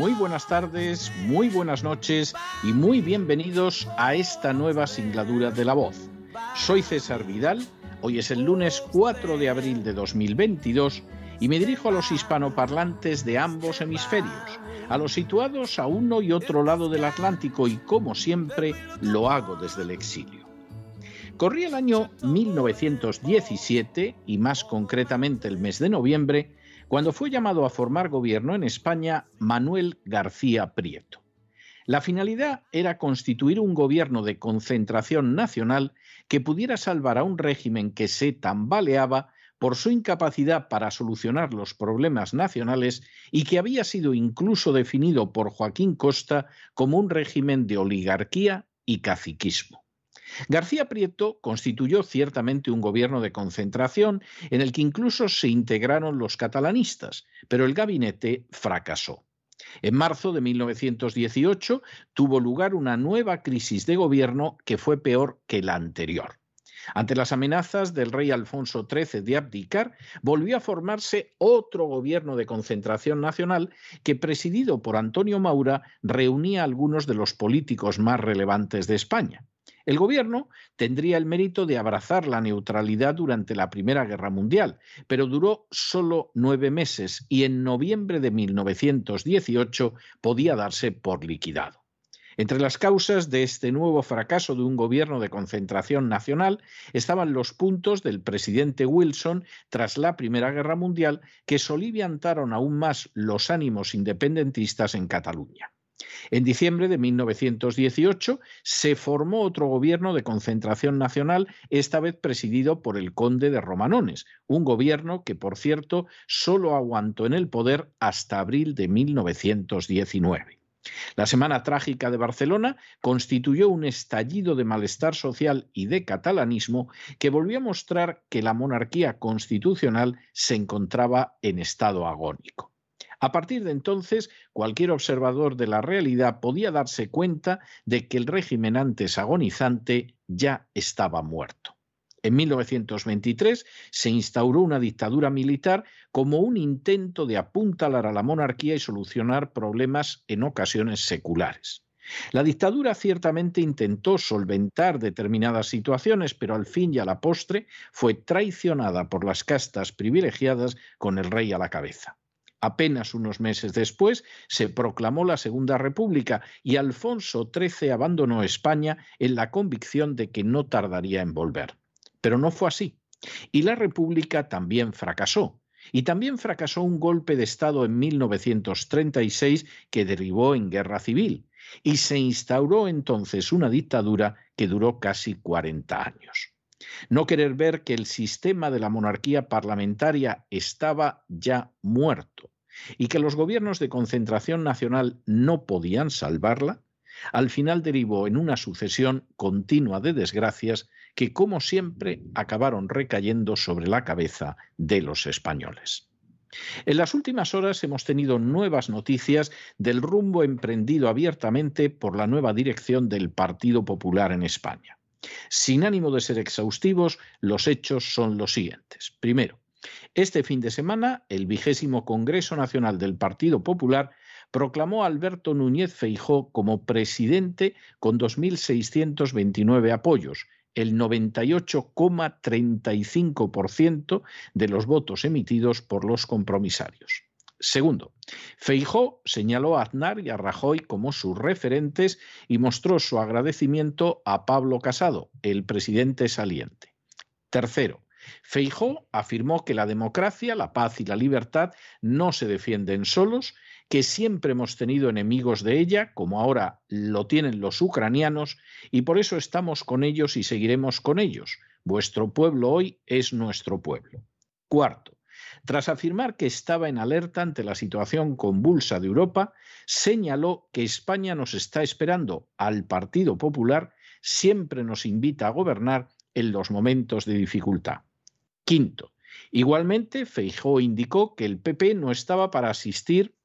muy buenas tardes, muy buenas noches y muy bienvenidos a esta nueva singladura de la voz. Soy César Vidal, hoy es el lunes 4 de abril de 2022 y me dirijo a los hispanoparlantes de ambos hemisferios, a los situados a uno y otro lado del Atlántico y como siempre lo hago desde el exilio. Corría el año 1917 y más concretamente el mes de noviembre, cuando fue llamado a formar gobierno en España Manuel García Prieto. La finalidad era constituir un gobierno de concentración nacional que pudiera salvar a un régimen que se tambaleaba por su incapacidad para solucionar los problemas nacionales y que había sido incluso definido por Joaquín Costa como un régimen de oligarquía y caciquismo. García Prieto constituyó ciertamente un gobierno de concentración en el que incluso se integraron los catalanistas, pero el gabinete fracasó. En marzo de 1918 tuvo lugar una nueva crisis de gobierno que fue peor que la anterior. Ante las amenazas del rey Alfonso XIII de abdicar, volvió a formarse otro gobierno de concentración nacional que, presidido por Antonio Maura, reunía a algunos de los políticos más relevantes de España. El gobierno tendría el mérito de abrazar la neutralidad durante la Primera Guerra Mundial, pero duró solo nueve meses y en noviembre de 1918 podía darse por liquidado. Entre las causas de este nuevo fracaso de un gobierno de concentración nacional estaban los puntos del presidente Wilson tras la Primera Guerra Mundial que soliviantaron aún más los ánimos independentistas en Cataluña. En diciembre de 1918 se formó otro gobierno de concentración nacional, esta vez presidido por el conde de Romanones, un gobierno que, por cierto, solo aguantó en el poder hasta abril de 1919. La Semana Trágica de Barcelona constituyó un estallido de malestar social y de catalanismo que volvió a mostrar que la monarquía constitucional se encontraba en estado agónico. A partir de entonces, cualquier observador de la realidad podía darse cuenta de que el régimen antes agonizante ya estaba muerto. En 1923 se instauró una dictadura militar como un intento de apuntalar a la monarquía y solucionar problemas en ocasiones seculares. La dictadura ciertamente intentó solventar determinadas situaciones, pero al fin y a la postre fue traicionada por las castas privilegiadas con el rey a la cabeza. Apenas unos meses después se proclamó la Segunda República y Alfonso XIII abandonó España en la convicción de que no tardaría en volver. Pero no fue así. Y la República también fracasó. Y también fracasó un golpe de Estado en 1936 que derivó en guerra civil. Y se instauró entonces una dictadura que duró casi 40 años. No querer ver que el sistema de la monarquía parlamentaria estaba ya muerto y que los gobiernos de concentración nacional no podían salvarla, al final derivó en una sucesión continua de desgracias que, como siempre, acabaron recayendo sobre la cabeza de los españoles. En las últimas horas hemos tenido nuevas noticias del rumbo emprendido abiertamente por la nueva dirección del Partido Popular en España. Sin ánimo de ser exhaustivos, los hechos son los siguientes. Primero, este fin de semana, el vigésimo Congreso Nacional del Partido Popular proclamó a Alberto Núñez Feijó como presidente con 2.629 apoyos, el 98,35% de los votos emitidos por los compromisarios. Segundo, Feijó señaló a Aznar y a Rajoy como sus referentes y mostró su agradecimiento a Pablo Casado, el presidente saliente. Tercero, Feijó afirmó que la democracia, la paz y la libertad no se defienden solos, que siempre hemos tenido enemigos de ella, como ahora lo tienen los ucranianos, y por eso estamos con ellos y seguiremos con ellos. Vuestro pueblo hoy es nuestro pueblo. Cuarto, tras afirmar que estaba en alerta ante la situación convulsa de Europa, señaló que España nos está esperando al Partido Popular, siempre nos invita a gobernar en los momentos de dificultad. Quinto, igualmente Feijó indicó que el PP no estaba para asistir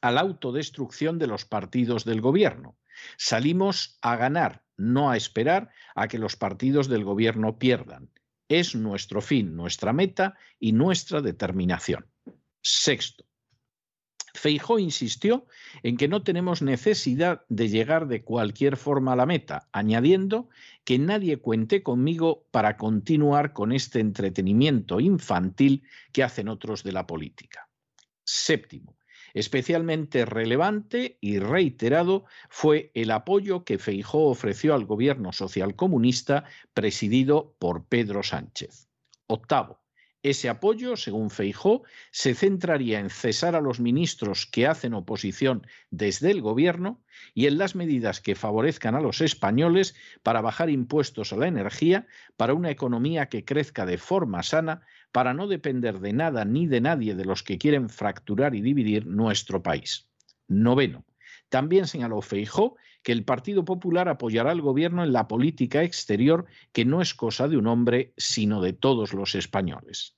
a la autodestrucción de los partidos del gobierno. Salimos a ganar, no a esperar a que los partidos del gobierno pierdan. Es nuestro fin, nuestra meta y nuestra determinación. Sexto, Feijó insistió en que no tenemos necesidad de llegar de cualquier forma a la meta, añadiendo que nadie cuente conmigo para continuar con este entretenimiento infantil que hacen otros de la política. Séptimo, Especialmente relevante y reiterado fue el apoyo que Feijó ofreció al gobierno socialcomunista presidido por Pedro Sánchez. Octavo, ese apoyo, según Feijó, se centraría en cesar a los ministros que hacen oposición desde el gobierno y en las medidas que favorezcan a los españoles para bajar impuestos a la energía, para una economía que crezca de forma sana, para no depender de nada ni de nadie de los que quieren fracturar y dividir nuestro país. Noveno. También señaló Feijó que el Partido Popular apoyará al gobierno en la política exterior, que no es cosa de un hombre, sino de todos los españoles.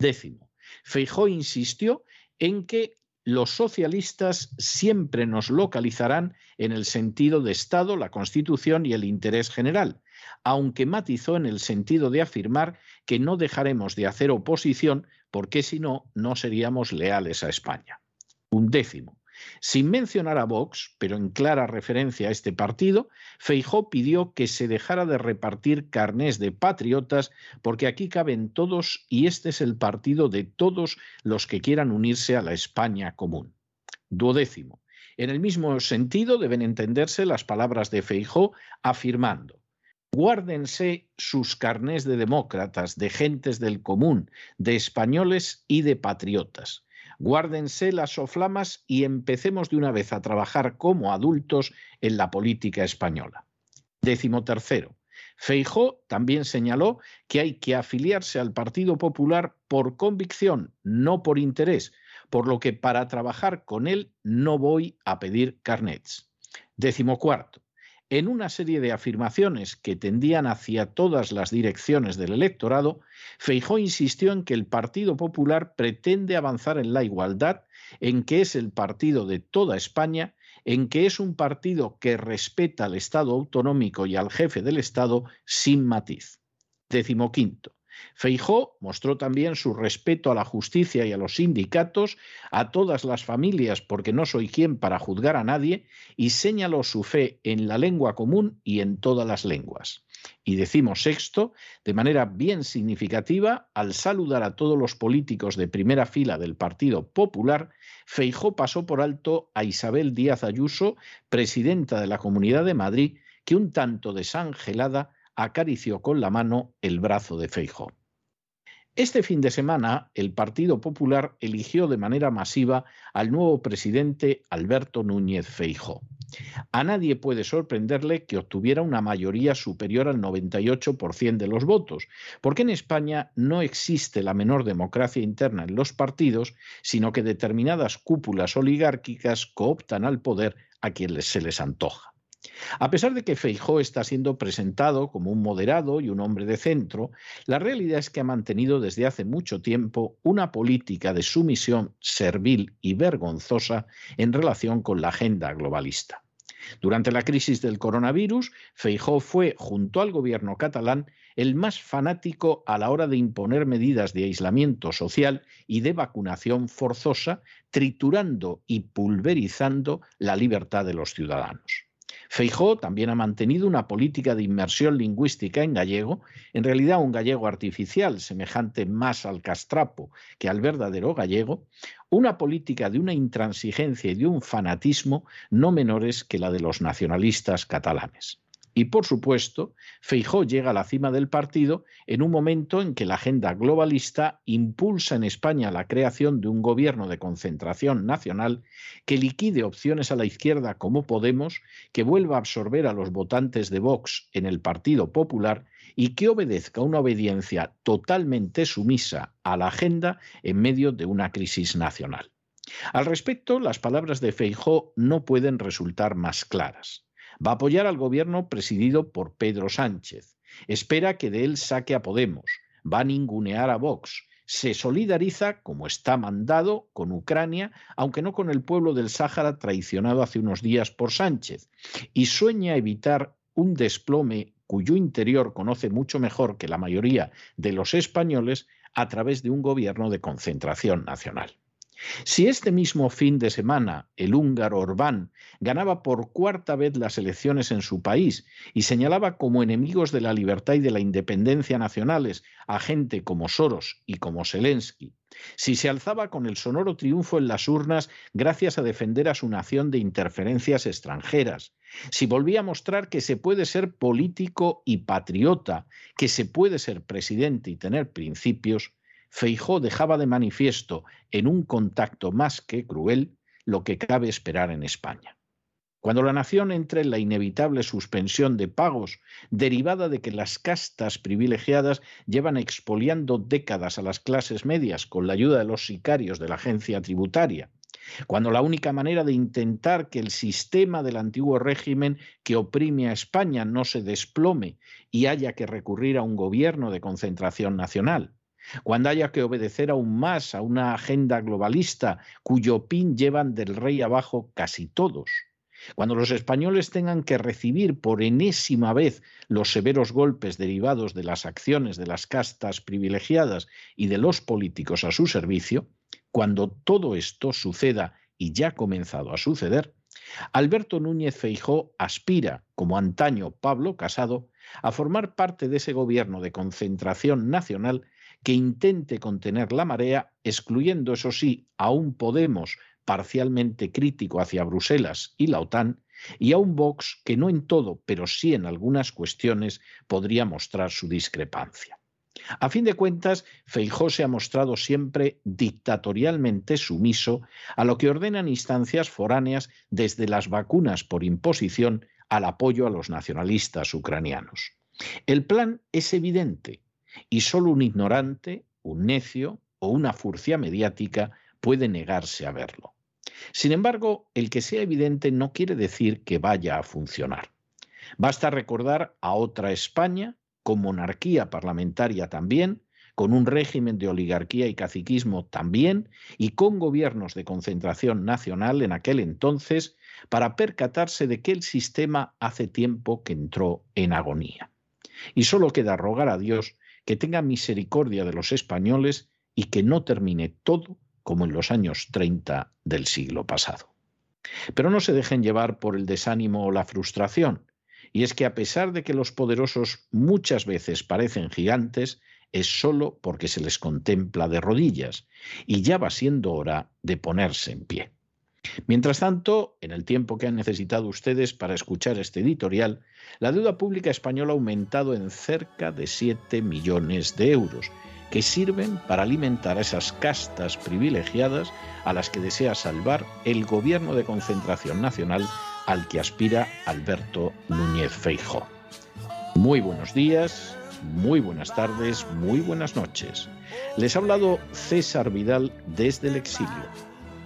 Décimo. Feijó insistió en que los socialistas siempre nos localizarán en el sentido de Estado, la Constitución y el interés general, aunque matizó en el sentido de afirmar que no dejaremos de hacer oposición porque si no, no seríamos leales a España. Un décimo. Sin mencionar a Vox, pero en clara referencia a este partido, Feijó pidió que se dejara de repartir carnés de patriotas porque aquí caben todos y este es el partido de todos los que quieran unirse a la España común. Duodécimo. En el mismo sentido deben entenderse las palabras de Feijó afirmando Guárdense sus carnés de demócratas, de gentes del común, de españoles y de patriotas. Guárdense las soflamas y empecemos de una vez a trabajar como adultos en la política española. Décimo tercero. Feijó también señaló que hay que afiliarse al Partido Popular por convicción, no por interés, por lo que para trabajar con él no voy a pedir carnets. Décimo cuarto en una serie de afirmaciones que tendían hacia todas las direcciones del electorado, Feijó insistió en que el Partido Popular pretende avanzar en la igualdad, en que es el partido de toda España, en que es un partido que respeta al Estado autonómico y al jefe del Estado sin matiz. Décimo quinto. Feijó mostró también su respeto a la justicia y a los sindicatos, a todas las familias, porque no soy quien para juzgar a nadie, y señaló su fe en la lengua común y en todas las lenguas. Y decimos sexto, de manera bien significativa, al saludar a todos los políticos de primera fila del Partido Popular, Feijó pasó por alto a Isabel Díaz Ayuso, presidenta de la Comunidad de Madrid, que un tanto desangelada acarició con la mano el brazo de Feijó. Este fin de semana, el Partido Popular eligió de manera masiva al nuevo presidente Alberto Núñez Feijó. A nadie puede sorprenderle que obtuviera una mayoría superior al 98% de los votos, porque en España no existe la menor democracia interna en los partidos, sino que determinadas cúpulas oligárquicas cooptan al poder a quien se les antoja. A pesar de que Feijó está siendo presentado como un moderado y un hombre de centro, la realidad es que ha mantenido desde hace mucho tiempo una política de sumisión servil y vergonzosa en relación con la agenda globalista. Durante la crisis del coronavirus, Feijó fue, junto al gobierno catalán, el más fanático a la hora de imponer medidas de aislamiento social y de vacunación forzosa, triturando y pulverizando la libertad de los ciudadanos. Feijó también ha mantenido una política de inmersión lingüística en gallego, en realidad un gallego artificial, semejante más al castrapo que al verdadero gallego, una política de una intransigencia y de un fanatismo no menores que la de los nacionalistas catalanes. Y por supuesto, Feijó llega a la cima del partido en un momento en que la agenda globalista impulsa en España la creación de un gobierno de concentración nacional que liquide opciones a la izquierda como Podemos, que vuelva a absorber a los votantes de Vox en el Partido Popular y que obedezca una obediencia totalmente sumisa a la agenda en medio de una crisis nacional. Al respecto, las palabras de Feijó no pueden resultar más claras. Va a apoyar al gobierno presidido por Pedro Sánchez. Espera que de él saque a Podemos. Va a ningunear a Vox. Se solidariza, como está mandado, con Ucrania, aunque no con el pueblo del Sáhara traicionado hace unos días por Sánchez. Y sueña evitar un desplome cuyo interior conoce mucho mejor que la mayoría de los españoles a través de un gobierno de concentración nacional. Si este mismo fin de semana el húngaro Orbán ganaba por cuarta vez las elecciones en su país y señalaba como enemigos de la libertad y de la independencia nacionales a gente como Soros y como Zelensky, si se alzaba con el sonoro triunfo en las urnas gracias a defender a su nación de interferencias extranjeras, si volvía a mostrar que se puede ser político y patriota, que se puede ser presidente y tener principios, Feijó dejaba de manifiesto en un contacto más que cruel lo que cabe esperar en España. Cuando la nación entra en la inevitable suspensión de pagos derivada de que las castas privilegiadas llevan expoliando décadas a las clases medias con la ayuda de los sicarios de la agencia tributaria, cuando la única manera de intentar que el sistema del antiguo régimen que oprime a España no se desplome y haya que recurrir a un gobierno de concentración nacional, cuando haya que obedecer aún más a una agenda globalista cuyo pin llevan del rey abajo casi todos, cuando los españoles tengan que recibir por enésima vez los severos golpes derivados de las acciones de las castas privilegiadas y de los políticos a su servicio, cuando todo esto suceda y ya ha comenzado a suceder, Alberto Núñez Feijó aspira, como antaño Pablo Casado, a formar parte de ese gobierno de concentración nacional que intente contener la marea, excluyendo, eso sí, a un Podemos parcialmente crítico hacia Bruselas y la OTAN, y a un Vox que no en todo, pero sí en algunas cuestiones, podría mostrar su discrepancia. A fin de cuentas, Feijó se ha mostrado siempre dictatorialmente sumiso a lo que ordenan instancias foráneas desde las vacunas por imposición al apoyo a los nacionalistas ucranianos. El plan es evidente, y solo un ignorante, un necio o una furcia mediática puede negarse a verlo. Sin embargo, el que sea evidente no quiere decir que vaya a funcionar. Basta recordar a otra España, con monarquía parlamentaria también, con un régimen de oligarquía y caciquismo también, y con gobiernos de concentración nacional en aquel entonces, para percatarse de que el sistema hace tiempo que entró en agonía. Y solo queda rogar a Dios que tenga misericordia de los españoles y que no termine todo como en los años 30 del siglo pasado. Pero no se dejen llevar por el desánimo o la frustración, y es que a pesar de que los poderosos muchas veces parecen gigantes, es solo porque se les contempla de rodillas, y ya va siendo hora de ponerse en pie. Mientras tanto, en el tiempo que han necesitado ustedes para escuchar este editorial, la deuda pública española ha aumentado en cerca de 7 millones de euros, que sirven para alimentar a esas castas privilegiadas a las que desea salvar el gobierno de concentración nacional al que aspira Alberto Núñez Feijóo. Muy buenos días, muy buenas tardes, muy buenas noches. Les ha hablado César Vidal desde el exilio.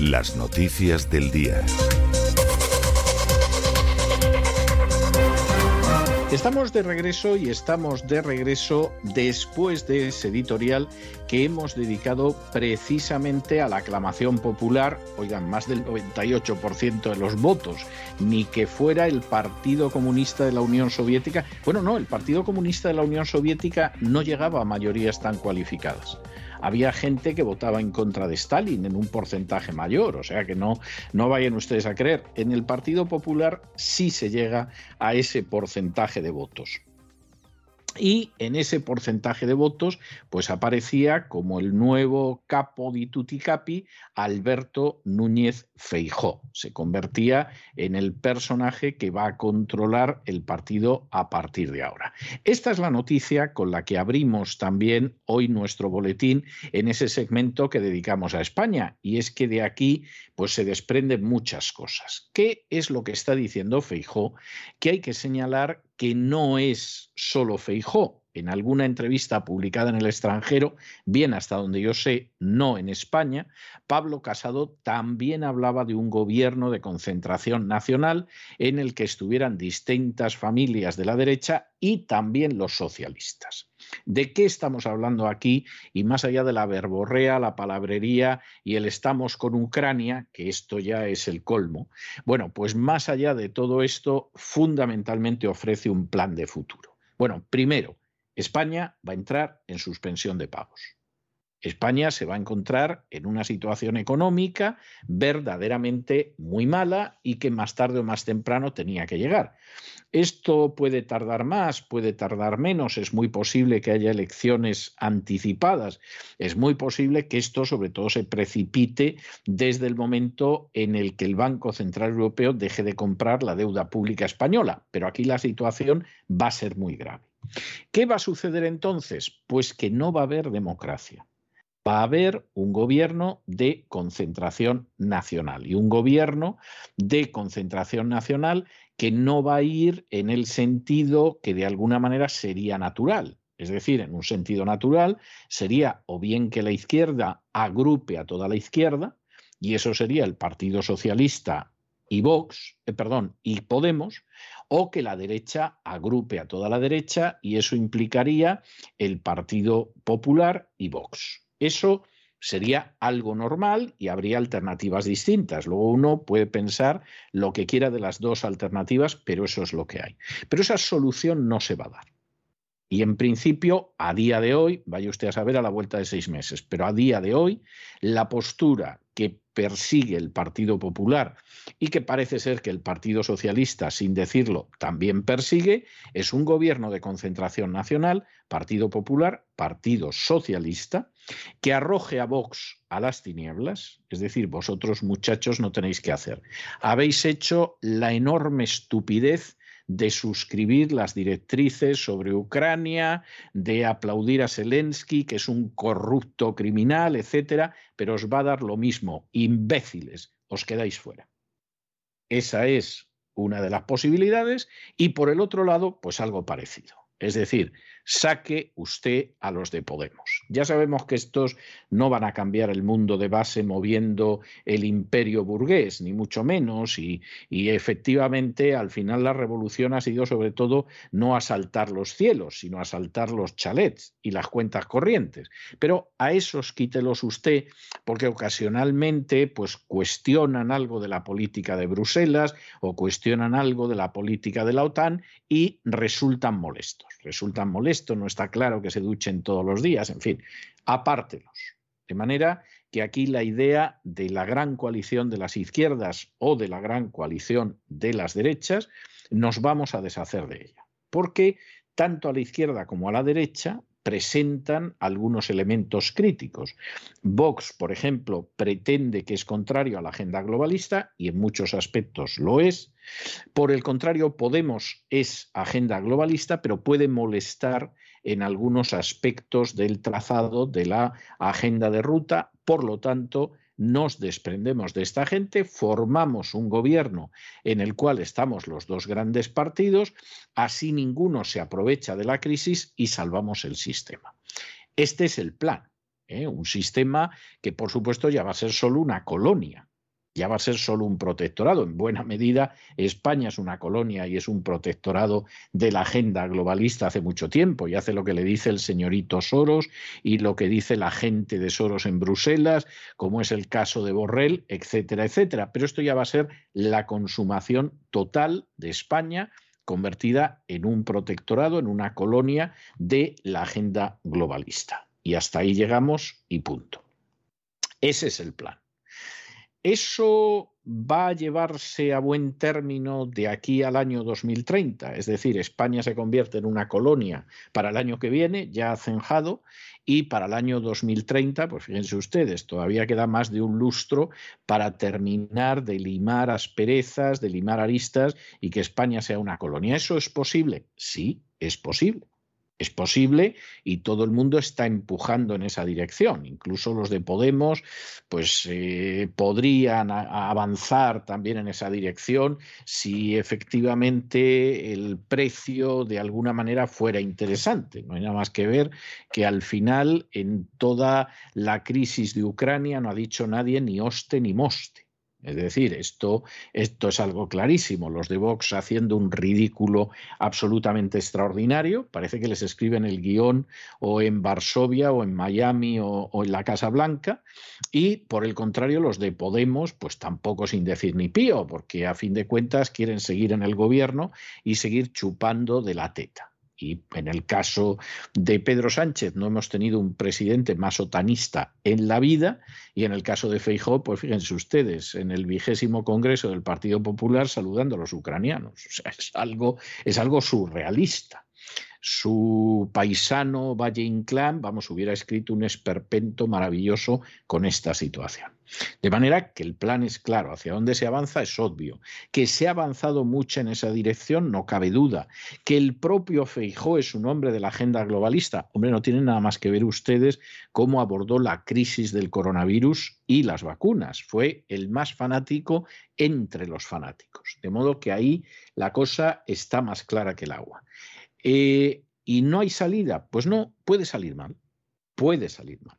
Las noticias del día. Estamos de regreso y estamos de regreso después de ese editorial que hemos dedicado precisamente a la aclamación popular, oigan, más del 98% de los votos, ni que fuera el Partido Comunista de la Unión Soviética. Bueno, no, el Partido Comunista de la Unión Soviética no llegaba a mayorías tan cualificadas había gente que votaba en contra de Stalin en un porcentaje mayor, o sea que no, no vayan ustedes a creer. En el Partido Popular sí se llega a ese porcentaje de votos y en ese porcentaje de votos pues aparecía como el nuevo capo di tutti capi Alberto Núñez Feijó. Se convertía en el personaje que va a controlar el partido a partir de ahora. Esta es la noticia con la que abrimos también hoy nuestro boletín en ese segmento que dedicamos a España y es que de aquí pues se desprenden muchas cosas. ¿Qué es lo que está diciendo Feijó? Que hay que señalar que no es solo Feijó. En alguna entrevista publicada en el extranjero, bien hasta donde yo sé, no en España, Pablo Casado también hablaba de un gobierno de concentración nacional en el que estuvieran distintas familias de la derecha y también los socialistas. ¿De qué estamos hablando aquí? Y más allá de la verborrea, la palabrería y el estamos con Ucrania, que esto ya es el colmo, bueno, pues más allá de todo esto, fundamentalmente ofrece un plan de futuro. Bueno, primero, España va a entrar en suspensión de pagos. España se va a encontrar en una situación económica verdaderamente muy mala y que más tarde o más temprano tenía que llegar. Esto puede tardar más, puede tardar menos, es muy posible que haya elecciones anticipadas, es muy posible que esto sobre todo se precipite desde el momento en el que el Banco Central Europeo deje de comprar la deuda pública española, pero aquí la situación va a ser muy grave. ¿Qué va a suceder entonces? Pues que no va a haber democracia. Va a haber un gobierno de concentración nacional y un gobierno de concentración nacional que no va a ir en el sentido que de alguna manera sería natural. Es decir, en un sentido natural sería o bien que la izquierda agrupe a toda la izquierda, y eso sería el Partido Socialista y Vox, eh, perdón, y Podemos, o que la derecha agrupe a toda la derecha y eso implicaría el Partido Popular y Vox. Eso sería algo normal y habría alternativas distintas. Luego uno puede pensar lo que quiera de las dos alternativas, pero eso es lo que hay. Pero esa solución no se va a dar. Y en principio, a día de hoy, vaya usted a saber a la vuelta de seis meses, pero a día de hoy, la postura que persigue el Partido Popular y que parece ser que el Partido Socialista, sin decirlo, también persigue, es un gobierno de concentración nacional, Partido Popular, Partido Socialista, que arroje a Vox a las tinieblas, es decir, vosotros muchachos no tenéis que hacer. Habéis hecho la enorme estupidez de suscribir las directrices sobre Ucrania, de aplaudir a Zelensky, que es un corrupto criminal, etcétera, pero os va a dar lo mismo, imbéciles, os quedáis fuera. Esa es una de las posibilidades y por el otro lado, pues algo parecido. Es decir, saque usted a los de Podemos. Ya sabemos que estos no van a cambiar el mundo de base moviendo el imperio burgués, ni mucho menos, y, efectivamente al final la revolución ha sido sobre todo no asaltar los cielos, sino asaltar los chalets y las cuentas corrientes. Pero a esos quítelos usted, porque ocasionalmente pues cuestionan algo de la política de Bruselas o cuestionan algo de la política de la OTAN y resultan molestos, resultan molestos esto, no está claro que se duchen todos los días, en fin, apártelos. De manera que aquí la idea de la gran coalición de las izquierdas o de la gran coalición de las derechas, nos vamos a deshacer de ella. Porque tanto a la izquierda como a la derecha presentan algunos elementos críticos. Vox, por ejemplo, pretende que es contrario a la agenda globalista y en muchos aspectos lo es. Por el contrario, Podemos es agenda globalista, pero puede molestar en algunos aspectos del trazado de la agenda de ruta. Por lo tanto, nos desprendemos de esta gente, formamos un gobierno en el cual estamos los dos grandes partidos, así ninguno se aprovecha de la crisis y salvamos el sistema. Este es el plan, ¿eh? un sistema que por supuesto ya va a ser solo una colonia. Ya va a ser solo un protectorado. En buena medida, España es una colonia y es un protectorado de la agenda globalista hace mucho tiempo y hace lo que le dice el señorito Soros y lo que dice la gente de Soros en Bruselas, como es el caso de Borrell, etcétera, etcétera. Pero esto ya va a ser la consumación total de España convertida en un protectorado, en una colonia de la agenda globalista. Y hasta ahí llegamos y punto. Ese es el plan. Eso va a llevarse a buen término de aquí al año 2030, es decir, España se convierte en una colonia para el año que viene, ya cenjado, y para el año 2030, pues fíjense ustedes, todavía queda más de un lustro para terminar de limar asperezas, de limar aristas y que España sea una colonia. ¿Eso es posible? Sí, es posible. Es posible y todo el mundo está empujando en esa dirección. Incluso los de Podemos, pues eh, podrían avanzar también en esa dirección si efectivamente el precio de alguna manera fuera interesante. No hay nada más que ver que al final en toda la crisis de Ucrania no ha dicho nadie ni oste ni moste. Es decir, esto, esto es algo clarísimo. Los de Vox haciendo un ridículo absolutamente extraordinario. Parece que les escriben el guion o en Varsovia o en Miami o, o, en la Casa Blanca. Y por el contrario, los de Podemos, pues tampoco sin decir ni pío, porque a fin de cuentas quieren seguir en el gobierno y seguir chupando de la teta. Y en el caso de Pedro Sánchez no hemos tenido un presidente más otanista en la vida y en el caso de Feijóo, pues fíjense ustedes, en el vigésimo Congreso del Partido Popular saludando a los ucranianos. O sea, es algo, es algo surrealista su paisano Valle Inclán, vamos, hubiera escrito un esperpento maravilloso con esta situación. De manera que el plan es claro, hacia dónde se avanza es obvio, que se ha avanzado mucho en esa dirección, no cabe duda, que el propio Feijó es un hombre de la agenda globalista, hombre, no tienen nada más que ver ustedes cómo abordó la crisis del coronavirus y las vacunas, fue el más fanático entre los fanáticos, de modo que ahí la cosa está más clara que el agua. Eh, ¿Y no hay salida? Pues no, puede salir mal, puede salir mal.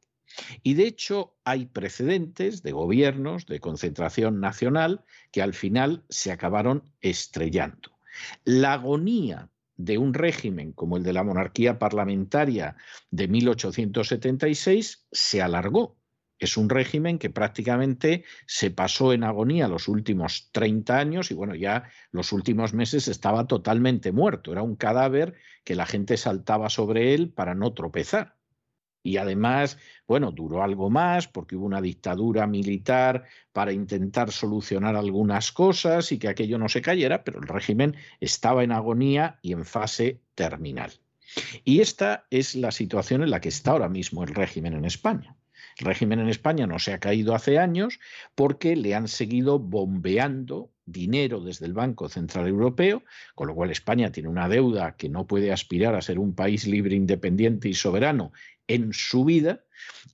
Y de hecho hay precedentes de gobiernos de concentración nacional que al final se acabaron estrellando. La agonía de un régimen como el de la monarquía parlamentaria de 1876 se alargó es un régimen que prácticamente se pasó en agonía los últimos 30 años y bueno, ya los últimos meses estaba totalmente muerto. Era un cadáver que la gente saltaba sobre él para no tropezar. Y además, bueno, duró algo más porque hubo una dictadura militar para intentar solucionar algunas cosas y que aquello no se cayera, pero el régimen estaba en agonía y en fase terminal. Y esta es la situación en la que está ahora mismo el régimen en España. El régimen en España no se ha caído hace años porque le han seguido bombeando dinero desde el Banco Central Europeo, con lo cual España tiene una deuda que no puede aspirar a ser un país libre, independiente y soberano en su vida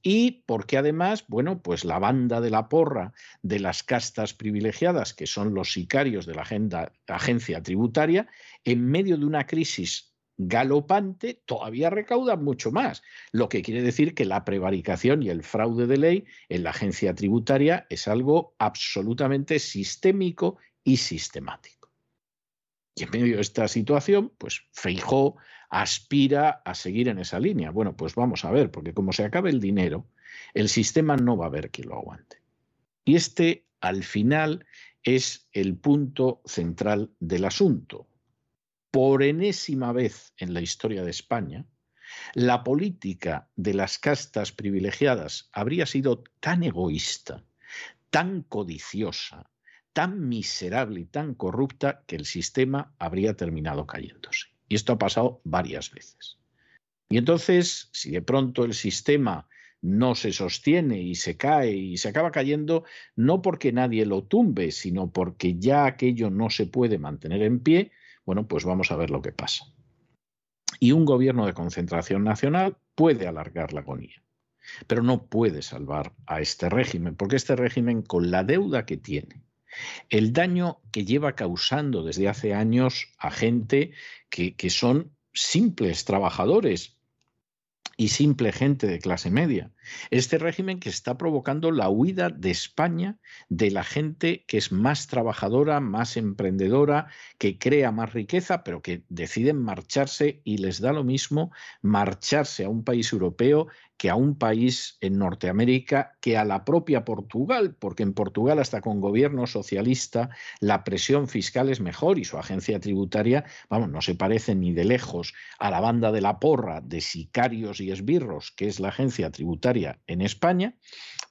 y porque además, bueno, pues la banda de la porra de las castas privilegiadas, que son los sicarios de la agenda, agencia tributaria, en medio de una crisis galopante, todavía recaudan mucho más, lo que quiere decir que la prevaricación y el fraude de ley en la agencia tributaria es algo absolutamente sistémico y sistemático. Y en medio de esta situación, pues Feijó aspira a seguir en esa línea. Bueno, pues vamos a ver, porque como se acabe el dinero, el sistema no va a haber quien lo aguante. Y este, al final, es el punto central del asunto por enésima vez en la historia de España, la política de las castas privilegiadas habría sido tan egoísta, tan codiciosa, tan miserable y tan corrupta que el sistema habría terminado cayéndose. Y esto ha pasado varias veces. Y entonces, si de pronto el sistema no se sostiene y se cae y se acaba cayendo, no porque nadie lo tumbe, sino porque ya aquello no se puede mantener en pie, bueno, pues vamos a ver lo que pasa. Y un gobierno de concentración nacional puede alargar la agonía, pero no puede salvar a este régimen, porque este régimen, con la deuda que tiene, el daño que lleva causando desde hace años a gente que, que son simples trabajadores y simple gente de clase media. Este régimen que está provocando la huida de España de la gente que es más trabajadora, más emprendedora, que crea más riqueza, pero que deciden marcharse y les da lo mismo marcharse a un país europeo que a un país en Norteamérica, que a la propia Portugal, porque en Portugal hasta con gobierno socialista la presión fiscal es mejor y su agencia tributaria, vamos, no se parece ni de lejos a la banda de la porra de sicarios y esbirros, que es la agencia tributaria en España.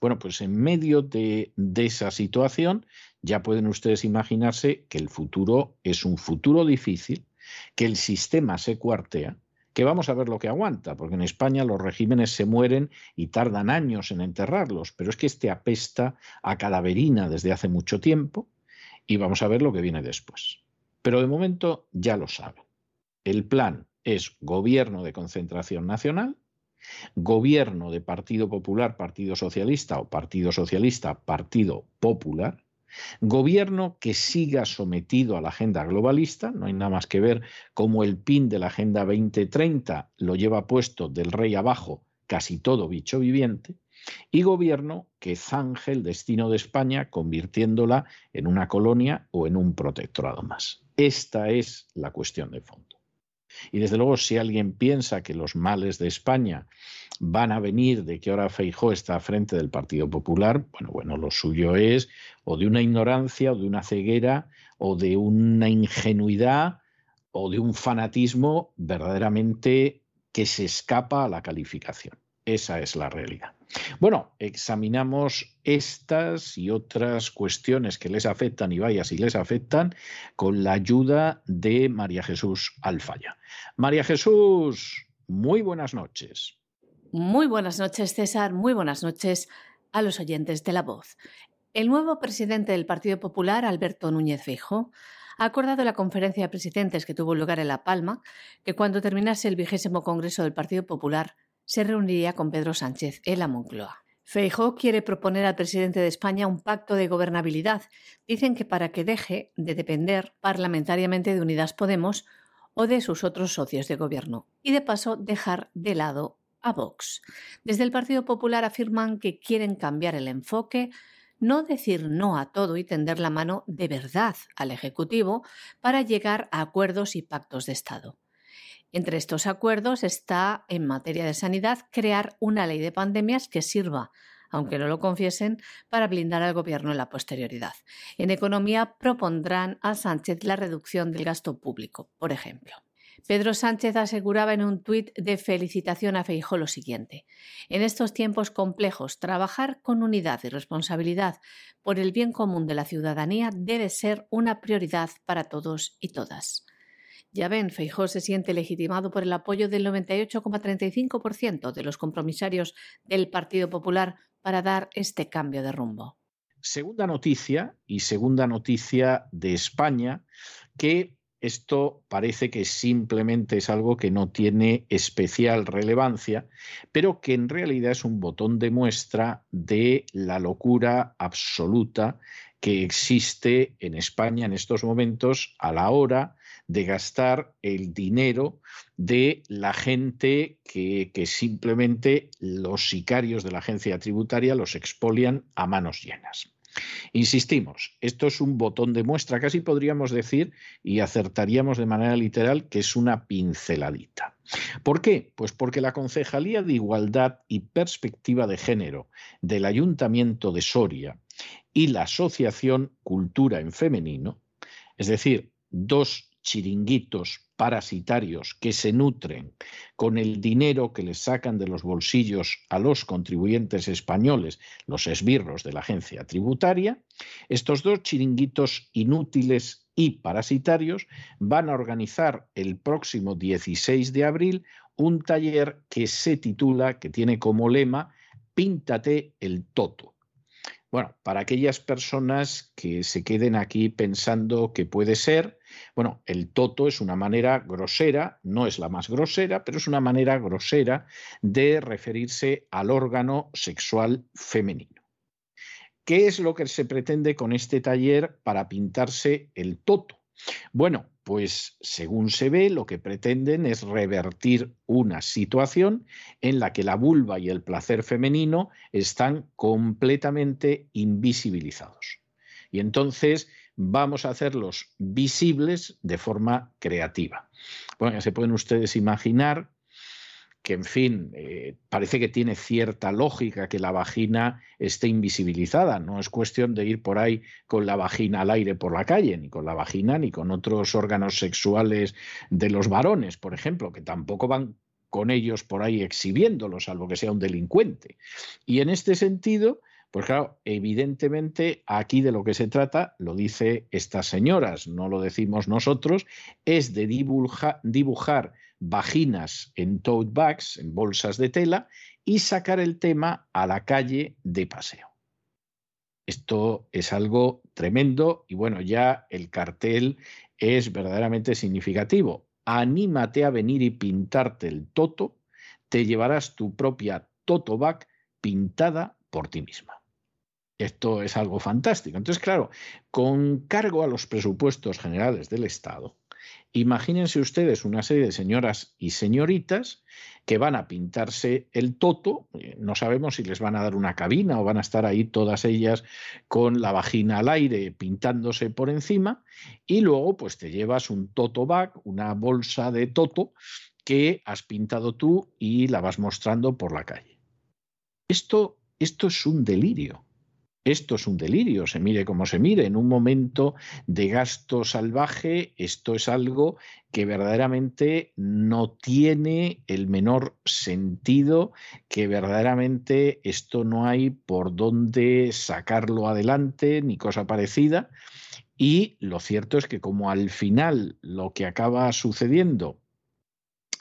Bueno, pues en medio de, de esa situación ya pueden ustedes imaginarse que el futuro es un futuro difícil, que el sistema se cuartea que vamos a ver lo que aguanta, porque en España los regímenes se mueren y tardan años en enterrarlos, pero es que este apesta a cadaverina desde hace mucho tiempo y vamos a ver lo que viene después. Pero de momento ya lo saben. El plan es gobierno de concentración nacional, gobierno de Partido Popular, Partido Socialista o Partido Socialista, Partido Popular, Gobierno que siga sometido a la agenda globalista, no hay nada más que ver cómo el pin de la Agenda 2030 lo lleva puesto del rey abajo casi todo bicho viviente, y gobierno que zanje el destino de España convirtiéndola en una colonia o en un protectorado más. Esta es la cuestión de fondo. Y desde luego, si alguien piensa que los males de España van a venir de que ahora Feijó está frente del Partido Popular, bueno, bueno, lo suyo es o de una ignorancia o de una ceguera o de una ingenuidad o de un fanatismo verdaderamente que se escapa a la calificación. Esa es la realidad. Bueno, examinamos estas y otras cuestiones que les afectan y vaya si les afectan con la ayuda de María Jesús Alfaya. María Jesús, muy buenas noches. Muy buenas noches, César. Muy buenas noches a los oyentes de La Voz. El nuevo presidente del Partido Popular, Alberto Núñez Feijóo, ha acordado la conferencia de presidentes que tuvo lugar en La Palma que cuando terminase el vigésimo Congreso del Partido Popular se reuniría con Pedro Sánchez en la Moncloa. Feijó quiere proponer al presidente de España un pacto de gobernabilidad. Dicen que para que deje de depender parlamentariamente de Unidas Podemos o de sus otros socios de gobierno y de paso dejar de lado a Vox. Desde el Partido Popular afirman que quieren cambiar el enfoque, no decir no a todo y tender la mano de verdad al Ejecutivo para llegar a acuerdos y pactos de Estado. Entre estos acuerdos está, en materia de sanidad, crear una ley de pandemias que sirva, aunque no lo confiesen, para blindar al Gobierno en la posterioridad. En economía propondrán a Sánchez la reducción del gasto público, por ejemplo. Pedro Sánchez aseguraba en un tuit de felicitación a Feijó lo siguiente: En estos tiempos complejos, trabajar con unidad y responsabilidad por el bien común de la ciudadanía debe ser una prioridad para todos y todas. Ya ven, Feijó se siente legitimado por el apoyo del 98,35% de los compromisarios del Partido Popular para dar este cambio de rumbo. Segunda noticia, y segunda noticia de España, que esto parece que simplemente es algo que no tiene especial relevancia, pero que en realidad es un botón de muestra de la locura absoluta que existe en España en estos momentos a la hora de gastar el dinero de la gente que, simplemente los sicarios de la agencia tributaria los expolian a manos llenas. Insistimos, esto es un botón de muestra, casi podríamos decir, y acertaríamos de manera literal, que es una pinceladita. ¿Por qué? Pues porque la Concejalía de Igualdad y Perspectiva de Género del Ayuntamiento de Soria y la Asociación Cultura en Femenino, es decir, dos chiringuitos parasitarios que se nutren con el dinero que les sacan de los bolsillos a los contribuyentes españoles, los esbirros de la agencia tributaria, estos dos chiringuitos inútiles y parasitarios van a organizar el próximo 16 de abril un taller que se titula, que tiene como lema, Píntate el toto bueno, para aquellas personas que se queden aquí pensando que puede ser, bueno, el toto es una manera grosera, no es la más grosera, pero es una manera grosera de referirse al órgano sexual femenino. ¿Qué es lo que se pretende con este taller para pintarse el toto? Bueno, pues según se ve, lo que pretenden es revertir una situación en la que la vulva y el placer femenino están completamente invisibilizados. Y entonces vamos a hacerlos visibles de forma creativa. Bueno, se pueden ustedes imaginar que, en fin, eh, parece que tiene cierta lógica que la vagina esté invisibilizada. No es cuestión de ir por ahí con la vagina al aire por la calle, ni con la vagina, ni con otros órganos sexuales de los varones, por ejemplo, que tampoco van con ellos por ahí exhibiéndolos, salvo que sea un delincuente. Y en este sentido, pues claro, evidentemente aquí de lo que se trata, lo dice estas señoras, no lo decimos nosotros, es de dibujar vaginas en tote bags, en bolsas de tela, y sacar el tema a la calle de paseo. Esto es algo tremendo y bueno, ya el cartel es verdaderamente significativo. Anímate a venir y pintarte el toto, te llevarás tu propia toto bag pintada por ti misma. Esto es algo fantástico. Entonces, claro, con cargo a los presupuestos generales del Estado, imagínense ustedes una serie de señoras y señoritas que van a pintarse el toto, eh, no sabemos si les van a dar una cabina o van a estar ahí todas ellas con la vagina al aire pintándose por encima, y luego pues te llevas un toto bag, una bolsa de toto que has pintado tú y la vas mostrando por la calle. Esto, esto es un delirio. Esto es un delirio, se mire como se mire. En un momento de gasto salvaje, esto es algo que verdaderamente no tiene el menor sentido, que verdaderamente esto no hay por dónde sacarlo adelante ni cosa parecida. Y lo cierto es que como al final lo que acaba sucediendo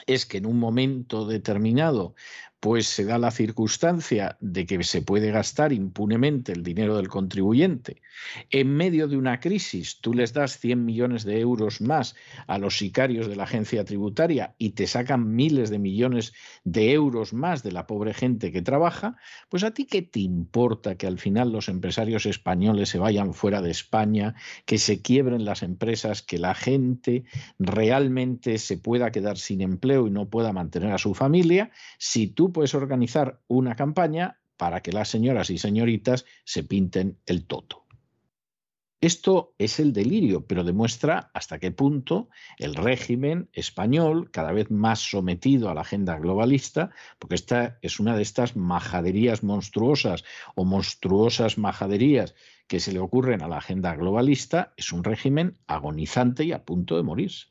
es que en un momento determinado pues se da la circunstancia de que se puede gastar impunemente el dinero del contribuyente. En medio de una crisis, tú les das 100 millones de euros más a los sicarios de la agencia tributaria y te sacan miles de millones de euros más de la pobre gente que trabaja, pues a ti qué te importa que al final los empresarios españoles se vayan fuera de España, que se quiebren las empresas, que la gente realmente se pueda quedar sin empleo y no pueda mantener a su familia, si tú puedes organizar una campaña para que las señoras y señoritas se pinten el toto. Esto es el delirio, pero demuestra hasta qué punto el régimen español, cada vez más sometido a la agenda globalista, porque esta es una de estas majaderías monstruosas o monstruosas majaderías que se le ocurren a la agenda globalista, es un régimen agonizante y a punto de morirse.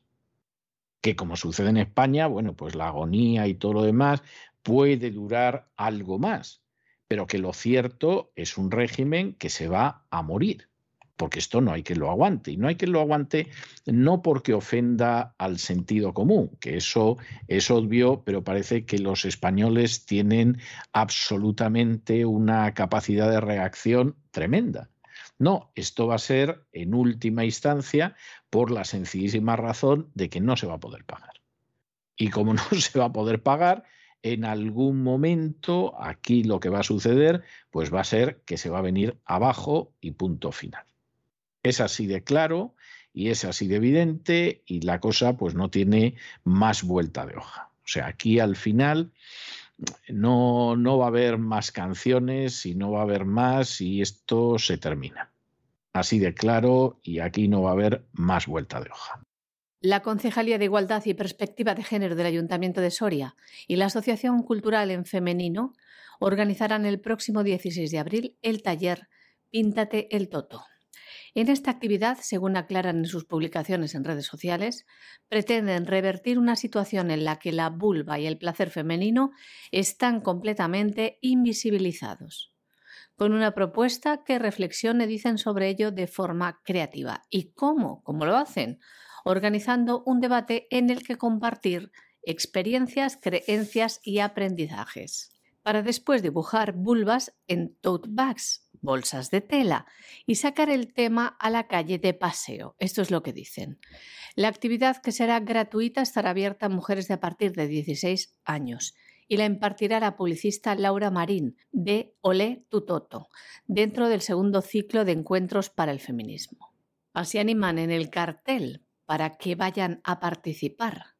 Que como sucede en España, bueno, pues la agonía y todo lo demás puede durar algo más, pero que lo cierto es un régimen que se va a morir, porque esto no hay que lo aguante. Y no hay que lo aguante no porque ofenda al sentido común, que eso es obvio, pero parece que los españoles tienen absolutamente una capacidad de reacción tremenda. No, esto va a ser en última instancia por la sencillísima razón de que no se va a poder pagar. Y como no se va a poder pagar, en algún momento aquí lo que va a suceder pues va a ser que se va a venir abajo y punto final. Es así de claro y es así de evidente y la cosa pues no tiene más vuelta de hoja. O sea, aquí al final no, no va a haber más canciones y no va a haber más y esto se termina. Así de claro y aquí no va a haber más vuelta de hoja. La Concejalía de Igualdad y Perspectiva de Género del Ayuntamiento de Soria y la Asociación Cultural en Femenino organizarán el próximo 16 de abril el taller Píntate el Toto. En esta actividad, según aclaran en sus publicaciones en redes sociales, pretenden revertir una situación en la que la vulva y el placer femenino están completamente invisibilizados, con una propuesta que reflexione, dicen sobre ello de forma creativa. ¿Y cómo? ¿Cómo lo hacen? Organizando un debate en el que compartir experiencias, creencias y aprendizajes. Para después dibujar vulvas en tote bags, bolsas de tela, y sacar el tema a la calle de paseo. Esto es lo que dicen. La actividad que será gratuita estará abierta a mujeres de a partir de 16 años y la impartirá la publicista Laura Marín de Olé Tutoto, dentro del segundo ciclo de encuentros para el feminismo. Así animan en el cartel para que vayan a participar.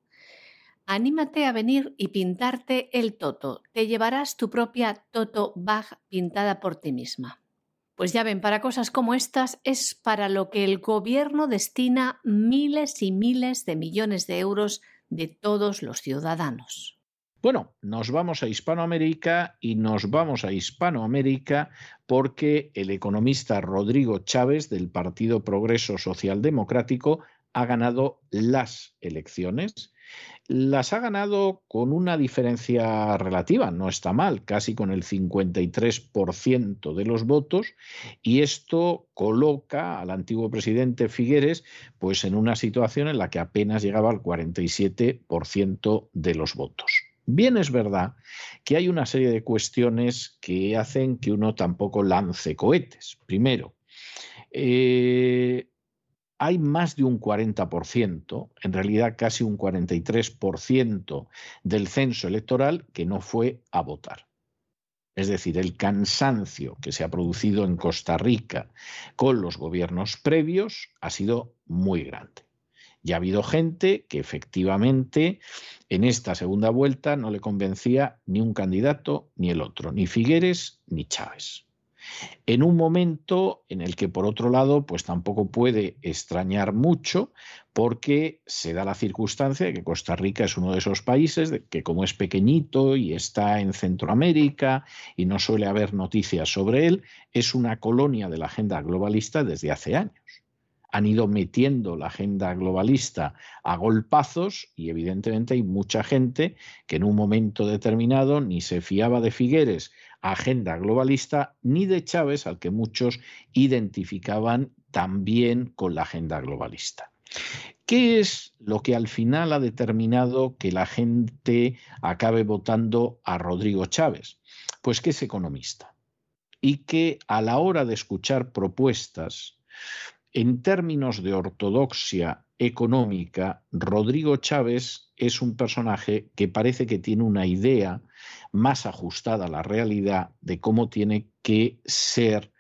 Anímate a venir y pintarte el toto. Te llevarás tu propia toto bag pintada por ti misma. Pues ya ven, para cosas como estas es para lo que el gobierno destina miles y miles de millones de euros de todos los ciudadanos. Bueno, nos vamos a Hispanoamérica y nos vamos a Hispanoamérica porque el economista Rodrigo Chávez del Partido Progreso Social Democrático ha ganado las elecciones. Las ha ganado con una diferencia relativa, no está mal, casi con el 53% de los votos, y esto coloca al antiguo presidente Figueres pues en una situación en la que apenas llegaba al 47% de los votos. Bien es verdad que hay una serie de cuestiones que hacen que uno tampoco lance cohetes. Primero, eh, hay más de un 40%, en realidad casi un 43% del censo electoral que no fue a votar. Es decir, el cansancio que se ha producido en Costa Rica con los gobiernos previos ha sido muy grande. Y ha habido gente que efectivamente en esta segunda vuelta no le convencía ni un candidato ni el otro, ni Figueres ni Chávez. En un momento en el que, por otro lado, pues tampoco puede extrañar mucho porque se da la circunstancia de que Costa Rica es uno de esos países que como es pequeñito y está en Centroamérica y no suele haber noticias sobre él, es una colonia de la agenda globalista desde hace años. Han ido metiendo la agenda globalista a golpazos y evidentemente hay mucha gente que en un momento determinado ni se fiaba de Figueres, agenda globalista, ni de Chávez, al que muchos identificaban también con la agenda globalista. ¿Qué es lo que al final ha determinado que la gente acabe votando a Rodrigo Chávez? Pues que es economista y que a la hora de escuchar propuestas en términos de ortodoxia económica, Rodrigo Chávez es un personaje que parece que tiene una idea más ajustada a la realidad de cómo tiene que ser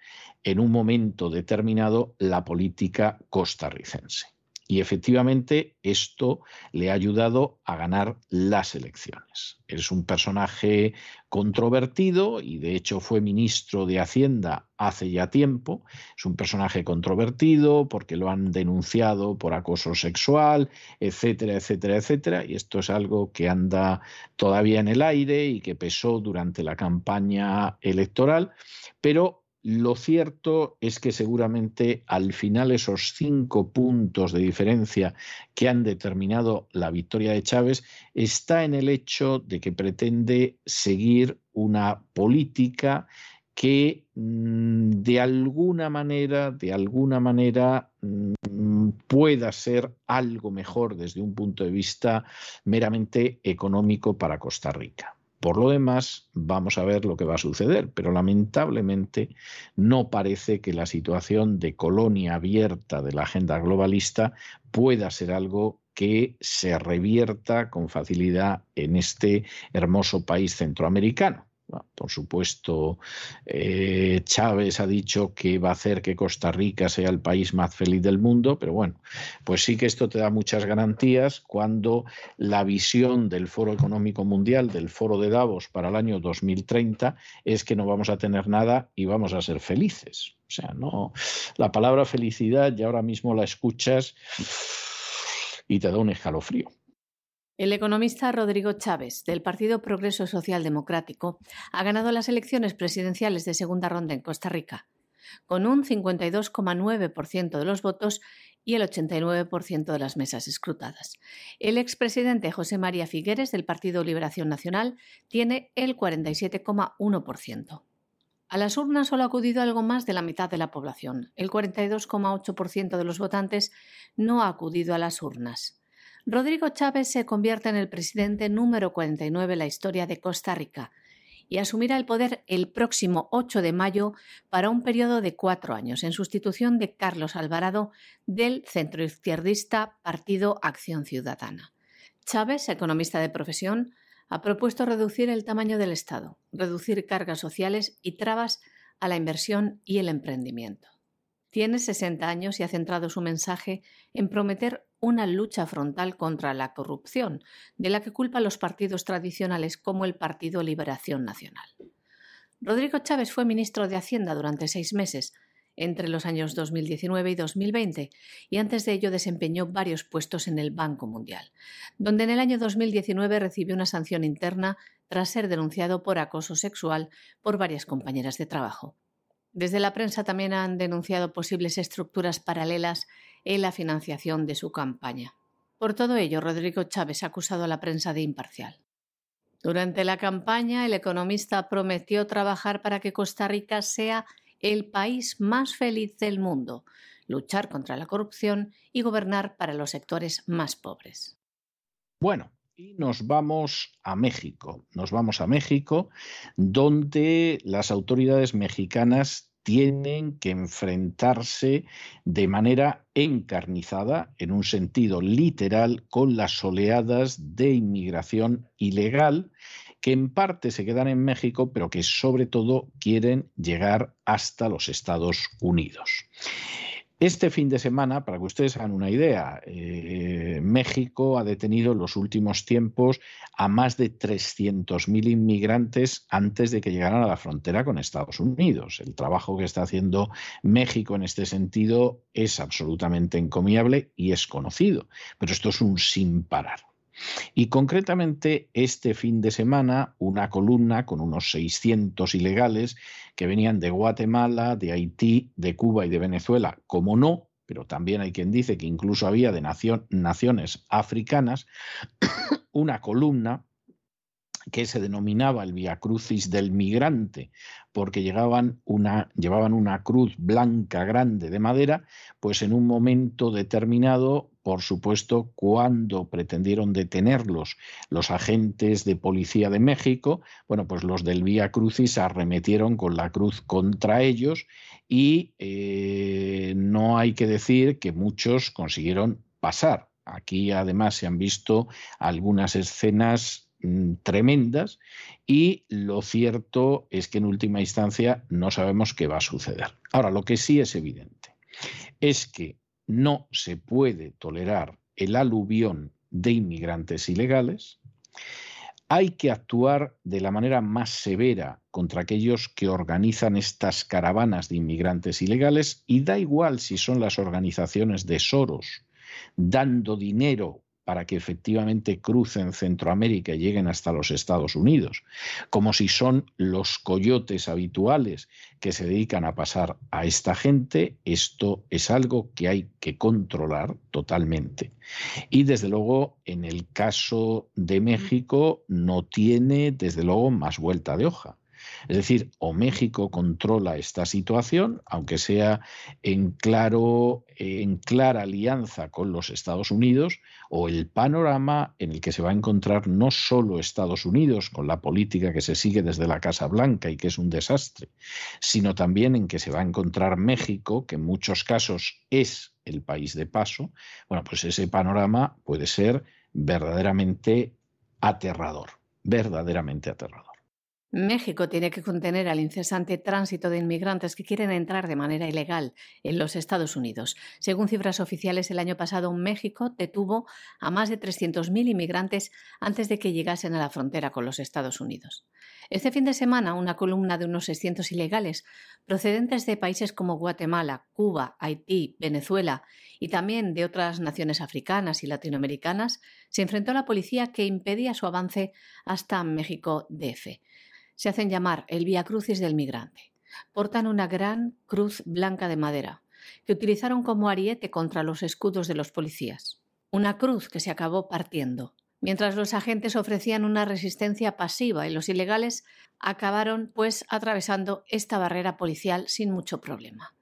en un momento determinado la política costarricense. Y efectivamente esto le ha ayudado a ganar las elecciones. Es un personaje controvertido y de hecho fue ministro de Hacienda hace ya tiempo. Es un personaje controvertido porque lo han denunciado por acoso sexual, etcétera, etcétera, etcétera. Y esto es algo que anda todavía en el aire y que pesó durante la campaña electoral. Pero lo cierto es que seguramente al final esos cinco puntos de diferencia que han determinado la victoria de Chávez está en el hecho de que pretende seguir una política que mm, de alguna manera, de alguna manera mm, pueda ser algo mejor desde un punto de vista meramente económico para Costa Rica. Por lo demás, vamos a ver lo que va a suceder, pero lamentablemente no parece que la situación de colonia abierta de la agenda globalista pueda ser algo que se revierta con facilidad en este hermoso país centroamericano. Por supuesto, eh, Chávez ha dicho que va a hacer que Costa Rica sea el país más feliz del mundo, pero bueno, pues sí que esto te da muchas garantías cuando la visión del Foro Económico Mundial, del Foro de Davos para el año 2030, es que no vamos a tener nada y vamos a ser felices. O sea, no, la palabra felicidad ya ahora mismo la escuchas y te da un escalofrío. El economista Rodrigo Chávez, del Partido Progreso Social Democrático, ha ganado las elecciones presidenciales de segunda ronda en Costa Rica, con un 52,9% de los votos y el 89% de las mesas escrutadas. El expresidente José María Figueres, del Partido Liberación Nacional, tiene el 47,1%. A las urnas solo ha acudido algo más de la mitad de la población. El 42,8% de los votantes no ha acudido a las urnas. Rodrigo Chávez se convierte en el presidente número 49 en la historia de Costa Rica y asumirá el poder el próximo 8 de mayo para un periodo de cuatro años, en sustitución de Carlos Alvarado del centroizquierdista Partido Acción Ciudadana. Chávez, economista de profesión, ha propuesto reducir el tamaño del Estado, reducir cargas sociales y trabas a la inversión y el emprendimiento. Tiene 60 años y ha centrado su mensaje en prometer una lucha frontal contra la corrupción, de la que culpa a los partidos tradicionales como el Partido Liberación Nacional. Rodrigo Chávez fue ministro de Hacienda durante seis meses, entre los años 2019 y 2020, y antes de ello desempeñó varios puestos en el Banco Mundial, donde en el año 2019 recibió una sanción interna tras ser denunciado por acoso sexual por varias compañeras de trabajo. Desde la prensa también han denunciado posibles estructuras paralelas en la financiación de su campaña. Por todo ello, Rodrigo Chávez ha acusado a la prensa de imparcial. Durante la campaña, el economista prometió trabajar para que Costa Rica sea el país más feliz del mundo, luchar contra la corrupción y gobernar para los sectores más pobres. Bueno, y nos vamos a México. Nos vamos a México, donde las autoridades mexicanas tienen que enfrentarse de manera encarnizada, en un sentido literal, con las oleadas de inmigración ilegal que en parte se quedan en México, pero que sobre todo quieren llegar hasta los Estados Unidos. Este fin de semana, para que ustedes hagan una idea, eh, México ha detenido en los últimos tiempos a más de 300.000 inmigrantes antes de que llegaran a la frontera con Estados Unidos. El trabajo que está haciendo México en este sentido es absolutamente encomiable y es conocido, pero esto es un sin parar. Y concretamente este fin de semana, una columna con unos 600 ilegales que venían de Guatemala, de Haití, de Cuba y de Venezuela, como no, pero también hay quien dice que incluso había de naciones africanas, una columna que se denominaba el Via Crucis del migrante, porque llegaban una, llevaban una cruz blanca grande de madera, pues en un momento determinado, por supuesto, cuando pretendieron detenerlos los agentes de policía de México, bueno, pues los del Via Crucis arremetieron con la cruz contra ellos y eh, no hay que decir que muchos consiguieron pasar. Aquí además se han visto algunas escenas Mm, tremendas y lo cierto es que en última instancia no sabemos qué va a suceder. Ahora, lo que sí es evidente es que no se puede tolerar el aluvión de inmigrantes ilegales, hay que actuar de la manera más severa contra aquellos que organizan estas caravanas de inmigrantes ilegales y da igual si son las organizaciones de Soros dando dinero para que efectivamente crucen Centroamérica y lleguen hasta los Estados Unidos, como si son los coyotes habituales que se dedican a pasar a esta gente, esto es algo que hay que controlar totalmente. Y desde luego, en el caso de México, no tiene desde luego más vuelta de hoja. Es decir, o México controla esta situación, aunque sea en, claro, en clara alianza con los Estados Unidos, o el panorama en el que se va a encontrar no solo Estados Unidos con la política que se sigue desde la Casa Blanca y que es un desastre, sino también en que se va a encontrar México, que en muchos casos es el país de paso, bueno, pues ese panorama puede ser verdaderamente aterrador, verdaderamente aterrador. México tiene que contener al incesante tránsito de inmigrantes que quieren entrar de manera ilegal en los Estados Unidos. Según cifras oficiales, el año pasado México detuvo a más de 300.000 inmigrantes antes de que llegasen a la frontera con los Estados Unidos. Este fin de semana, una columna de unos 600 ilegales procedentes de países como Guatemala, Cuba, Haití, Venezuela y también de otras naciones africanas y latinoamericanas se enfrentó a la policía que impedía su avance hasta México DF se hacen llamar el Vía Crucis del Migrante. Portan una gran cruz blanca de madera, que utilizaron como ariete contra los escudos de los policías. Una cruz que se acabó partiendo, mientras los agentes ofrecían una resistencia pasiva y los ilegales acabaron pues atravesando esta barrera policial sin mucho problema.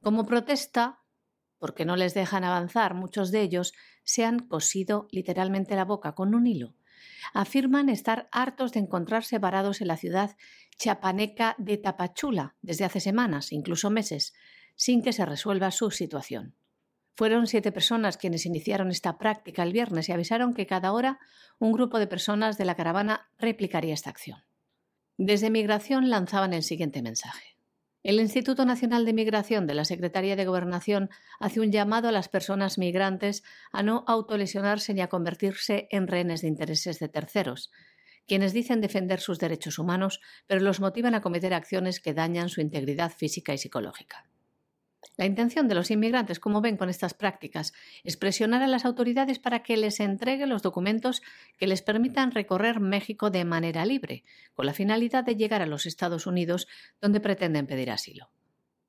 Como protesta, porque no les dejan avanzar, muchos de ellos se han cosido literalmente la boca con un hilo afirman estar hartos de encontrarse varados en la ciudad chapaneca de Tapachula desde hace semanas, incluso meses, sin que se resuelva su situación. Fueron siete personas quienes iniciaron esta práctica el viernes y avisaron que cada hora un grupo de personas de la caravana replicaría esta acción. Desde Migración lanzaban el siguiente mensaje. El Instituto Nacional de Migración de la Secretaría de Gobernación hace un llamado a las personas migrantes a no autolesionarse ni a convertirse en rehenes de intereses de terceros, quienes dicen defender sus derechos humanos, pero los motivan a cometer acciones que dañan su integridad física y psicológica. La intención de los inmigrantes, como ven con estas prácticas, es presionar a las autoridades para que les entreguen los documentos que les permitan recorrer México de manera libre, con la finalidad de llegar a los Estados Unidos, donde pretenden pedir asilo.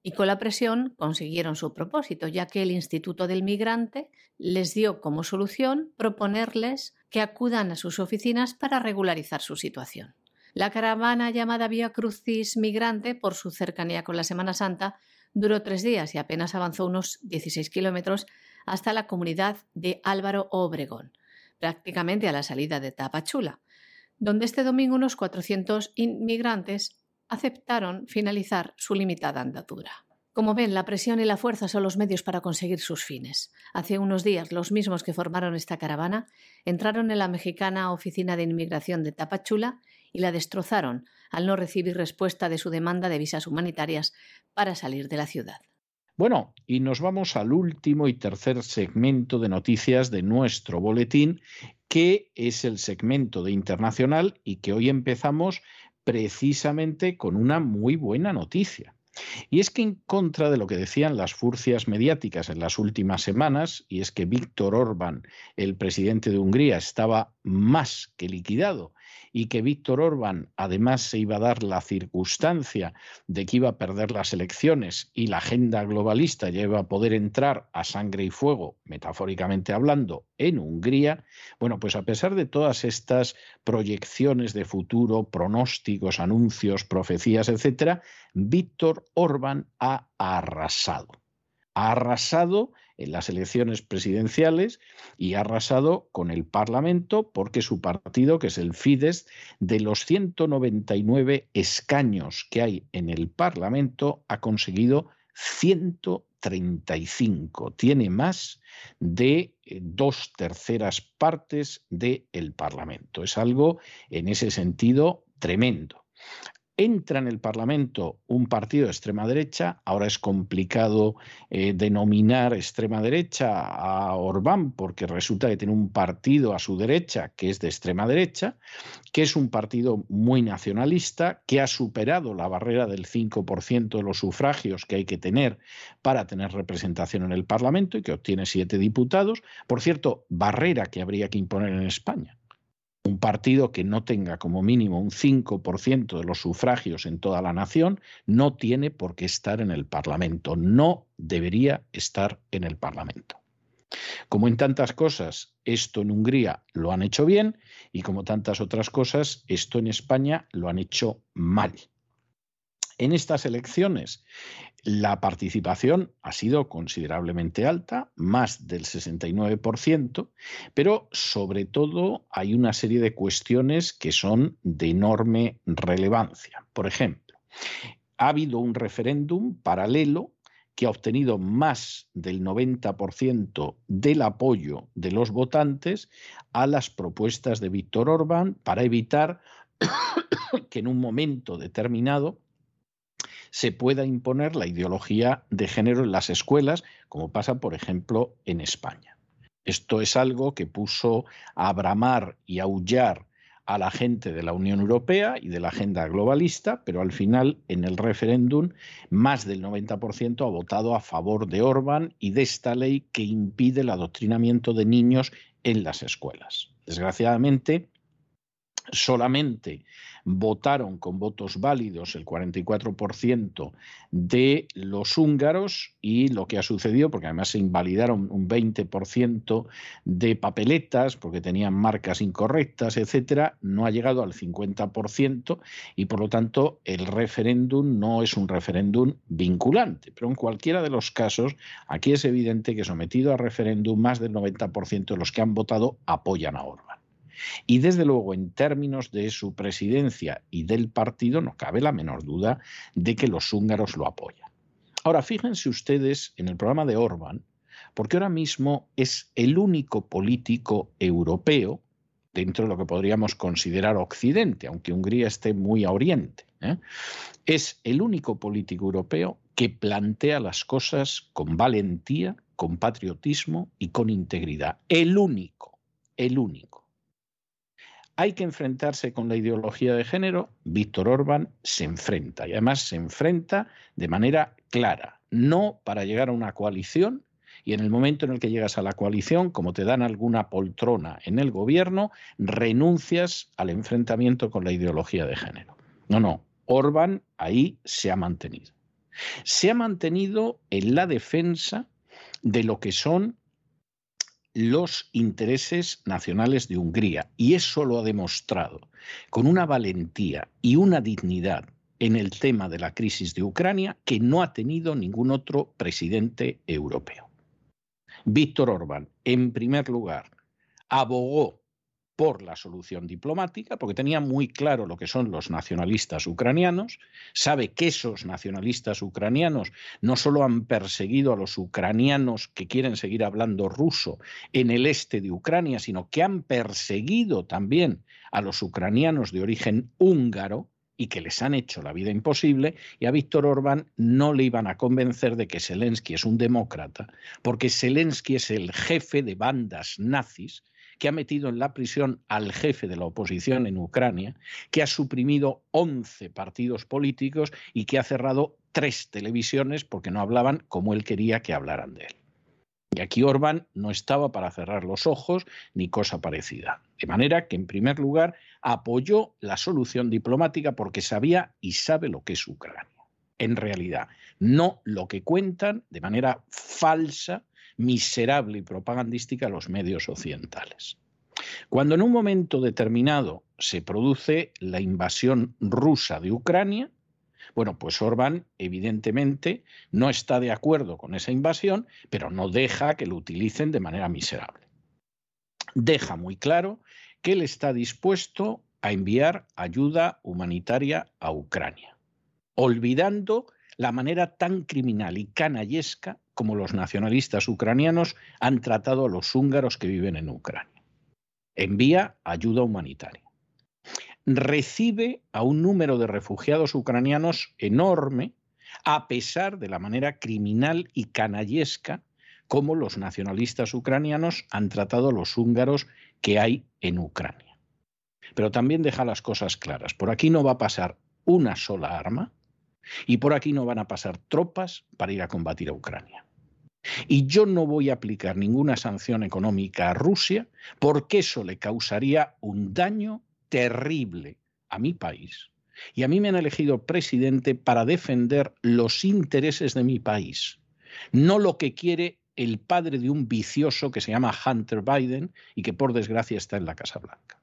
Y con la presión consiguieron su propósito, ya que el Instituto del Migrante les dio como solución proponerles que acudan a sus oficinas para regularizar su situación. La caravana llamada Vía Crucis Migrante, por su cercanía con la Semana Santa, Duró tres días y apenas avanzó unos 16 kilómetros hasta la comunidad de Álvaro Obregón, prácticamente a la salida de Tapachula, donde este domingo unos 400 inmigrantes aceptaron finalizar su limitada andadura. Como ven, la presión y la fuerza son los medios para conseguir sus fines. Hace unos días, los mismos que formaron esta caravana entraron en la mexicana Oficina de Inmigración de Tapachula y la destrozaron al no recibir respuesta de su demanda de visas humanitarias para salir de la ciudad. Bueno, y nos vamos al último y tercer segmento de noticias de nuestro boletín, que es el segmento de internacional y que hoy empezamos precisamente con una muy buena noticia. Y es que en contra de lo que decían las furcias mediáticas en las últimas semanas, y es que Víctor Orbán, el presidente de Hungría, estaba más que liquidado y que Víctor Orbán además se iba a dar la circunstancia de que iba a perder las elecciones y la agenda globalista ya iba a poder entrar a sangre y fuego, metafóricamente hablando, en Hungría, bueno, pues a pesar de todas estas proyecciones de futuro, pronósticos, anuncios, profecías, etcétera, Víctor Orbán ha arrasado. Ha arrasado en las elecciones presidenciales y ha arrasado con el Parlamento porque su partido, que es el Fidesz, de los 199 escaños que hay en el Parlamento, ha conseguido 135. Tiene más de eh, dos terceras partes del Parlamento. Es algo en ese sentido tremendo entra en el Parlamento un partido de extrema derecha, ahora es complicado eh, denominar extrema derecha a Orbán porque resulta que tiene un partido a su derecha que es de extrema derecha, que es un partido muy nacionalista, que ha superado la barrera del 5% de los sufragios que hay que tener para tener representación en el Parlamento y que obtiene siete diputados. Por cierto, barrera que habría que imponer en España un partido que no tenga como mínimo un 5% de los sufragios en toda la nación no tiene por qué estar en el Parlamento, no debería estar en el Parlamento. Como en tantas cosas, esto en Hungría lo han hecho bien y como tantas otras cosas, esto en España lo han hecho mal. En estas elecciones la participación ha sido considerablemente alta, más del 69%, pero sobre todo hay una serie de cuestiones que son de enorme relevancia. Por ejemplo, ha habido un referéndum paralelo que ha obtenido más del 90% del apoyo de los votantes a las propuestas de Víctor Orbán para evitar que en un momento determinado se pueda imponer la ideología de género en las escuelas, como pasa, por ejemplo, en España. Esto es algo que puso a bramar y aullar a la gente de la Unión Europea y de la agenda globalista, pero al final en el referéndum más del 90% ha votado a favor de Orbán y de esta ley que impide el adoctrinamiento de niños en las escuelas. Desgraciadamente, solamente votaron con votos válidos el 44% de los húngaros y lo que ha sucedido, porque además se invalidaron un 20% de papeletas porque tenían marcas incorrectas, etcétera, no ha llegado al 50% y por lo tanto el referéndum no es un referéndum vinculante. Pero en cualquiera de los casos, aquí es evidente que sometido a referéndum, más del 90% de los que han votado apoyan a Orbán. Y desde luego, en términos de su presidencia y del partido, no cabe la menor duda de que los húngaros lo apoyan. Ahora, fíjense ustedes en el programa de Orbán, porque ahora mismo es el único político europeo, dentro de lo que podríamos considerar Occidente, aunque Hungría esté muy a Oriente. ¿eh? Es el único político europeo que plantea las cosas con valentía, con patriotismo y con integridad. El único, el único. Hay que enfrentarse con la ideología de género. Víctor Orbán se enfrenta y además se enfrenta de manera clara, no para llegar a una coalición, y en el momento en el que llegas a la coalición, como te dan alguna poltrona en el gobierno, renuncias al enfrentamiento con la ideología de género. No, no, Orbán ahí se ha mantenido. Se ha mantenido en la defensa de lo que son los intereses nacionales de Hungría. Y eso lo ha demostrado con una valentía y una dignidad en el tema de la crisis de Ucrania que no ha tenido ningún otro presidente europeo. Víctor Orbán, en primer lugar, abogó por la solución diplomática, porque tenía muy claro lo que son los nacionalistas ucranianos, sabe que esos nacionalistas ucranianos no solo han perseguido a los ucranianos que quieren seguir hablando ruso en el este de Ucrania, sino que han perseguido también a los ucranianos de origen húngaro, y que les han hecho la vida imposible, y a Víctor Orbán no le iban a convencer de que Zelensky es un demócrata, porque Zelensky es el jefe de bandas nazis que ha metido en la prisión al jefe de la oposición en Ucrania, que ha suprimido 11 partidos políticos y que ha cerrado tres televisiones porque no hablaban como él quería que hablaran de él. Y aquí Orbán no estaba para cerrar los ojos ni cosa parecida. De manera que, en primer lugar, apoyó la solución diplomática porque sabía y sabe lo que es Ucrania. En realidad, no lo que cuentan de manera falsa, miserable y propagandística los medios occidentales. Cuando en un momento determinado se produce la invasión rusa de Ucrania, bueno, pues Orbán evidentemente no está de acuerdo con esa invasión, pero no deja que lo utilicen de manera miserable. Deja muy claro que él está dispuesto a enviar ayuda humanitaria a Ucrania, olvidando la manera tan criminal y canallesca como los nacionalistas ucranianos han tratado a los húngaros que viven en Ucrania. Envía ayuda humanitaria recibe a un número de refugiados ucranianos enorme, a pesar de la manera criminal y canallesca como los nacionalistas ucranianos han tratado a los húngaros que hay en Ucrania. Pero también deja las cosas claras. Por aquí no va a pasar una sola arma y por aquí no van a pasar tropas para ir a combatir a Ucrania. Y yo no voy a aplicar ninguna sanción económica a Rusia porque eso le causaría un daño terrible a mi país. Y a mí me han elegido presidente para defender los intereses de mi país, no lo que quiere el padre de un vicioso que se llama Hunter Biden y que por desgracia está en la Casa Blanca.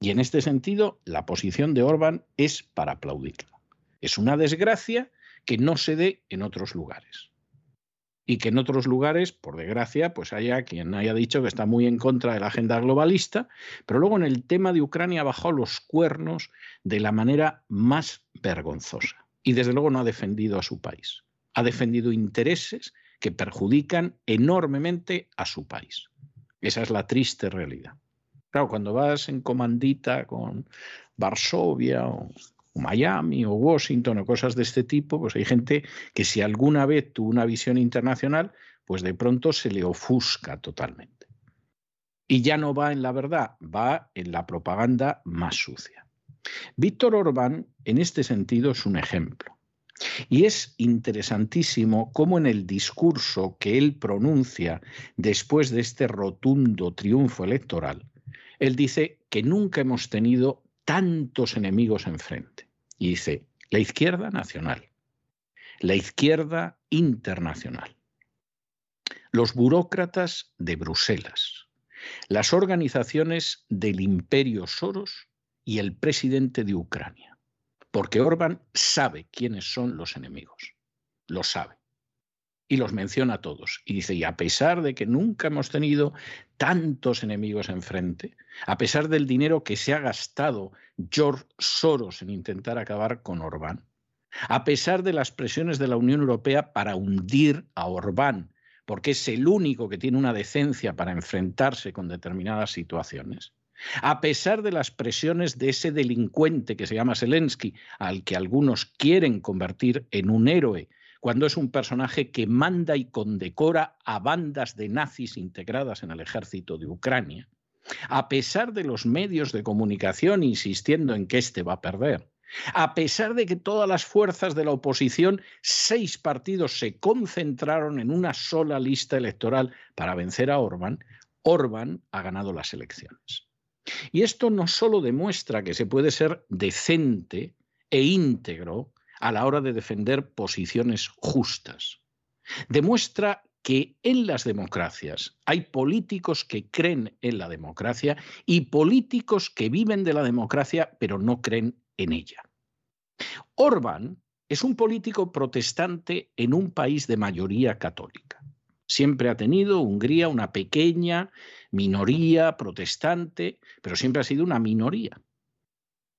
Y en este sentido, la posición de Orban es para aplaudirla. Es una desgracia que no se dé en otros lugares y que en otros lugares, por desgracia, pues haya quien haya dicho que está muy en contra de la agenda globalista, pero luego en el tema de Ucrania ha bajado los cuernos de la manera más vergonzosa y desde luego no ha defendido a su país. Ha defendido intereses que perjudican enormemente a su país. Esa es la triste realidad. Claro, cuando vas en comandita con Varsovia o Miami o Washington o cosas de este tipo, pues hay gente que si alguna vez tuvo una visión internacional, pues de pronto se le ofusca totalmente. Y ya no va en la verdad, va en la propaganda más sucia. Víctor Orbán, en este sentido, es un ejemplo. Y es interesantísimo cómo en el discurso que él pronuncia después de este rotundo triunfo electoral, él dice que nunca hemos tenido tantos enemigos enfrente. Y dice, la izquierda nacional, la izquierda internacional, los burócratas de Bruselas, las organizaciones del imperio Soros y el presidente de Ucrania. Porque Orbán sabe quiénes son los enemigos, lo sabe. Y los menciona a todos. Y dice, y a pesar de que nunca hemos tenido tantos enemigos enfrente, a pesar del dinero que se ha gastado George Soros en intentar acabar con Orbán, a pesar de las presiones de la Unión Europea para hundir a Orbán, porque es el único que tiene una decencia para enfrentarse con determinadas situaciones, a pesar de las presiones de ese delincuente que se llama Zelensky, al que algunos quieren convertir en un héroe, cuando es un personaje que manda y condecora a bandas de nazis integradas en el ejército de Ucrania, a pesar de los medios de comunicación insistiendo en que éste va a perder, a pesar de que todas las fuerzas de la oposición, seis partidos se concentraron en una sola lista electoral para vencer a Orbán, Orbán ha ganado las elecciones. Y esto no solo demuestra que se puede ser decente e íntegro a la hora de defender posiciones justas, demuestra que en las democracias hay políticos que creen en la democracia y políticos que viven de la democracia pero no creen en ella. Orbán es un político protestante en un país de mayoría católica. Siempre ha tenido Hungría una pequeña minoría protestante, pero siempre ha sido una minoría.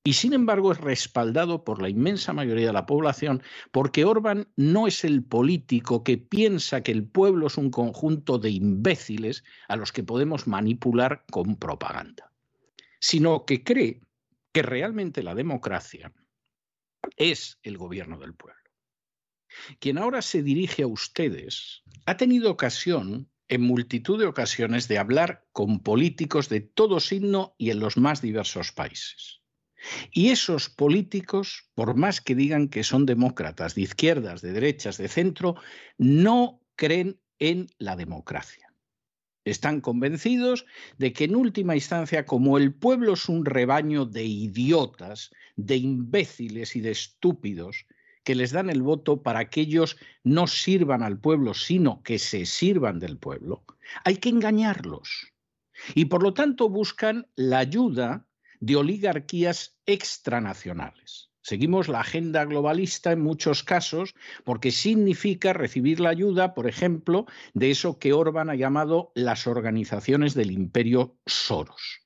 Y sin embargo es respaldado por la inmensa mayoría de la población porque Orbán no es el político que piensa que el pueblo es un conjunto de imbéciles a los que podemos manipular con propaganda, sino que cree que realmente la democracia es el gobierno del pueblo. Quien ahora se dirige a ustedes ha tenido ocasión en multitud de ocasiones de hablar con políticos de todo signo y en los más diversos países. Y esos políticos, por más que digan que son demócratas, de izquierdas, de derechas, de centro, no creen en la democracia. Están convencidos de que en última instancia, como el pueblo es un rebaño de idiotas, de imbéciles y de estúpidos, que les dan el voto para que ellos no sirvan al pueblo, sino que se sirvan del pueblo, hay que engañarlos. Y por lo tanto buscan la ayuda de oligarquías extranacionales. Seguimos la agenda globalista en muchos casos porque significa recibir la ayuda, por ejemplo, de eso que Orban ha llamado las organizaciones del imperio Soros.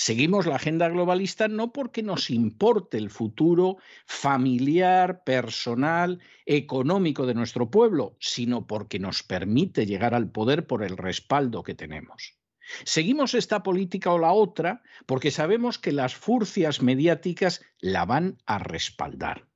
Seguimos la agenda globalista no porque nos importe el futuro familiar, personal, económico de nuestro pueblo, sino porque nos permite llegar al poder por el respaldo que tenemos. Seguimos esta política o la otra porque sabemos que las furcias mediáticas la van a respaldar.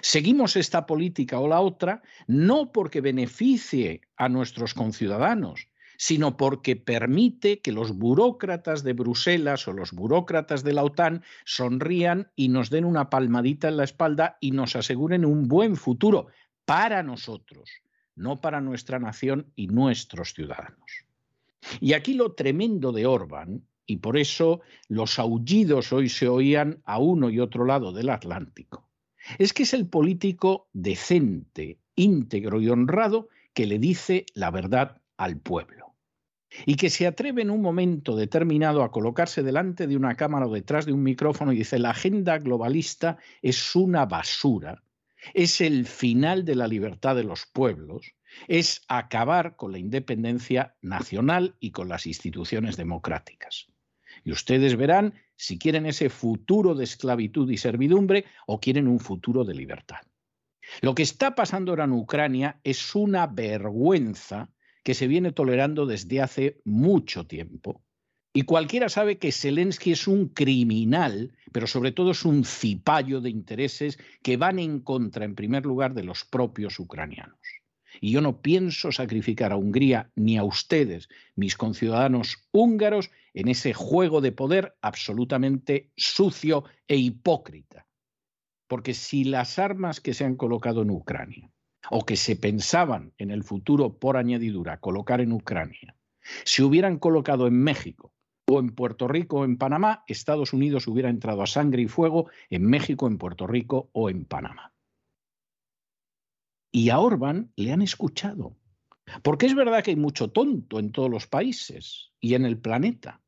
Seguimos esta política o la otra no porque beneficie a nuestros conciudadanos, sino porque permite que los burócratas de Bruselas o los burócratas de la OTAN sonrían y nos den una palmadita en la espalda y nos aseguren un buen futuro para nosotros, no para nuestra nación y nuestros ciudadanos. Y aquí lo tremendo de Orbán, y por eso los aullidos hoy se oían a uno y otro lado del Atlántico, es que es el político decente, íntegro y honrado que le dice la verdad al pueblo. Y que se atreve en un momento determinado a colocarse delante de una cámara o detrás de un micrófono y dice la agenda globalista es una basura, es el final de la libertad de los pueblos, es acabar con la independencia nacional y con las instituciones democráticas. Y ustedes verán si quieren ese futuro de esclavitud y servidumbre o quieren un futuro de libertad. Lo que está pasando ahora en Ucrania es una vergüenza que se viene tolerando desde hace mucho tiempo. Y cualquiera sabe que Zelensky es un criminal, pero sobre todo es un cipayo de intereses que van en contra, en primer lugar, de los propios ucranianos. Y yo no pienso sacrificar a Hungría ni a ustedes, mis conciudadanos húngaros, en ese juego de poder absolutamente sucio e hipócrita. Porque si las armas que se han colocado en Ucrania, o que se pensaban en el futuro por añadidura colocar en Ucrania, se hubieran colocado en México, o en Puerto Rico o en Panamá, Estados Unidos hubiera entrado a sangre y fuego en México, en Puerto Rico o en Panamá. Y a Orban le han escuchado. Porque es verdad que hay mucho tonto en todos los países y en el planeta.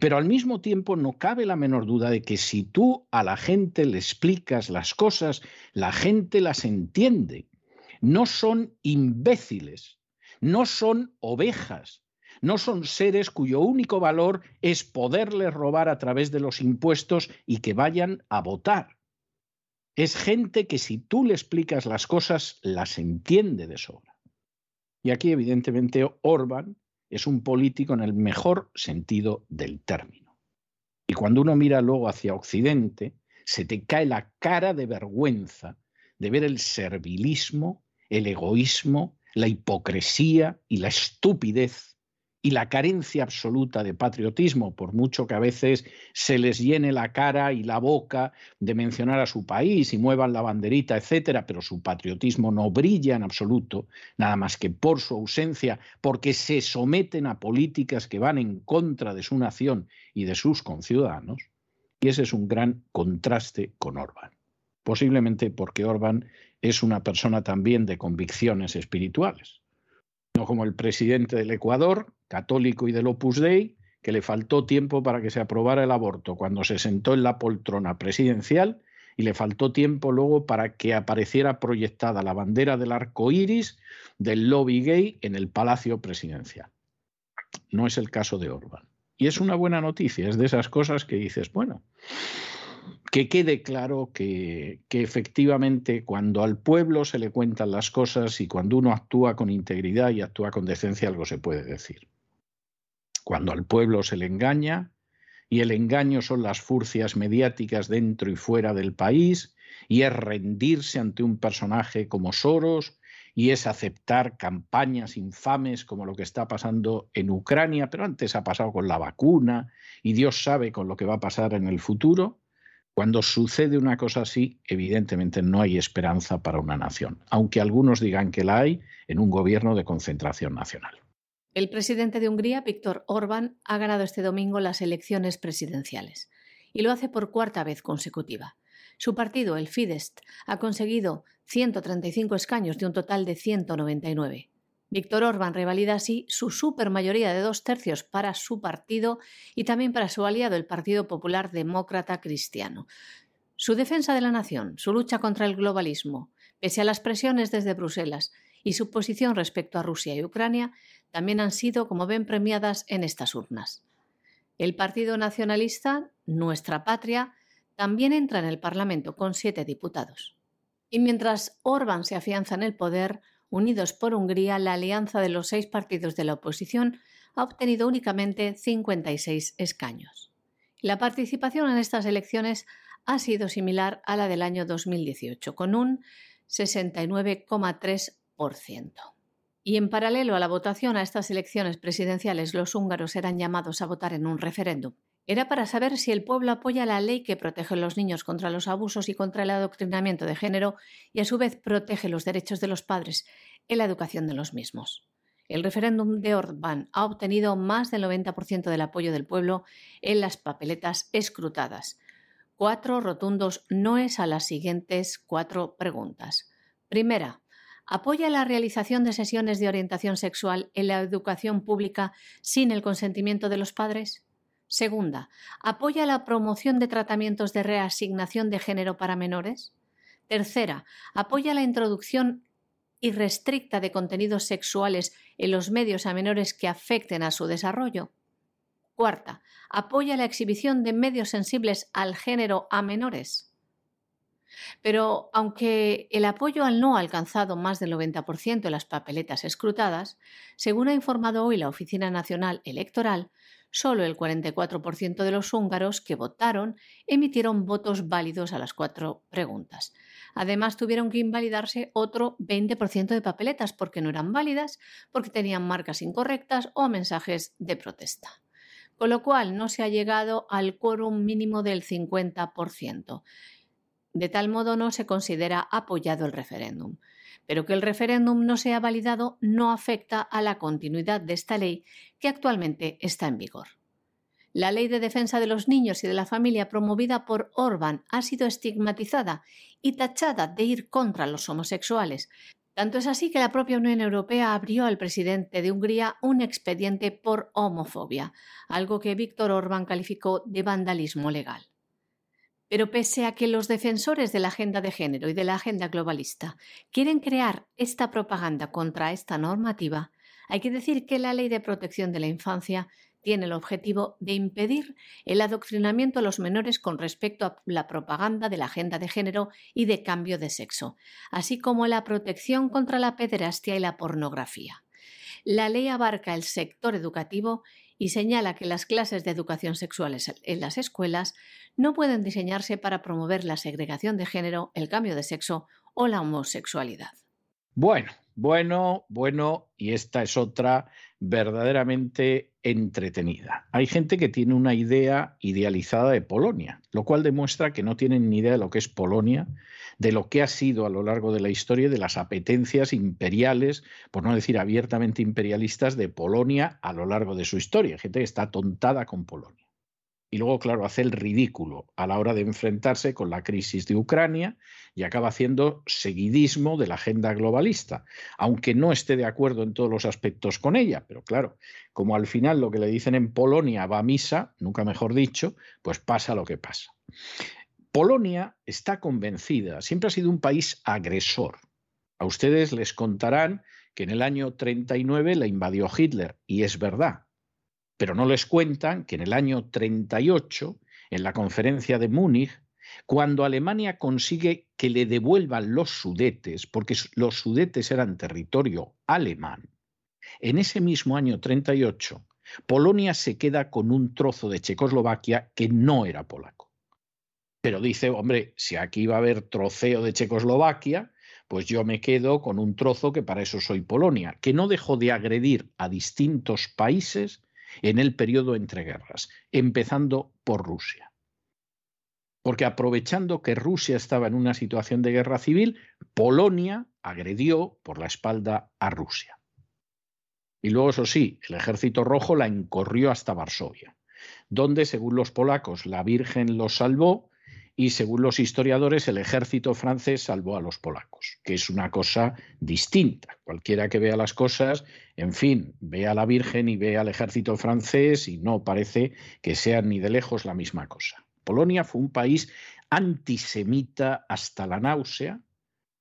Pero al mismo tiempo no cabe la menor duda de que si tú a la gente le explicas las cosas, la gente las entiende. No son imbéciles, no son ovejas, no son seres cuyo único valor es poderles robar a través de los impuestos y que vayan a votar. Es gente que si tú le explicas las cosas, las entiende de sobra. Y aquí, evidentemente, Orban es un político en el mejor sentido del término. Y cuando uno mira luego hacia Occidente, se te cae la cara de vergüenza de ver el servilismo, el egoísmo, la hipocresía y la estupidez y la carencia absoluta de patriotismo, por mucho que a veces se les llene la cara y la boca de mencionar a su país y muevan la banderita, etcétera, pero su patriotismo no brilla en absoluto, nada más que por su ausencia, porque se someten a políticas que van en contra de su nación y de sus conciudadanos. Y ese es un gran contraste con Orbán. Posiblemente porque Orbán es una persona también de convicciones espirituales como el presidente del Ecuador, católico y del Opus Dei, que le faltó tiempo para que se aprobara el aborto cuando se sentó en la poltrona presidencial y le faltó tiempo luego para que apareciera proyectada la bandera del arco iris del lobby gay en el palacio presidencial. No es el caso de Orban. Y es una buena noticia, es de esas cosas que dices, bueno, que quede claro que, efectivamente cuando al pueblo se le cuentan las cosas y cuando uno actúa con integridad y actúa con decencia, algo se puede decir cuando al pueblo se le engaña, y el engaño son las furcias mediáticas dentro y fuera del país, y es rendirse ante un personaje como Soros, y es aceptar campañas infames como lo que está pasando en Ucrania, pero antes ha pasado con la vacuna, y Dios sabe con lo que va a pasar en el futuro. Cuando sucede una cosa así, evidentemente no hay esperanza para una nación, aunque algunos digan que la hay en un gobierno de concentración nacional. El presidente de Hungría, Víctor Orbán, ha ganado este domingo las elecciones presidenciales y lo hace por cuarta vez consecutiva. Su partido, el Fidesz, ha conseguido 135 escaños de un total de 199. Víctor Orbán revalida así su supermayoría de dos tercios para su partido y también para su aliado, el Partido Popular Demócrata Cristiano. Su defensa de la nación, su lucha contra el globalismo, pese a las presiones desde Bruselas y su posición respecto a Rusia y Ucrania, también han sido, como ven, premiadas en estas urnas. El Partido Nacionalista, Nuestra Patria, también entra en el Parlamento con siete diputados. Y mientras Orbán se afianza en el poder, Unidos por Hungría, la alianza de los seis partidos de la oposición, ha obtenido únicamente 56 escaños. La participación en estas elecciones ha sido similar a la del año 2018, con un 69,3%. Y en paralelo a la votación a estas elecciones presidenciales, los húngaros eran llamados a votar en un referéndum. Era para saber si el pueblo apoya la ley que protege a los niños contra los abusos y contra el adoctrinamiento de género y a su vez protege los derechos de los padres en la educación de los mismos. El referéndum de Orbán ha obtenido más del 90% del apoyo del pueblo en las papeletas escrutadas. Cuatro rotundos noes a las siguientes cuatro preguntas. Primera, apoya la realización de sesiones de orientación sexual en la educación pública sin el consentimiento de los padres? Segunda, ¿apoya la promoción de tratamientos de reasignación de género para menores? Tercera, ¿apoya la introducción irrestricta de contenidos sexuales en los medios a menores que afecten a su desarrollo? Cuarta, ¿apoya la exhibición de medios sensibles al género a menores? Pero aunque el apoyo al no ha alcanzado más del 90% en las papeletas escrutadas, según ha informado hoy la Oficina Nacional Electoral, solo el 44% de los húngaros que votaron emitieron votos válidos a las cuatro preguntas. Además, tuvieron que invalidarse otro 20% de papeletas porque no eran válidas, porque tenían marcas incorrectas o mensajes de protesta. Con lo cual, no se ha llegado al quórum mínimo del 50%. De tal modo no se considera apoyado el referéndum. Pero que el referéndum no sea validado no afecta a la continuidad de esta ley que actualmente está en vigor. La ley de defensa de los niños y de la familia promovida por Orbán ha sido estigmatizada y tachada de ir contra los homosexuales. Tanto es así que la propia Unión Europea abrió al presidente de Hungría un expediente por homofobia, algo que Víctor Orbán calificó de vandalismo legal. Pero pese a que los defensores de la agenda de género y de la agenda globalista quieren crear esta propaganda contra esta normativa, hay que decir que la Ley de Protección de la Infancia tiene el objetivo de impedir el adoctrinamiento a los menores con respecto a la propaganda de la agenda de género y de cambio de sexo, así como la protección contra la pederastia y la pornografía. La ley abarca el sector educativo y señala que las clases de educación sexual en las escuelas no pueden diseñarse para promover la segregación de género, el cambio de sexo o la homosexualidad. Bueno, bueno, bueno, y esta es otra verdaderamente entretenida. Hay gente que tiene una idea idealizada de Polonia, lo cual demuestra que no tienen ni idea de lo que es Polonia, de lo que ha sido a lo largo de la historia, de las apetencias imperiales, por no decir abiertamente imperialistas, de Polonia a lo largo de su historia. Gente que está tontada con Polonia y luego, claro, hace el ridículo a la hora de enfrentarse con la crisis de Ucrania y acaba haciendo seguidismo de la agenda globalista, aunque no esté de acuerdo en todos los aspectos con ella. Pero claro, como al final lo que le dicen en Polonia va a misa, nunca mejor dicho, pues pasa lo que pasa. Polonia está convencida, siempre ha sido un país agresor. A ustedes les contarán que en el año 39 la invadió Hitler, y es verdad pero no les cuentan que en el año 38, en la conferencia de Múnich, cuando Alemania consigue que le devuelvan los sudetes, porque los sudetes eran territorio alemán, en ese mismo año 38, Polonia se queda con un trozo de Checoslovaquia que no era polaco. Pero dice, hombre, si aquí va a haber troceo de Checoslovaquia, pues yo me quedo con un trozo que para eso soy Polonia, que no dejó de agredir a distintos países en el periodo entre guerras, empezando por Rusia. Porque aprovechando que Rusia estaba en una situación de guerra civil, Polonia agredió por la espalda a Rusia. Y luego, eso sí, el ejército rojo la encorrió hasta Varsovia, donde, según los polacos, la Virgen los salvó y según los historiadores el ejército francés salvó a los polacos, que es una cosa distinta. Cualquiera que vea las cosas, en fin, ve a la Virgen y ve al ejército francés y no parece que sean ni de lejos la misma cosa. Polonia fue un país antisemita hasta la náusea,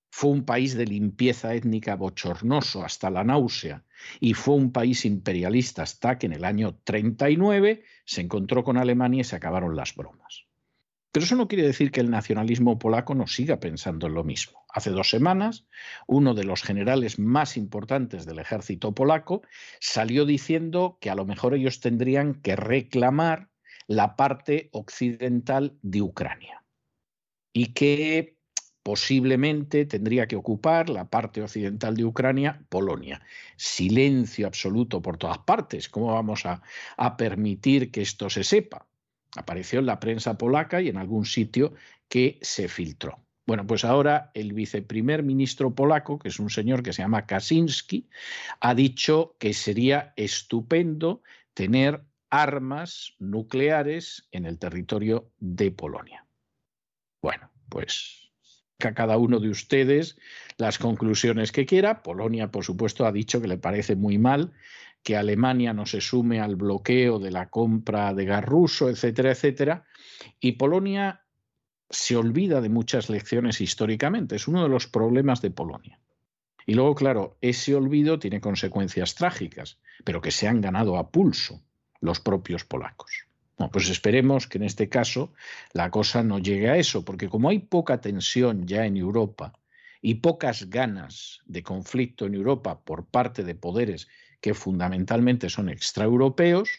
fue un país de limpieza étnica bochornoso hasta la náusea y fue un país imperialista hasta que en el año 39 se encontró con Alemania y se acabaron las bromas. Pero eso no quiere decir que el nacionalismo polaco no siga pensando en lo mismo. Hace dos semanas, uno de los generales más importantes del ejército polaco salió diciendo que a lo mejor ellos tendrían que reclamar la parte occidental de Ucrania y que posiblemente tendría que ocupar la parte occidental de Ucrania, Polonia. Silencio absoluto por todas partes. ¿Cómo vamos a, a permitir que esto se sepa? Apareció en la prensa polaca y en algún sitio que se filtró. Bueno, pues ahora el viceprimer ministro polaco, que es un señor que se llama Kaczynski, ha dicho que sería estupendo tener armas nucleares en el territorio de Polonia. Bueno, pues a cada uno de ustedes las conclusiones que quiera. Polonia, por supuesto, ha dicho que le parece muy mal que Alemania no se sume al bloqueo de la compra de gas ruso, etcétera, etcétera. Y Polonia se olvida de muchas lecciones históricamente. Es uno de los problemas de Polonia. Y luego, claro, ese olvido tiene consecuencias trágicas, pero que se han ganado a pulso los propios polacos. pues esperemos que en este caso la cosa no llegue a eso, porque como hay poca tensión ya en Europa y pocas ganas de conflicto en Europa por parte de poderes que fundamentalmente son extraeuropeos,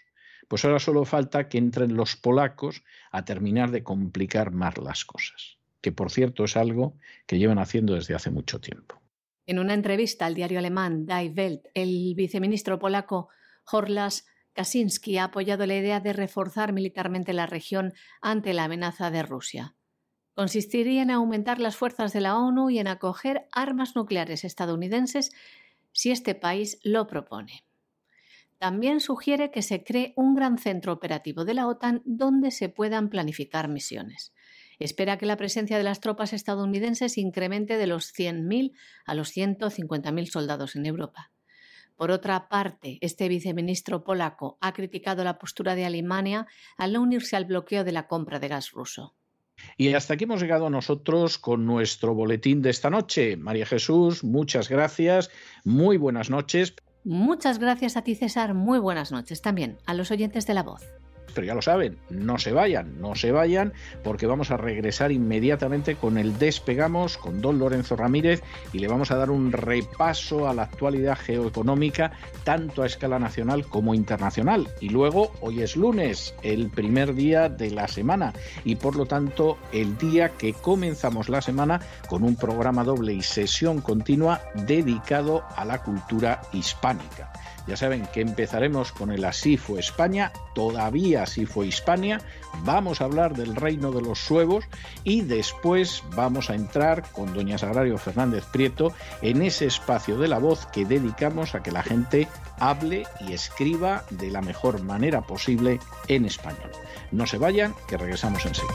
pues ahora solo falta que entren los polacos a terminar de complicar más las cosas, que por cierto es algo que llevan haciendo desde hace mucho tiempo. En una entrevista al diario alemán Die Welt, el viceministro polaco Horlas Kaczynski ha apoyado la idea de reforzar militarmente la región ante la amenaza de Rusia. Consistiría en aumentar las fuerzas de la ONU y en acoger armas nucleares estadounidenses si este país lo propone. También sugiere que se cree un gran centro operativo de la OTAN donde se puedan planificar misiones. Espera que la presencia de las tropas estadounidenses incremente de los 100.000 a los 150.000 soldados en Europa. Por otra parte, este viceministro polaco ha criticado la postura de Alemania al no unirse al bloqueo de la compra de gas ruso. Y hasta aquí hemos llegado nosotros con nuestro boletín de esta noche. María Jesús, muchas gracias, muy buenas noches. Muchas gracias a ti, César, muy buenas noches también a los oyentes de la voz. Pero ya lo saben, no se vayan, no se vayan, porque vamos a regresar inmediatamente con el Despegamos, con don Lorenzo Ramírez, y le vamos a dar un repaso a la actualidad geoeconómica, tanto a escala nacional como internacional. Y luego, hoy es lunes, el primer día de la semana, y por lo tanto, el día que comenzamos la semana con un programa doble y sesión continua dedicado a la cultura hispánica. Ya saben que empezaremos con el Así fue España, todavía así fue Hispania, vamos a hablar del reino de los suevos y después vamos a entrar con doña Sagrario Fernández Prieto en ese espacio de la voz que dedicamos a que la gente hable y escriba de la mejor manera posible en español. No se vayan, que regresamos enseguida.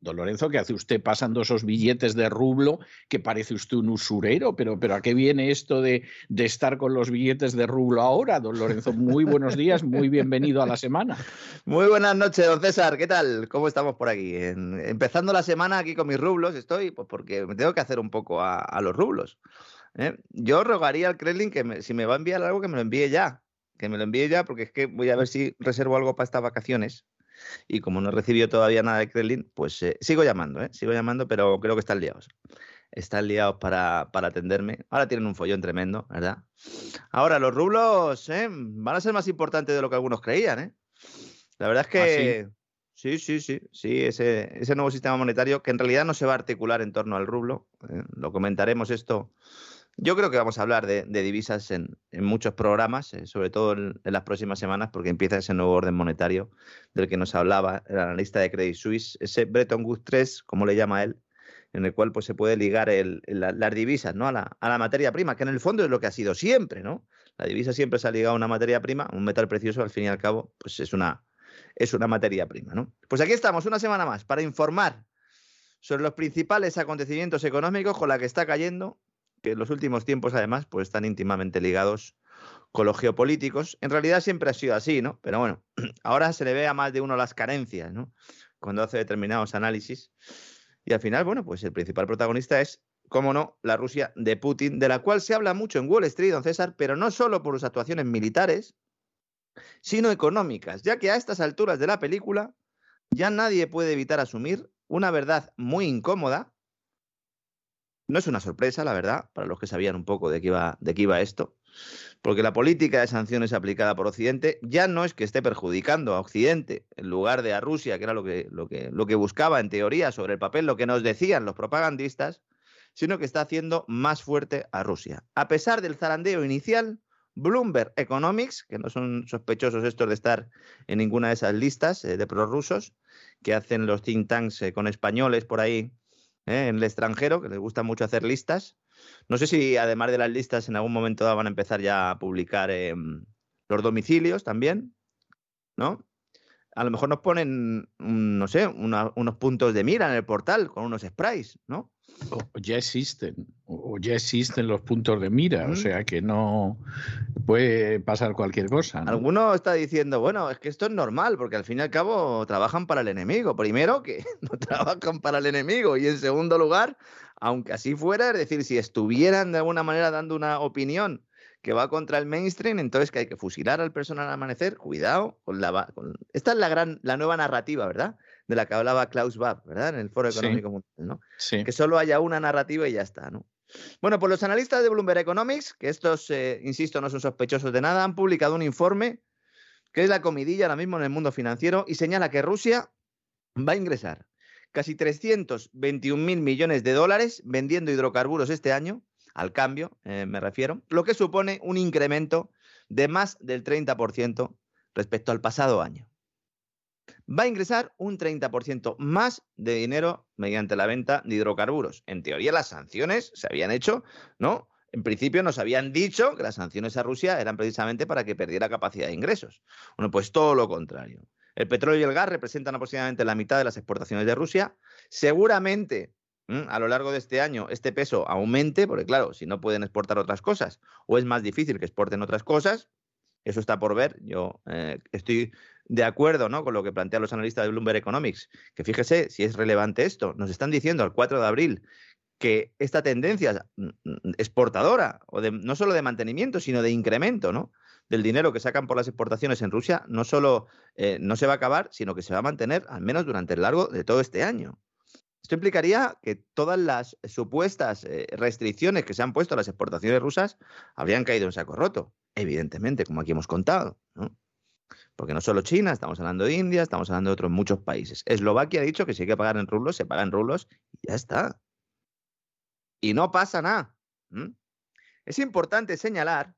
Don Lorenzo, ¿qué hace usted pasando esos billetes de rublo que parece usted un usurero? Pero, pero ¿a qué viene esto de, de, estar con los billetes de rublo ahora, don Lorenzo? Muy buenos días, muy bienvenido a la semana. Muy buenas noches, don César. ¿Qué tal? ¿Cómo estamos por aquí? empezando la semana aquí con mis rublos, estoy, pues porque me tengo que hacer un poco a, los rublos. ¿eh? Yo rogaría al Kremlin que si me va a enviar algo, que me lo envíe ya. Que me lo envíe ya, porque es que voy a ver si reservo algo para estas vacaciones y como no recibió todavía nada de Kremlin, pues eh, sigo llamando, ¿eh? sigo llamando, pero creo que están liados. Están liados para, para atenderme. Ahora tienen un follón tremendo, ¿verdad? Ahora, los rublos ¿eh? van a ser más importantes de lo que algunos creían. ¿eh? La verdad es ¿Ah, que... sí? sí, sí, sí, ese, ese nuevo sistema monetario que en realidad no se va a articular en torno al rublo. ¿eh? Lo comentaremos esto yo creo que vamos a hablar de, divisas en, muchos programas, eh, sobre todo en, las próximas semanas, porque empieza ese nuevo orden monetario del que nos hablaba el analista de Credit Suisse, ese Bretton Woods 3, como le llama él, en el cual pues, se puede ligar las divisas ¿no? a, la, materia prima, que en el fondo es lo que ha sido siempre. ¿no? La divisa siempre se ha ligado a una materia prima, un metal precioso, al fin y al cabo, pues es una, es una materia prima. ¿no? Pues aquí estamos, una semana más, para informar sobre los principales acontecimientos económicos con la que está cayendo que en los últimos tiempos además pues están íntimamente ligados con los geopolíticos. En realidad siempre ha sido así, ¿no? Pero bueno, ahora se le ve a más de uno las carencias, ¿no? Cuando hace determinados análisis. Y al final, bueno, pues el principal protagonista es, cómo no, la Rusia de Putin, de la cual se habla mucho en Wall Street, don César, pero no solo por sus actuaciones militares, sino económicas, ya que a estas alturas de la película ya nadie puede evitar asumir una verdad muy incómoda no es una sorpresa, la verdad, para los que sabían un poco de qué iba, de qué iba esto, porque la política de sanciones aplicada por Occidente ya no es que esté perjudicando a Occidente en lugar de a Rusia, que era lo que, lo que, lo que buscaba en teoría sobre el papel, lo que nos decían los propagandistas, sino que está haciendo más fuerte a Rusia. A pesar del zarandeo inicial, Bloomberg Economics, que no son sospechosos estos de estar en ninguna de esas listas eh, de prorrusos que hacen los think tanks eh, con españoles por ahí ¿eh? en el extranjero, que les gusta mucho hacer listas. No sé si además de las listas en algún momento van a empezar ya a publicar em, los domicilios también, ¿no? A lo mejor nos ponen, no sé, unos puntos de mira en el portal con unos sprays, ¿no? Ya existen, o ya existen los puntos de mira, o sea que no puede pasar cualquier cosa. Alguno está diciendo, bueno, es que esto es normal, porque al fin y al cabo trabajan para el enemigo. Primero, que no trabajan para el enemigo, y en segundo lugar, aunque así fuera, es decir, si estuvieran de alguna manera dando una opinión que va contra el mainstream, entonces que hay que fusilar al personal al amanecer, cuidado con la... Esta es la gran, la nueva narrativa, ¿verdad? De la que hablaba Klaus Schwab, ¿verdad? En el Foro Económico Mundial, ¿no? Que solo haya una narrativa y ya está, ¿no? Bueno, pues los analistas de Bloomberg Economics, que estos, eh, insisto, no son sospechosos de nada, han publicado un informe que es la comidilla ahora mismo en el mundo financiero y señala que Rusia va a ingresar casi 321 mil millones de dólares vendiendo hidrocarburos este año, al cambio eh, me refiero, lo que supone un incremento de más del 30% respecto al pasado año. Va a ingresar un 30% más de dinero mediante la venta de hidrocarburos. En teoría las sanciones se habían hecho, ¿no? En principio nos habían dicho que las sanciones a Rusia eran precisamente para que perdiera capacidad de ingresos. Bueno, pues todo lo contrario. El petróleo y el gas representan aproximadamente la mitad de las exportaciones de Rusia. Seguramente a lo largo de este año este peso aumente, porque claro, si no pueden exportar otras cosas o es más difícil que exporten otras cosas, eso está por ver. Yo eh, estoy de acuerdo ¿no? con lo que plantean los analistas de Bloomberg Economics, que fíjese si es relevante esto. Nos están diciendo al 4 de abril que esta tendencia mm, mm, exportadora, o de, no solo de mantenimiento, sino de incremento, ¿no? del dinero que sacan por las exportaciones en Rusia no solo eh, no se va a acabar, sino que se va a mantener al menos durante el largo de todo este año. Esto implicaría que todas las supuestas eh, restricciones que se han puesto a las exportaciones rusas habrían caído en saco roto, evidentemente, como aquí hemos contado. Porque no solo China, estamos hablando de India, estamos hablando de otros muchos países. Eslovaquia ha dicho que si hay que pagar en rublos, se paga en rublos y ya está. Y no pasa nada. Es importante señalar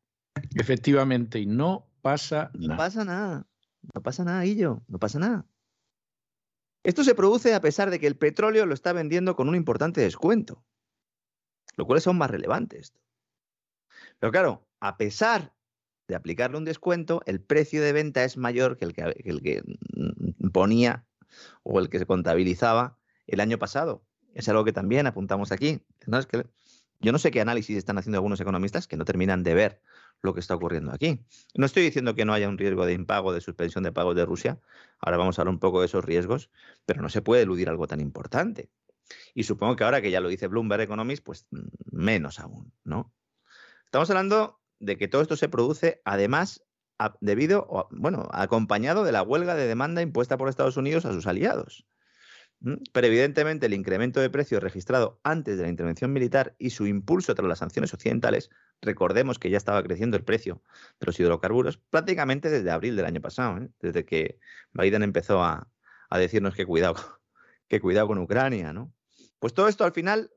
Efectivamente, y no pasa nada. No pasa nada. No pasa nada, Guillo. No pasa nada. Esto se produce a pesar de que el petróleo lo está vendiendo con un importante descuento, lo cual es aún más relevante esto. Pero claro, a pesar de aplicarle un descuento, el precio de venta es mayor que el que, el que mm, ponía o el que se contabilizaba el año pasado. Es algo que también apuntamos aquí. ¿No? Es que yo no sé qué análisis están haciendo algunos economistas que no terminan de ver lo que está ocurriendo aquí. No estoy diciendo que no haya un riesgo de impago, de suspensión de pagos de Rusia. Ahora vamos a hablar un poco de esos riesgos, pero no se puede eludir algo tan importante. Y supongo que ahora que ya lo dice Bloomberg Economics, pues mm, menos aún, ¿no? Estamos hablando de que todo esto se produce además debido, bueno, acompañado de la huelga de demanda impuesta por Estados Unidos a sus aliados. Pero evidentemente el incremento de precios registrado antes de la intervención militar y su impulso tras las sanciones occidentales, recordemos que ya estaba creciendo el precio de los hidrocarburos prácticamente desde abril del año pasado, ¿eh? desde que Biden empezó a, decirnos que cuidado, que cuidado con Ucrania, ¿no? Pues todo esto al final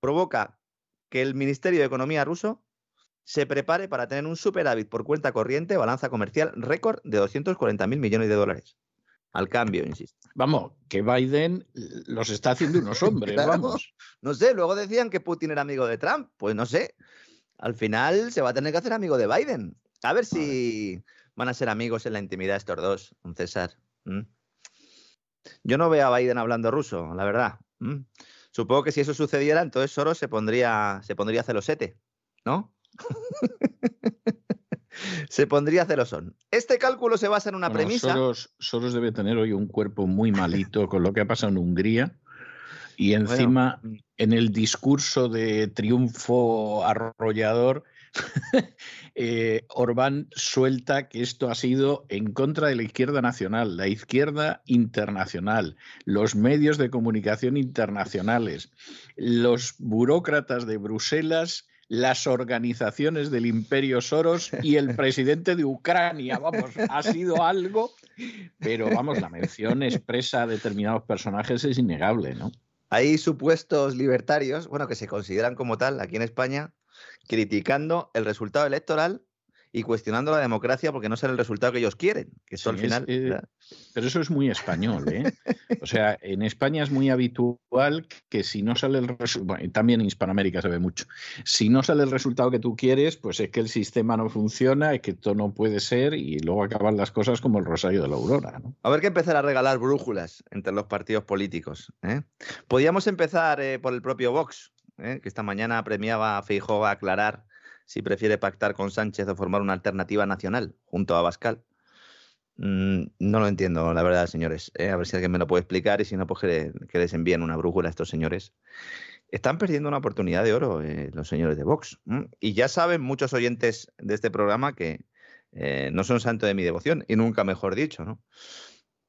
provoca que el Ministerio de Economía ruso se prepare para tener un superávit por cuenta corriente, balanza comercial récord de 240 mil millones de dólares al cambio, insisto. Vamos, que Biden los está haciendo unos hombres, vamos. No sé, luego decían que Putin era amigo de Trump, pues no sé. Al final se va a tener que hacer amigo de Biden. A ver si van a ser amigos en la intimidad estos dos, un César. Yo no veo a Biden hablando ruso, la verdad. Supongo que si eso sucediera, entonces Soros se pondría, se pondría celosete, ¿no? se pondría celosón. Este cálculo se basa en una premisa. Soros, debe tener hoy un cuerpo muy malito con lo que ha pasado en Hungría. Y encima, mm. en el discurso de triunfo arrollador, eh, Orbán suelta que esto ha sido en contra de la izquierda nacional, la izquierda internacional, los medios de comunicación internacionales, los burócratas de Bruselas las organizaciones del Imperio Soros y el presidente de Ucrania. Vamos, ha sido algo, pero vamos, la mención expresa a determinados personajes es innegable, ¿no? Hay supuestos libertarios, bueno, que se consideran como tal aquí en España, criticando el resultado electoral y cuestionando la democracia porque no será el resultado que ellos quieren, que eso al final... Eh, pero eso es muy español, ¿eh? O sea, en España es muy habitual que si no sale el resultado, también en Hispanoamérica se ve mucho, si no sale el resultado que tú quieres, pues es que el sistema no funciona, es que esto no puede ser y luego acaban las cosas como el rosario de la aurora, ¿no? A ver que empezar a regalar brújulas entre los partidos políticos. ¿eh? Podríamos empezar eh, por el propio Vox, que esta mañana premiaba a Feijóo a aclarar si prefiere pactar con Sánchez o formar una alternativa nacional junto a Bascal. Mm, no lo entiendo, la verdad, señores. Eh, a ver si alguien me lo puede explicar y si no, pues que, les envíen una brújula a estos señores. Están perdiendo una oportunidad de oro eh, los señores de Vox. Y ya saben muchos oyentes de este programa que eh, no son santo de mi devoción, y nunca mejor dicho, ¿no?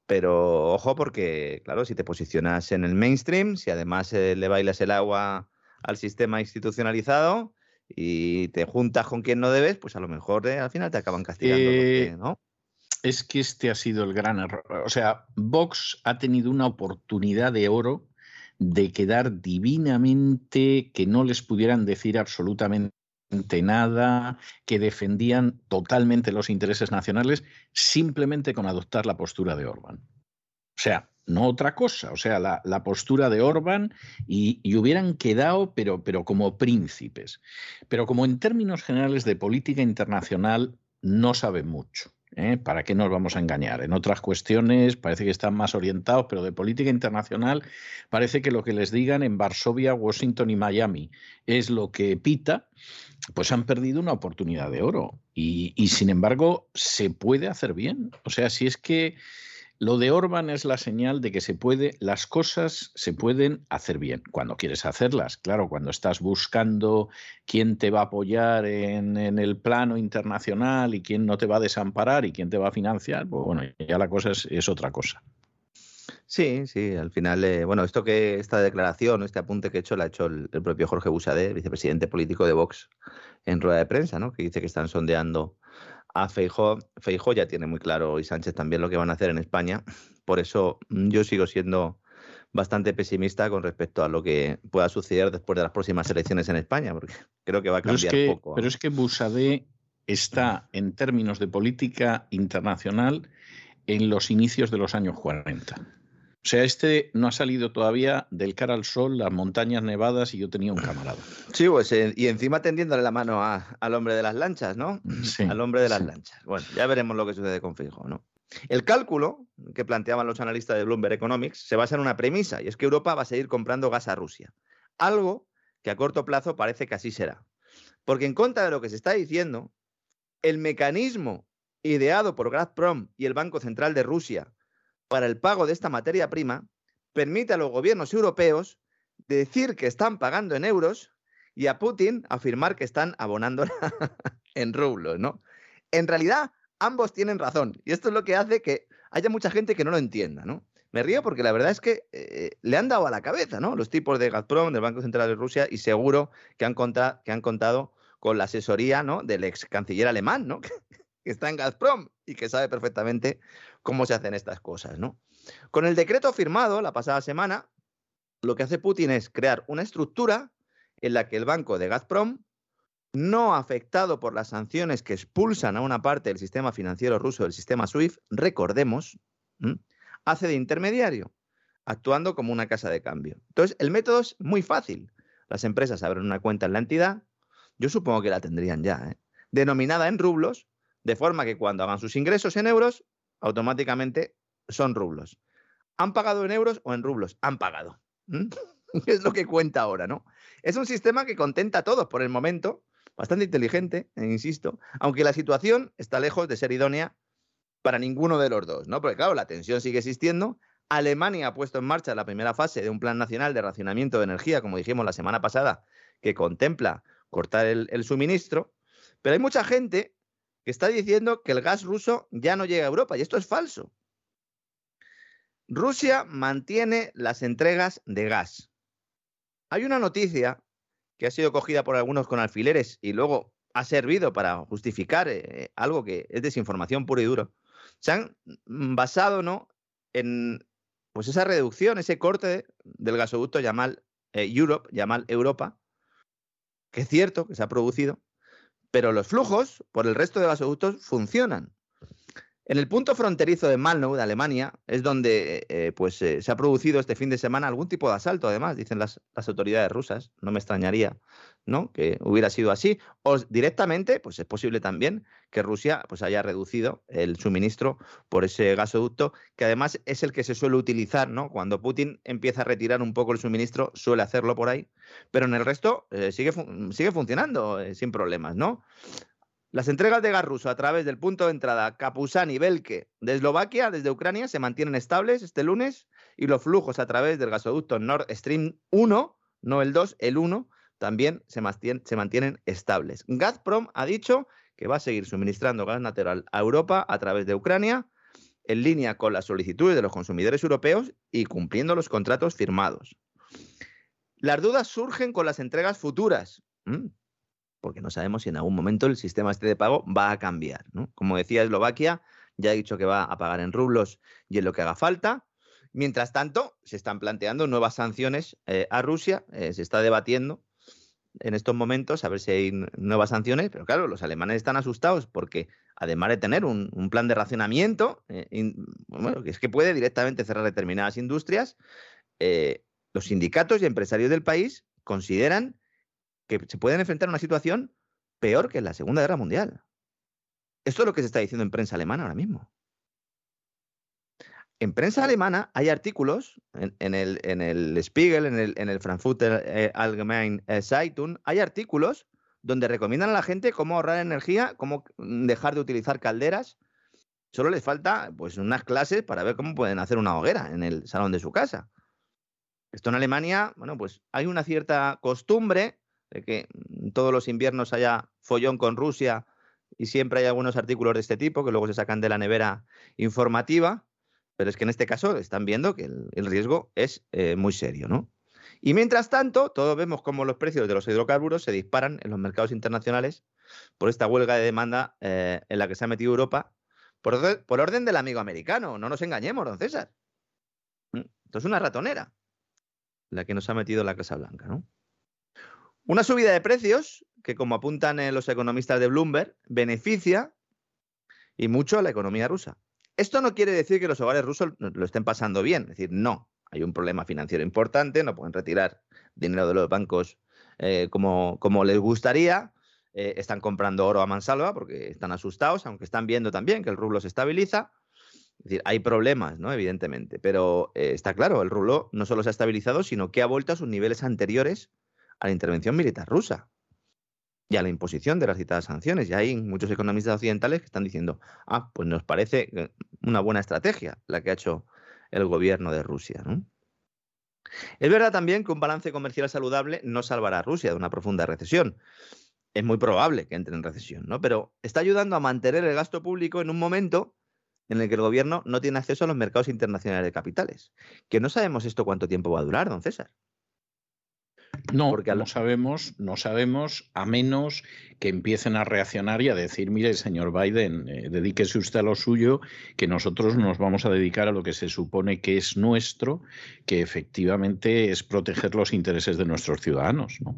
Pero ojo porque, claro, si te posicionas en el mainstream, si además le bailas el agua al sistema institucionalizado y te juntas con quien no debes, pues a lo mejor eh, al final te acaban castigando. Eh, ¿no? Es que este ha sido el gran error. O sea, Vox ha tenido una oportunidad de oro de quedar divinamente, que no les pudieran decir absolutamente nada, que defendían totalmente los intereses nacionales, simplemente con adoptar la postura de Orban. O sea, no otra cosa, o sea, la, postura de Orban y, y, hubieran quedado, pero, pero como príncipes. Pero como en términos generales de política internacional no sabe mucho. ¿eh? ¿Para qué nos vamos a engañar? En otras cuestiones parece que están más orientados, pero de política internacional parece que lo que les digan en Varsovia, Washington y Miami es lo que pita, pues han perdido una oportunidad de oro. Y, y sin embargo, se puede hacer bien. O sea, si es que lo de Orban es la señal de que se puede, las cosas se pueden hacer bien cuando quieres hacerlas. Claro, cuando estás buscando quién te va a apoyar en, el plano internacional y quién no te va a desamparar y quién te va a financiar, pues bueno, ya la cosa es, otra cosa. Sí, sí, al final, eh, bueno, esto que esta declaración, este apunte que he hecho, la ha hecho el, propio Jorge Busadé, vicepresidente político de Vox, en rueda de prensa, ¿no? Que dice que están sondeando a Feijó. Feijó ya tiene muy claro y Sánchez también lo que van a hacer en España. Por eso mm, yo sigo siendo bastante pesimista con respecto a lo que pueda suceder después de las próximas elecciones en España, porque creo que va a cambiar poco. Pero es que Busadé está en términos de política internacional en los inicios de los años 40. O sea, este no ha salido todavía del cara al sol, las montañas nevadas y yo tenía un camarada. Sí, pues eh, y encima tendiéndole la mano al hombre de las lanchas, ¿no? Sí, al hombre de las lanchas. Bueno, ya veremos lo que sucede con Fijo, ¿no? El cálculo que planteaban los analistas de Bloomberg Economics se basa en una premisa, y es que Europa va a seguir comprando gas a Rusia. Algo que a corto plazo parece que así será. Porque en contra de lo que se está diciendo, el mecanismo ideado por Gazprom y el Banco Central de Rusia para el pago de esta materia prima permite a los gobiernos europeos decir que están pagando en euros y a Putin afirmar que están abonando en rublos, ¿no? En realidad, ambos tienen razón y esto es lo que hace que haya mucha gente que no lo entienda, ¿no? Me río porque la verdad es que eh, le han dado a la cabeza, ¿no? Los tipos de Gazprom, del Banco Central de Rusia, y seguro que han, que han contado con la asesoría, ¿no? Del ex canciller alemán, ¿no? que está en Gazprom y que sabe perfectamente cómo se hacen estas cosas, ¿no? Con el decreto firmado la pasada semana, lo que hace Putin es crear una estructura en la que el banco de Gazprom, no afectado por las sanciones que expulsan a una parte del sistema financiero ruso del sistema SWIFT, recordemos, hace de intermediario, actuando como una casa de cambio. Entonces, el método es muy fácil. Las empresas abren una cuenta en la entidad, yo supongo que la tendrían ya, ¿eh? denominada en rublos, de forma que cuando hagan sus ingresos en euros, automáticamente son rublos. ¿Han pagado en euros o en rublos? Han pagado. es lo que cuenta ahora, ¿no? Es un sistema que contenta a todos por el momento, bastante inteligente, e insisto, aunque la situación está lejos de ser idónea para ninguno de los dos, ¿no? Porque claro, la tensión sigue existiendo. Alemania ha puesto en marcha la primera fase de un plan nacional de racionamiento de energía, como dijimos la semana pasada, que contempla cortar el suministro. Pero hay mucha gente que está diciendo que el gas ruso ya no llega a Europa y esto es falso. Rusia mantiene las entregas de gas. Hay una noticia que ha sido cogida por algunos con alfileres y luego ha servido para justificar eh, algo que es desinformación pura y duro. Se han basado ¿no? en pues esa reducción, ese corte del gasoducto Yamal eh, Europe, Yamal Europa, que es cierto que se ha producido, pero los flujos por el resto de gasoductos funcionan. En el punto fronterizo de Malnow, de Alemania, es donde eh, pues, eh, se ha producido este fin de semana algún tipo de asalto, además, dicen las, autoridades rusas. No me extrañaría ¿no? que hubiera sido así. O directamente, pues es posible también que Rusia pues, haya reducido el suministro por ese gasoducto, que además es el que se suele utilizar. ¿no? Cuando Putin empieza a retirar un poco el suministro, suele hacerlo por ahí. Pero en el resto eh, sigue, sigue funcionando sin problemas. ¿no? Las entregas de gas ruso a través del punto de entrada Kapusán y Belke de Eslovaquia desde Ucrania se mantienen estables este lunes y los flujos a través del gasoducto Nord Stream 1, no el 2, el 1, también se mantienen, se mantienen estables. Gazprom ha dicho que va a seguir suministrando gas natural a Europa a través de Ucrania en línea con las solicitudes de los consumidores europeos y cumpliendo los contratos firmados. Las dudas surgen con las entregas futuras, porque no sabemos si en algún momento el sistema este de pago va a cambiar. Como decía Eslovaquia, ya ha dicho que va a pagar en rublos y en lo que haga falta. Mientras tanto, se están planteando nuevas sanciones eh, a Rusia, eh, se está debatiendo en estos momentos a ver si hay nuevas sanciones, pero claro, los alemanes están asustados porque además de tener un, plan de racionamiento, eh, bueno, que es que puede directamente cerrar determinadas industrias, los sindicatos y empresarios del país consideran que se pueden enfrentar a una situación peor que en la Segunda Guerra Mundial. Esto es lo que se está diciendo en prensa alemana ahora mismo. En prensa alemana hay artículos, en, el, en el, Spiegel, en el, en el Frankfurter eh, Allgemeine Zeitung, hay artículos donde recomiendan a la gente cómo ahorrar energía, cómo dejar de utilizar calderas. Solo les falta pues unas clases para ver cómo pueden hacer una hoguera en el salón de su casa. Esto en Alemania, bueno, pues hay una cierta costumbre que todos los inviernos haya follón con Rusia y siempre hay algunos artículos de este tipo que luego se sacan de la nevera informativa, pero es que en este caso están viendo que el, riesgo es eh, muy serio, ¿no? Y mientras tanto, todos vemos cómo los precios de los hidrocarburos se disparan en los mercados internacionales por esta huelga de demanda eh, en la que se ha metido Europa por, por orden del amigo americano. No nos engañemos, don César. ¿Mm? Esto es una ratonera la que nos ha metido la Casa Blanca, ¿no? Una subida de precios que, como apuntan eh, los economistas de Bloomberg, beneficia y mucho a la economía rusa. Esto no quiere decir que los hogares rusos lo estén pasando bien, es decir, no, hay un problema financiero importante, no pueden retirar dinero de los bancos eh, como, como, les gustaría, eh, están comprando oro a mansalva porque están asustados, aunque están viendo también que el rublo se estabiliza. Es decir, hay problemas, ¿no? Evidentemente, pero está claro, el rublo no solo se ha estabilizado, sino que ha vuelto a sus niveles anteriores a la intervención militar rusa y a la imposición de las citadas sanciones. Y hay muchos economistas occidentales que están diciendo, ah, pues nos parece eh, una buena estrategia la que ha hecho el gobierno de Rusia. Es verdad también que un balance comercial saludable no salvará a Rusia de una profunda recesión. Es muy probable que entre en recesión, ¿no? Pero está ayudando a mantener el gasto público en un momento en el que el gobierno no tiene acceso a los mercados internacionales de capitales. Que no sabemos esto cuánto tiempo va a durar, don César. No, porque no sabemos, no sabemos, a menos que empiecen a reaccionar y a decir, mire, señor Biden, eh, dedíquese usted a lo suyo, que nosotros nos vamos a dedicar a lo que se supone que es nuestro, que efectivamente es proteger los intereses de nuestros ciudadanos. ¿no?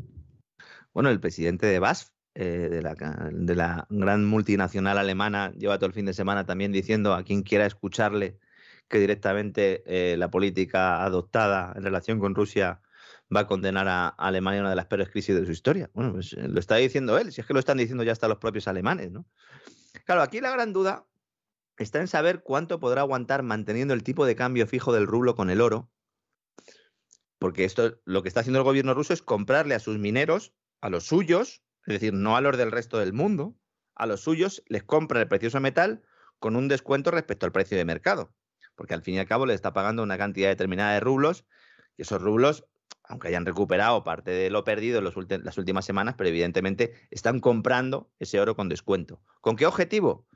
Bueno, el presidente de BASF, eh, de, la, de la gran multinacional alemana, lleva todo el fin de semana también diciendo a quien quiera escucharle que directamente eh, la política adoptada en relación con Rusia va a condenar a Alemania a una de las peores crisis de su historia. Bueno, pues eh, lo está diciendo él, si es que lo están diciendo ya hasta los propios alemanes, ¿no? Claro, aquí la gran duda está en saber cuánto podrá aguantar manteniendo el tipo de cambio fijo del rublo con el oro, porque esto lo que está haciendo el gobierno ruso es comprarle a sus mineros, a los suyos, es decir, no a los del resto del mundo, a los suyos les compra el precioso metal con un descuento respecto al precio de mercado, porque al fin y al cabo le está pagando una cantidad determinada de rublos y esos rublos aunque hayan recuperado parte de lo perdido en las últimas semanas, pero evidentemente están comprando ese oro con descuento. ¿Con qué objetivo?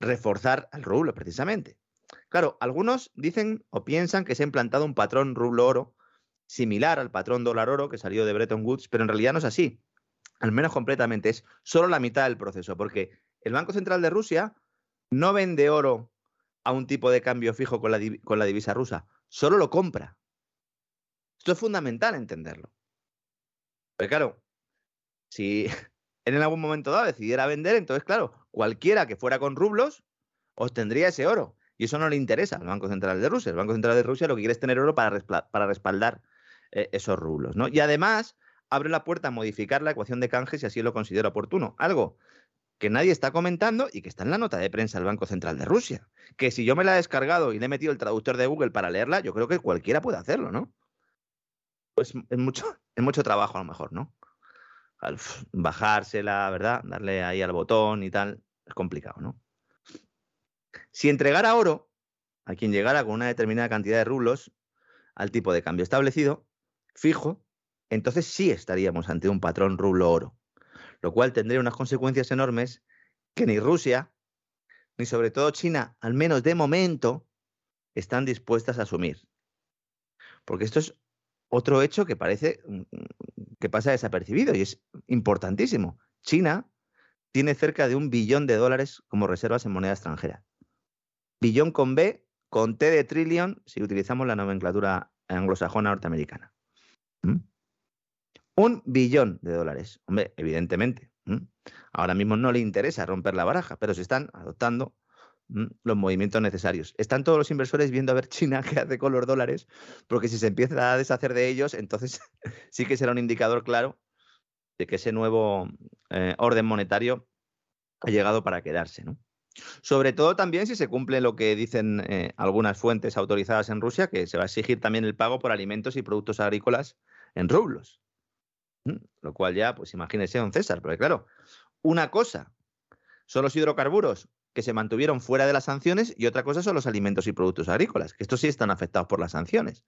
Reforzar al rublo, precisamente. Claro, algunos dicen o piensan que se ha implantado un patrón rublo-oro similar al patrón dólar-oro que salió de Bretton Woods, pero en realidad no es así. Al menos completamente, es solo la mitad del proceso, porque el Banco Central de Rusia no vende oro a un tipo de cambio fijo con la, con la divisa rusa, solo lo compra. Esto es fundamental entenderlo. Porque claro, si en algún momento dado decidiera vender, entonces claro, cualquiera que fuera con rublos obtendría ese oro. Y eso no le interesa al Banco Central de Rusia. El Banco Central de Rusia lo que quiere es tener oro para, para respaldar eh, esos rublos. ¿no? Y además abre la puerta a modificar la ecuación de canje si así lo considera oportuno. Algo que nadie está comentando y que está en la nota de prensa del Banco Central de Rusia. Que si yo me la he descargado y le he metido el traductor de Google para leerla, yo creo que cualquiera puede hacerlo, ¿no? Pues es mucho, es mucho trabajo a lo mejor, ¿no? Al bajársela, ¿verdad? Darle ahí al botón y tal, es complicado, ¿no? Si entregara oro a quien llegara con una determinada cantidad de rublos al tipo de cambio establecido, fijo, entonces sí estaríamos ante un patrón rublo-oro, lo cual tendría unas consecuencias enormes que ni Rusia, ni sobre todo China, al menos de momento, están dispuestas a asumir. Porque esto es otro hecho que parece mm, que pasa desapercibido y es importantísimo. China tiene cerca de un billón de dólares como reservas en moneda extranjera. Billón con B, con T de trillón, si utilizamos la nomenclatura anglosajona norteamericana. ¿Mm? Un billón de dólares. Hombre, evidentemente. Ahora mismo no le interesa romper la baraja, pero se están adoptando los movimientos necesarios. Están todos los inversores viendo a ver China qué hace con los dólares, porque si se empieza a deshacer de ellos, entonces sí que será un indicador claro de que ese nuevo eh, orden monetario ha llegado para quedarse. ¿no? Sobre todo también si se cumple lo que dicen eh, algunas fuentes autorizadas en Rusia, que se va a exigir también el pago por alimentos y productos agrícolas en rublos. Lo cual ya, pues imagínese, don César, porque claro, una cosa son los hidrocarburos que se mantuvieron fuera de las sanciones y otra cosa son los alimentos y productos agrícolas, que estos sí están afectados por las sanciones.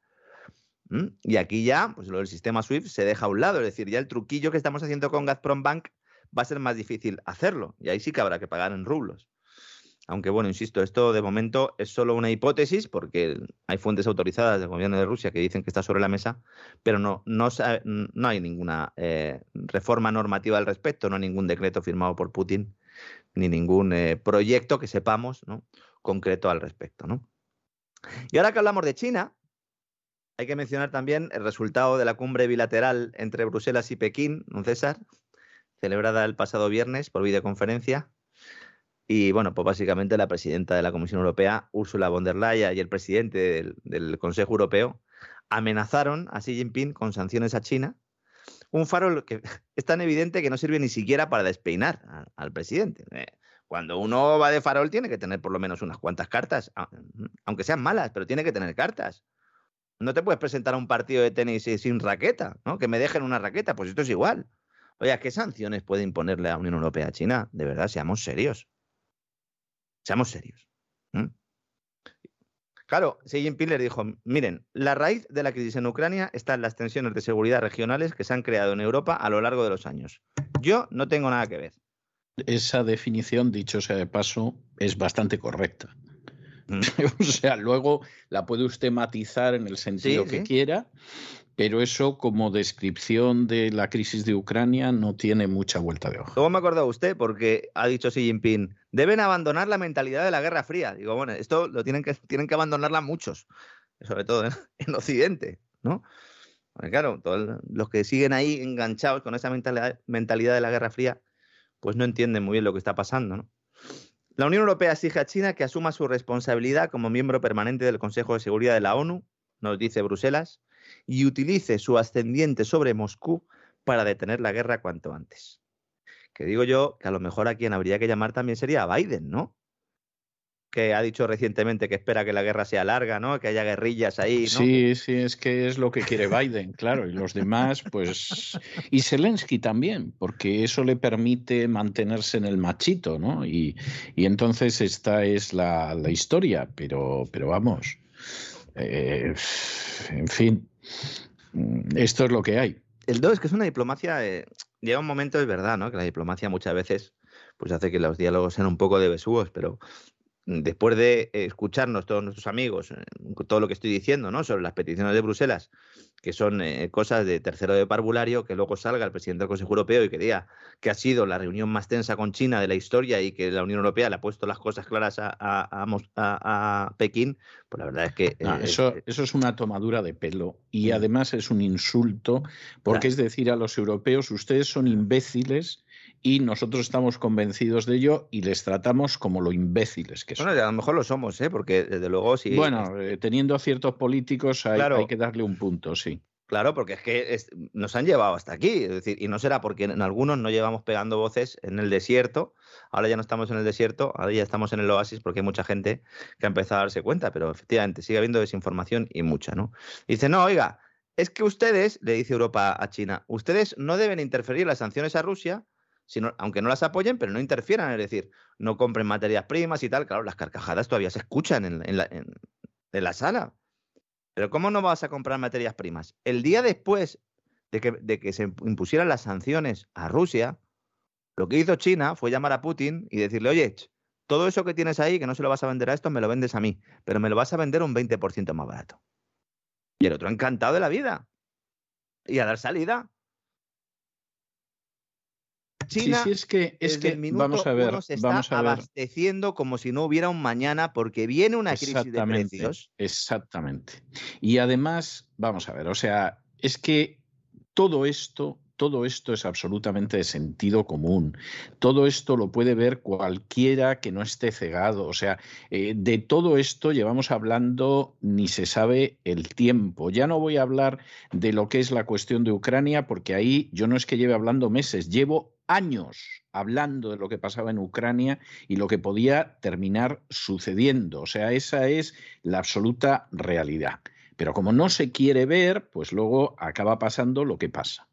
Y aquí ya, pues lo del sistema SWIFT se deja a un lado, es decir, ya el truquillo que estamos haciendo con Gazprom Bank va a ser más difícil hacerlo, y ahí sí que habrá que pagar en rublos. Aunque bueno, insisto, esto de momento es solo una hipótesis porque hay fuentes autorizadas del gobierno de Rusia que dicen que está sobre la mesa, pero no, no, no hay ninguna eh, reforma normativa al respecto, no hay ningún decreto firmado por Putin ni ningún eh, proyecto que sepamos ¿no? concreto al respecto. ¿no? Y ahora que hablamos de China, hay que mencionar también el resultado de la cumbre bilateral entre Bruselas y Pekín, ¿no, César? Celebrada el pasado viernes por videoconferencia. Y bueno, pues básicamente la presidenta de la Comisión Europea, Ursula von der Leyen, y el presidente del Consejo Europeo amenazaron a Xi Jinping con sanciones a China un farol que es tan evidente que no sirve ni siquiera para despeinar al presidente. Eh, cuando uno va de farol tiene que tener por lo menos unas cuantas cartas, aunque sean malas, pero tiene que tener cartas. No te puedes presentar a un partido de tenis sin raqueta, ¿no? Que me dejen una raqueta, pues esto es igual. Oye, ¿qué sanciones puede imponerle la Unión Europea a China? De verdad, seamos serios. Seamos serios. Claro, Xi Jinping les dijo, miren, la raíz de la crisis en Ucrania está en las tensiones de seguridad regionales que se han creado en Europa a lo largo de los años. Yo no tengo nada que ver. Esa definición, dicho sea de paso, es bastante correcta. O sea, luego la puede usted matizar en el sentido que quiera, pero eso como descripción de la crisis de Ucrania no tiene mucha vuelta de hoja. ¿Cómo me acordado usted? Porque ha dicho Xi Jinping, deben abandonar la mentalidad de la Guerra Fría. Digo, bueno, esto lo tienen que, tienen que abandonarla muchos, sobre todo en, Occidente, ¿no? Claro, todos los que siguen ahí enganchados con esa mentalidad, de la Guerra Fría, pues no entienden muy bien lo que está pasando. La Unión Europea exige a China que asuma su responsabilidad como miembro permanente del Consejo de Seguridad de la ONU, nos dice Bruselas, y utilice su ascendiente sobre Moscú para detener la guerra cuanto antes. Que digo yo que a lo mejor a quien habría que llamar también sería a Biden, ¿no? que ha dicho recientemente que espera que la guerra sea larga, ¿no? Que haya guerrillas ahí. Sí, sí, es que es lo que quiere Biden, claro. Y los demás, pues. Y Zelensky también, porque eso le permite mantenerse en el machito, ¿no? Y, entonces esta es la, historia, pero, pero vamos. Eh, en fin, esto es lo que hay. El 2 es que es una diplomacia, eh, llega un momento, es verdad, ¿no? Que la diplomacia muchas veces pues hace que los diálogos sean un poco de besugos, pero después de escucharnos todos nuestros amigos, eh, todo lo que estoy diciendo, ¿no? Sobre las peticiones de Bruselas, que son eh, cosas de tercero de parvulario, que luego salga el presidente del Consejo Europeo y que diga que ha sido la reunión más tensa con China de la historia y que la Unión Europea le ha puesto las cosas claras a, a, Pekín, pues la verdad es que... Eh, eso, eso es una tomadura de pelo y mm. además es un insulto, porque es decir a los europeos, ustedes son imbéciles y nosotros estamos convencidos de ello y les tratamos como lo imbéciles que son. Bueno, a lo mejor lo somos, ¿eh? porque desde luego sí. Bueno, eh, teniendo ciertos políticos hay, hay, que darle un punto, sí. Claro, porque es que nos han llevado hasta aquí, es decir, y no será porque en algunos no llevamos pegando voces en el desierto, ahora ya no estamos en el desierto, ahora ya estamos en el oasis porque hay mucha gente que ha empezado a darse cuenta, pero efectivamente sigue habiendo desinformación y mucha, ¿no? dice, no, oiga, es que ustedes, le dice Europa a China, ustedes no deben interferir las sanciones a Rusia aunque no las apoyen, pero no interfieran, es decir, no compren materias primas y tal. Claro, las carcajadas todavía se escuchan en, la, sala. Pero ¿cómo no vas a comprar materias primas? El día después de que, de que se impusieran las sanciones a Rusia, lo que hizo China fue llamar a Putin y decirle, oye, todo eso que tienes ahí, que no se lo vas a vender a esto, me lo vendes a mí, pero me lo vas a vender un 20% más barato. Y el otro encantado de la vida. y a dar salida. China sí, es que, es que vamos a ver, se está vamos a ver. abasteciendo como si no hubiera un mañana porque viene una crisis de precios. Exactamente. Y además, vamos a ver, o sea, es que todo esto todo esto es absolutamente de sentido común. Todo esto lo puede ver cualquiera que no esté cegado. O sea, eh, de todo esto llevamos hablando ni se sabe el tiempo. Ya no voy a hablar de lo que es la cuestión de Ucrania, porque ahí yo no es que lleve hablando meses, llevo años hablando de lo que pasaba en Ucrania y lo que podía terminar sucediendo. O sea, esa es la absoluta realidad. Pero como no se quiere ver, pues luego acaba pasando lo que pasa.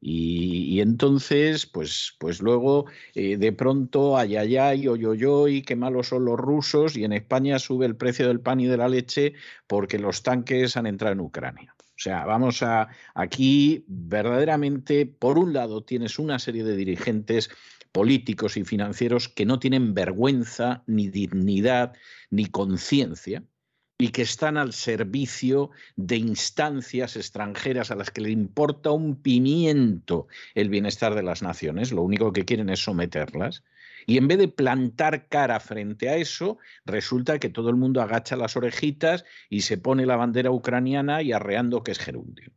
Y, entonces, pues, pues luego eh, de pronto, ay, ay, ay, oy, y qué malos son los rusos, y en España sube el precio del pan y de la leche porque los tanques han entrado en Ucrania. O sea, vamos a aquí verdaderamente, por un lado, tienes una serie de dirigentes políticos y financieros que no tienen vergüenza, ni dignidad, ni conciencia, y que están al servicio de instancias extranjeras a las que le importa un pimiento el bienestar de las naciones, lo único que quieren es someterlas. Y en vez de plantar cara frente a eso, resulta que todo el mundo agacha las orejitas y se pone la bandera ucraniana y arreando que es gerundio.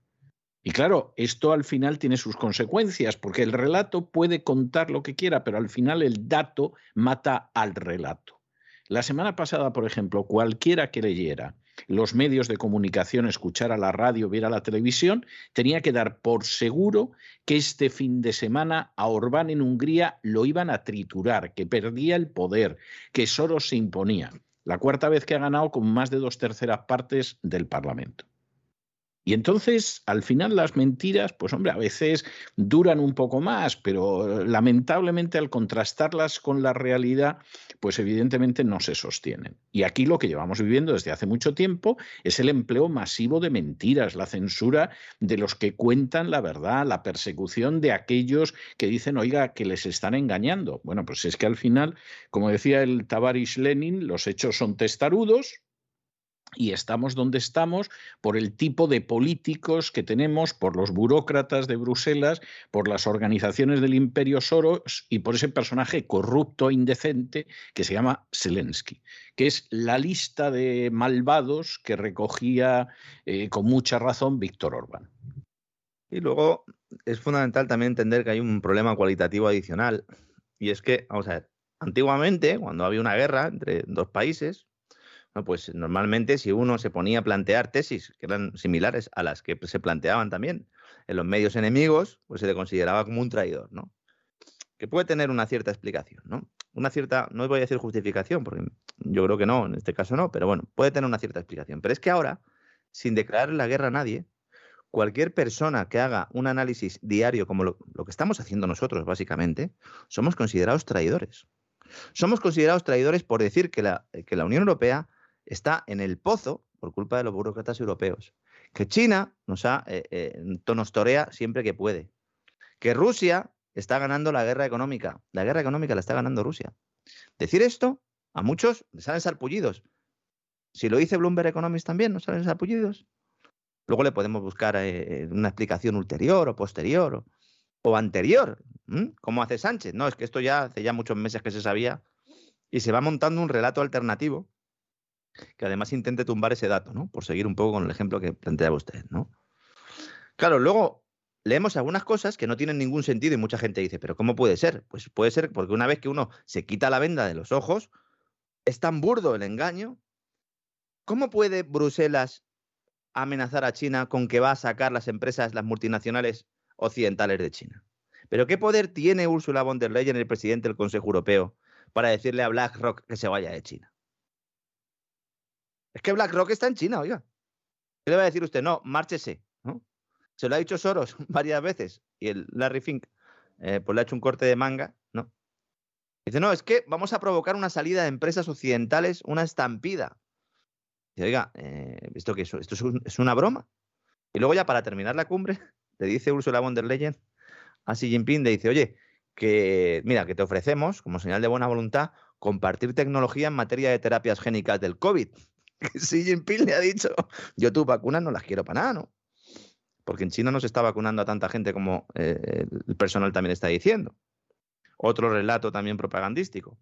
Y claro, esto al final tiene sus consecuencias, porque el relato puede contar lo que quiera, pero al final el dato mata al relato. La semana pasada, por ejemplo, cualquiera que leyera los medios de comunicación, escuchara la radio, viera la televisión, tenía que dar por seguro que este fin de semana a Orbán en Hungría lo iban a triturar, que perdía el poder, que Soros se imponía. La cuarta vez que ha ganado con más de dos terceras partes del Parlamento. Y entonces, al final, las mentiras, pues hombre, a veces duran un poco más, pero lamentablemente al contrastarlas con la realidad, pues evidentemente no se sostienen. Y aquí lo que llevamos viviendo desde hace mucho tiempo es el empleo masivo de mentiras, la censura de los que cuentan la verdad, la persecución de aquellos que dicen, oiga, que les están engañando. Bueno, pues es que al final, como decía el Tavarish Lenin, los hechos son testarudos, y estamos donde estamos por el tipo de políticos que tenemos, por los burócratas de Bruselas, por las organizaciones del imperio Soros y por ese personaje corrupto e indecente que se llama Zelensky, que es la lista de malvados que recogía eh, con mucha razón Víctor Orbán. Y luego es fundamental también entender que hay un problema cualitativo adicional, y es que, vamos a ver, antiguamente, cuando había una guerra entre dos países, pues normalmente si uno se ponía a plantear tesis que eran similares a las que se planteaban también en los medios enemigos, pues se le consideraba como un traidor, ¿no? Que puede tener una cierta explicación, ¿no? Una cierta, no voy a decir justificación, porque yo creo que no, en este caso no, pero bueno, puede tener una cierta explicación. Pero es que ahora, sin declarar la guerra a nadie, cualquier persona que haga un análisis diario como lo, lo que estamos haciendo nosotros, básicamente, somos considerados traidores. Somos considerados traidores por decir que la, que la Unión Europea está en el pozo por culpa de los burócratas europeos. Que China nos, ha, eh, eh, torea siempre que puede. Que Rusia está ganando la guerra económica. La guerra económica la está ganando Rusia. Decir esto, a muchos les salen sarpullidos. Si lo dice Bloomberg Economist también, ¿no salen sarpullidos? Luego le podemos buscar eh, una explicación ulterior o posterior o, anterior, como hace Sánchez. No, es que esto ya hace ya muchos meses que se sabía y se va montando un relato alternativo que además intente tumbar ese dato, ¿no? Por seguir un poco con el ejemplo que planteaba usted, ¿no? Claro, luego leemos algunas cosas que no tienen ningún sentido y mucha gente dice, pero ¿cómo puede ser? Pues puede ser porque una vez que uno se quita la venda de los ojos, es tan burdo el engaño. ¿Cómo puede Bruselas amenazar a China con que va a sacar las empresas, las multinacionales occidentales de China? ¿Pero qué poder tiene Ursula von der Leyen, el presidente del Consejo Europeo, para decirle a BlackRock que se vaya de China? Es que BlackRock está en China, oiga. ¿Qué le va a decir usted? No, márchese. ¿no? Se lo ha dicho Soros varias veces y el Larry Fink eh, pues le ha hecho un corte de manga, ¿no? Dice, no, es que vamos a provocar una salida de empresas occidentales, una estampida. Dice, oiga, eh, ¿esto es? ¿Esto es, una broma? Y luego ya para terminar la cumbre, le dice Ursula von der Leyen a Xi Jinping, le dice, oye, que mira, que te ofrecemos, como señal de buena voluntad, compartir tecnología en materia de terapias génicas del COVID. Xi Jinping le ha dicho, yo tus vacunas no las quiero para nada, ¿no? porque en China no se está vacunando a tanta gente como eh, el personal también está diciendo. Otro relato también propagandístico.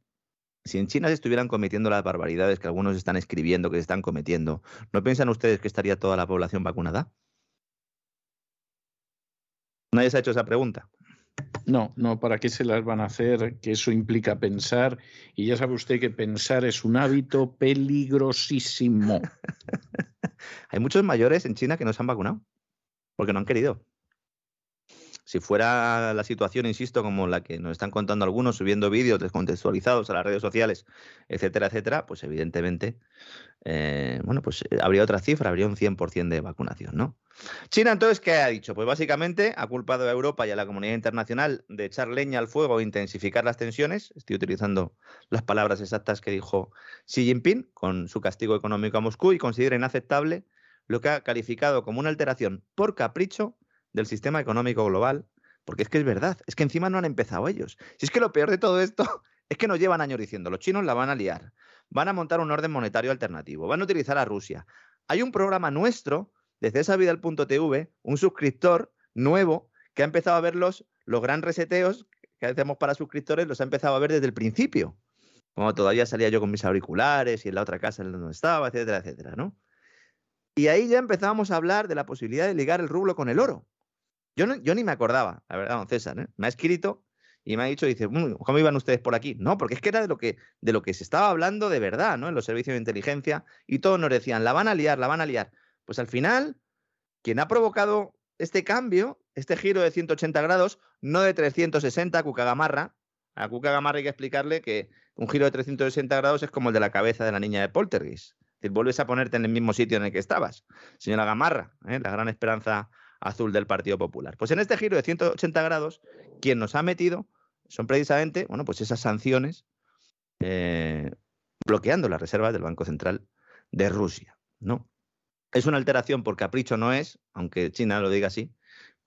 Si en China se estuvieran cometiendo las barbaridades que algunos están escribiendo que se están cometiendo, ¿no piensan ustedes que estaría toda la población vacunada? Nadie se ha hecho esa pregunta. No, no, ¿para qué se las van a hacer? Que eso implica pensar. Y ya sabe usted que pensar es un hábito peligrosísimo. Hay muchos mayores en China que no se han vacunado porque no han querido. Si fuera la situación, insisto, como la que nos están contando algunos, subiendo vídeos descontextualizados a las redes sociales, etcétera, etcétera, pues evidentemente, eh, bueno, pues eh, habría otra cifra, habría un 100% de vacunación, ¿no? China, entonces, ¿qué ha dicho? Pues básicamente ha culpado a Europa y a la comunidad internacional de echar leña al fuego e intensificar las tensiones. Estoy utilizando las palabras exactas que dijo Xi Jinping con su castigo económico a Moscú y considera inaceptable lo que ha calificado como una alteración por capricho del sistema económico global, porque es que es verdad, es que encima no han empezado ellos. Si es que lo peor de todo esto es que nos llevan años diciendo, los chinos la van a liar, van a montar un orden monetario alternativo, van a utilizar a Rusia. Hay un programa nuestro de cesavidal.tv, un suscriptor nuevo que ha empezado a ver los, los gran reseteos que hacemos para suscriptores, los ha empezado a ver desde el principio. Como todavía salía yo con mis auriculares y en la otra casa donde estaba, etcétera, etcétera, ¿no? Y ahí ya empezábamos a hablar de la posibilidad de ligar el rublo con el oro. Yo, ni me acordaba, la verdad, don César. ¿eh? Me ha escrito y me ha dicho, dice, ¿cómo iban ustedes por aquí? No, porque es que era de lo que, de lo que se estaba hablando de verdad, ¿no? En los servicios de inteligencia y todos nos decían, la van a liar, la van a liar. Pues al final, quien ha provocado este cambio, este giro de 180 grados, no de 360, Cucagamarra, a Cucagamarra hay que explicarle que un giro de 360 grados es como el de la cabeza de la niña de Poltergeist decir, vuelves a ponerte en el mismo sitio en el que estabas. Señora Gamarra, ¿eh? la gran esperanza azul del Partido Popular. Pues en este giro de 180 grados, quien nos ha metido son precisamente, bueno, pues esas sanciones eh, bloqueando las reservas del Banco Central de Rusia, ¿no? Es una alteración por capricho, no es, aunque China lo diga así,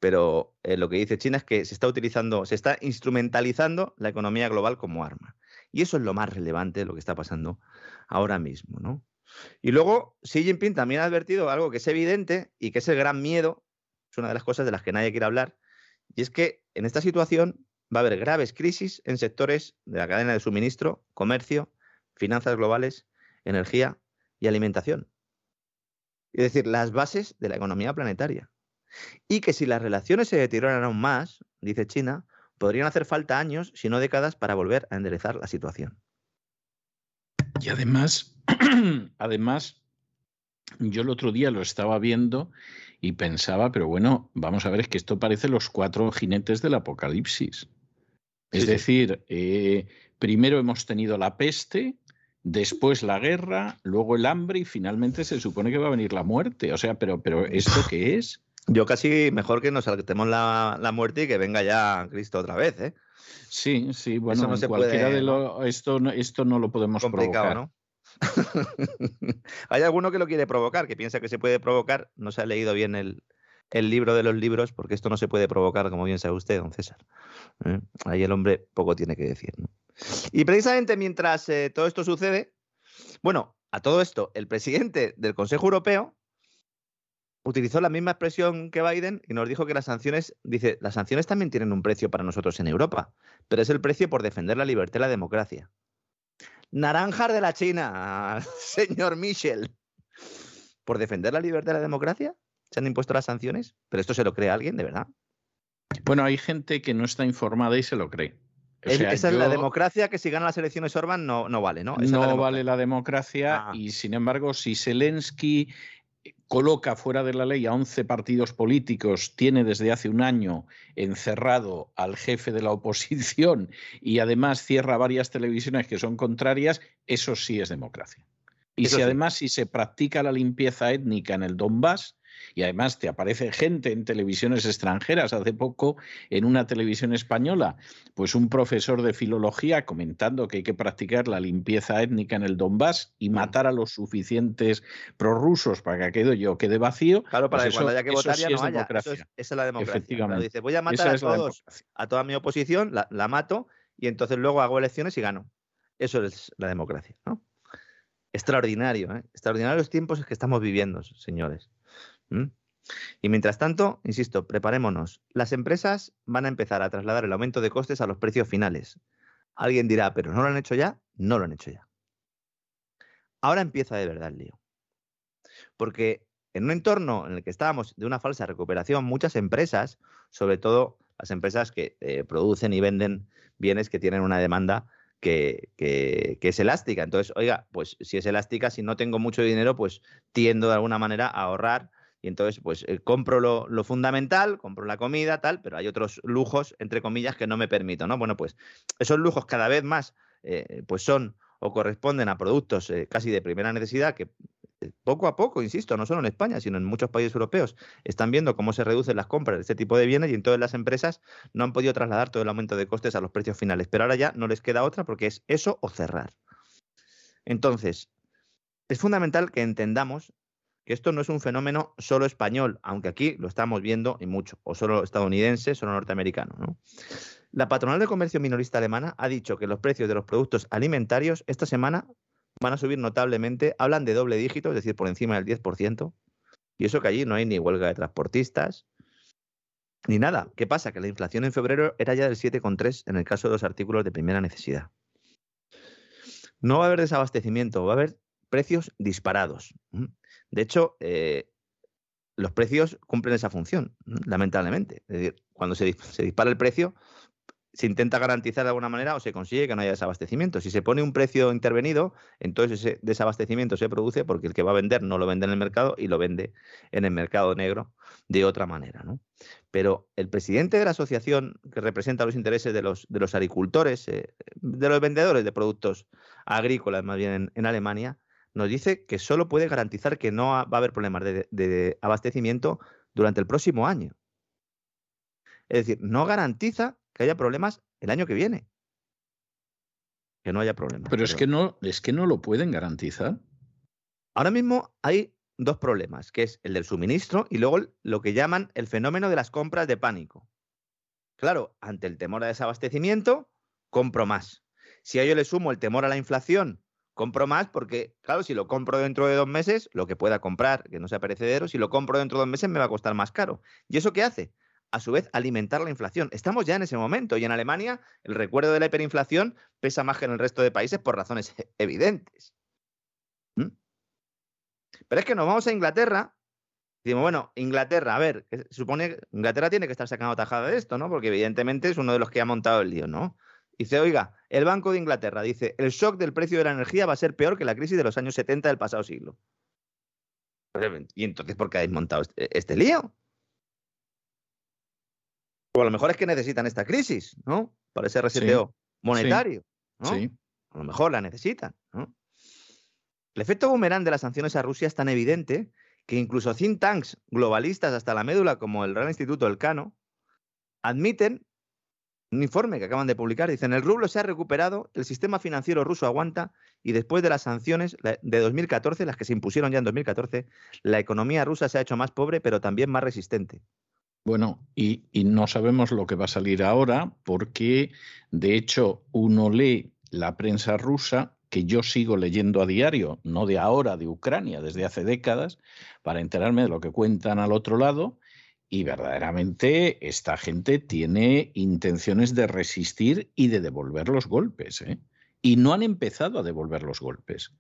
pero eh, lo que dice China es que se está utilizando, se está instrumentalizando la economía global como arma. Y eso es lo más relevante de lo que está pasando ahora mismo, ¿no? Y luego Xi Jinping también ha advertido algo que es evidente y que es el gran miedo, es una de las cosas de las que nadie quiere hablar, y es que en esta situación va a haber graves crisis en sectores de la cadena de suministro, comercio, finanzas globales, energía y alimentación. Es decir, las bases de la economía planetaria. Y que si las relaciones se deterioran aún más, dice China, podrían hacer falta años, si no décadas, para volver a enderezar la situación. Y además, además, yo el otro día lo estaba viendo y pensaba, pero bueno, vamos a ver, es que esto parece los cuatro jinetes del apocalipsis. Es decir, eh, primero hemos tenido la peste, después la guerra, luego el hambre y finalmente se supone que va a venir la muerte. O sea, pero, pero ¿esto qué es? Yo casi mejor que nos saltemos la, la muerte y que venga ya Cristo otra vez, ¿eh? Sí, sí, bueno, no cualquiera de lo, esto, esto no lo podemos provocar. ¿no? Hay alguno que lo quiere provocar, que piensa que se puede provocar, no se ha leído bien el, libro de los libros, porque esto no se puede provocar, como bien sabe usted, don César. ¿eh? Ahí el hombre poco tiene que decir. Y precisamente mientras eh, todo esto sucede, bueno, a todo esto, el presidente del Consejo Europeo utilizó la misma expresión que Biden y nos dijo que las sanciones, dice, las sanciones también tienen un precio para nosotros en Europa, pero es el precio por defender la libertad y la democracia. Naranjas de la China, señor Michel. ¿Por defender la libertad y la democracia? ¿Se han impuesto las sanciones? ¿Pero esto se lo cree alguien, de verdad? Bueno, hay gente que no está informada y se lo cree. Esa es la democracia que si gana las elecciones Orban no, no vale, ¿no? no vale la democracia ah. y sin embargo si Zelensky coloca fuera de la ley a 11 partidos políticos, tiene desde hace un año encerrado al jefe de la oposición y además cierra varias televisiones que son contrarias, eso sí es democracia. Y si además si se practica la limpieza étnica en el Donbass, y además te aparece gente en televisiones extranjeras. Hace poco, en una televisión española, pues un profesor de filología comentando que hay que practicar la limpieza étnica en el Donbass y mm. matar a los suficientes prorrusos para que aquello quede vacío. Claro, para pues que cuando haya que votar ya no haya. Democracia. esa es la democracia. Efectivamente. dice, voy a matar a todos, a toda mi oposición, la, mato y entonces luego hago elecciones y gano. Eso es la democracia, ¿no? Extraordinario, ¿eh? Extraordinarios tiempos que estamos viviendo, señores. Y mientras tanto, insisto, preparémonos. Las empresas van a empezar a trasladar el aumento de costes a los precios finales. Alguien dirá, ¿pero no lo han hecho ya? No lo han hecho ya. Ahora empieza de verdad el lío. Porque en un entorno en el que estábamos de una falsa recuperación, muchas empresas, sobre todo las empresas que eh, producen y venden bienes que tienen una demanda que, es elástica. Entonces, oiga, pues si es elástica, si no tengo mucho dinero, pues tiendo de alguna manera a ahorrar y entonces pues eh, compro lo, fundamental, compro la comida, tal, pero hay otros lujos, entre comillas, que no me permito, ¿no? Bueno, pues esos lujos cada vez más eh, pues son o corresponden a productos eh, casi de primera necesidad que poco a poco, insisto, no solo en España, sino en muchos países europeos, están viendo cómo se reducen las compras de este tipo de bienes y entonces las empresas no han podido trasladar todo el aumento de costes a los precios finales. Pero ahora ya no les queda otra porque es eso o cerrar. Entonces, es fundamental que entendamos que esto no es un fenómeno solo español, aunque aquí lo estamos viendo y mucho, o solo estadounidense, solo norteamericano. La patronal de comercio minorista alemana ha dicho que los precios de los productos alimentarios esta semana van a subir notablemente, hablan de doble dígito, es decir, por encima del 10%, y eso que allí no hay ni huelga de transportistas, ni nada. ¿Qué pasa? Que la inflación en febrero era ya del 7,3 en el caso de los artículos de primera necesidad. No va a haber desabastecimiento, va a haber precios disparados. De hecho, eh, los precios cumplen esa función, lamentablemente. Es decir, cuando se, dispara el precio, se intenta garantizar de alguna manera o se consigue que no haya desabastecimiento. Si se pone un precio intervenido, entonces ese desabastecimiento se produce porque el que va a vender no lo vende en el mercado y lo vende en el mercado negro de otra manera. Pero el presidente de la asociación que representa los intereses de los, de los agricultores, eh, de los vendedores de productos agrícolas más bien en Alemania, nos dice que solo puede garantizar que no va a haber problemas de, abastecimiento durante el próximo año. Es decir, no garantiza que haya problemas el año que viene. Que no haya problemas. Pero es que no, es que no lo pueden garantizar. Ahora mismo hay dos problemas, que es el del suministro y luego lo que llaman el fenómeno de las compras de pánico. Claro, ante el temor a desabastecimiento, compro más. Si a ello le sumo el temor a la inflación compro más porque, claro, si lo compro dentro de dos meses, lo que pueda comprar, que no sea perecedero, si lo compro dentro de dos meses me va a costar más caro. ¿Y eso qué hace? A su vez, alimentar la inflación. Estamos ya en ese momento y en Alemania el recuerdo de la hiperinflación pesa más que en el resto de países por razones evidentes. ¿Mm? Pero es que nos vamos a Inglaterra. Y decimos, bueno, Inglaterra, a ver, supone que Inglaterra tiene que estar sacando tajada de esto, ¿no? Porque evidentemente es uno de los que ha montado el lío, ¿no? Dice, oiga, el Banco de Inglaterra dice, el shock del precio de la energía va a ser peor que la crisis de los años 70 del pasado siglo. ¿Y entonces por qué habéis montado este, este, lío? O a lo mejor es que necesitan esta crisis, ¿no? Para ese reseteo monetario. Sí, A lo mejor la necesitan, ¿no? El efecto boomerang de las sanciones a Rusia es tan evidente que incluso think tanks globalistas hasta la médula, como el Real Instituto del Cano, admiten un informe que acaban de publicar, dicen, el rublo se ha recuperado, el sistema financiero ruso aguanta y después de las sanciones de 2014, las que se impusieron ya en 2014, la economía rusa se ha hecho más pobre, pero también más resistente. Bueno, y, y no sabemos lo que va a salir ahora porque, de hecho, uno lee la prensa rusa que yo sigo leyendo a diario, no de ahora, de Ucrania, desde hace décadas, para enterarme de lo que cuentan al otro lado, y verdaderamente esta gente tiene intenciones de resistir y de devolver los golpes. ¿eh? Y no han empezado a devolver los golpes.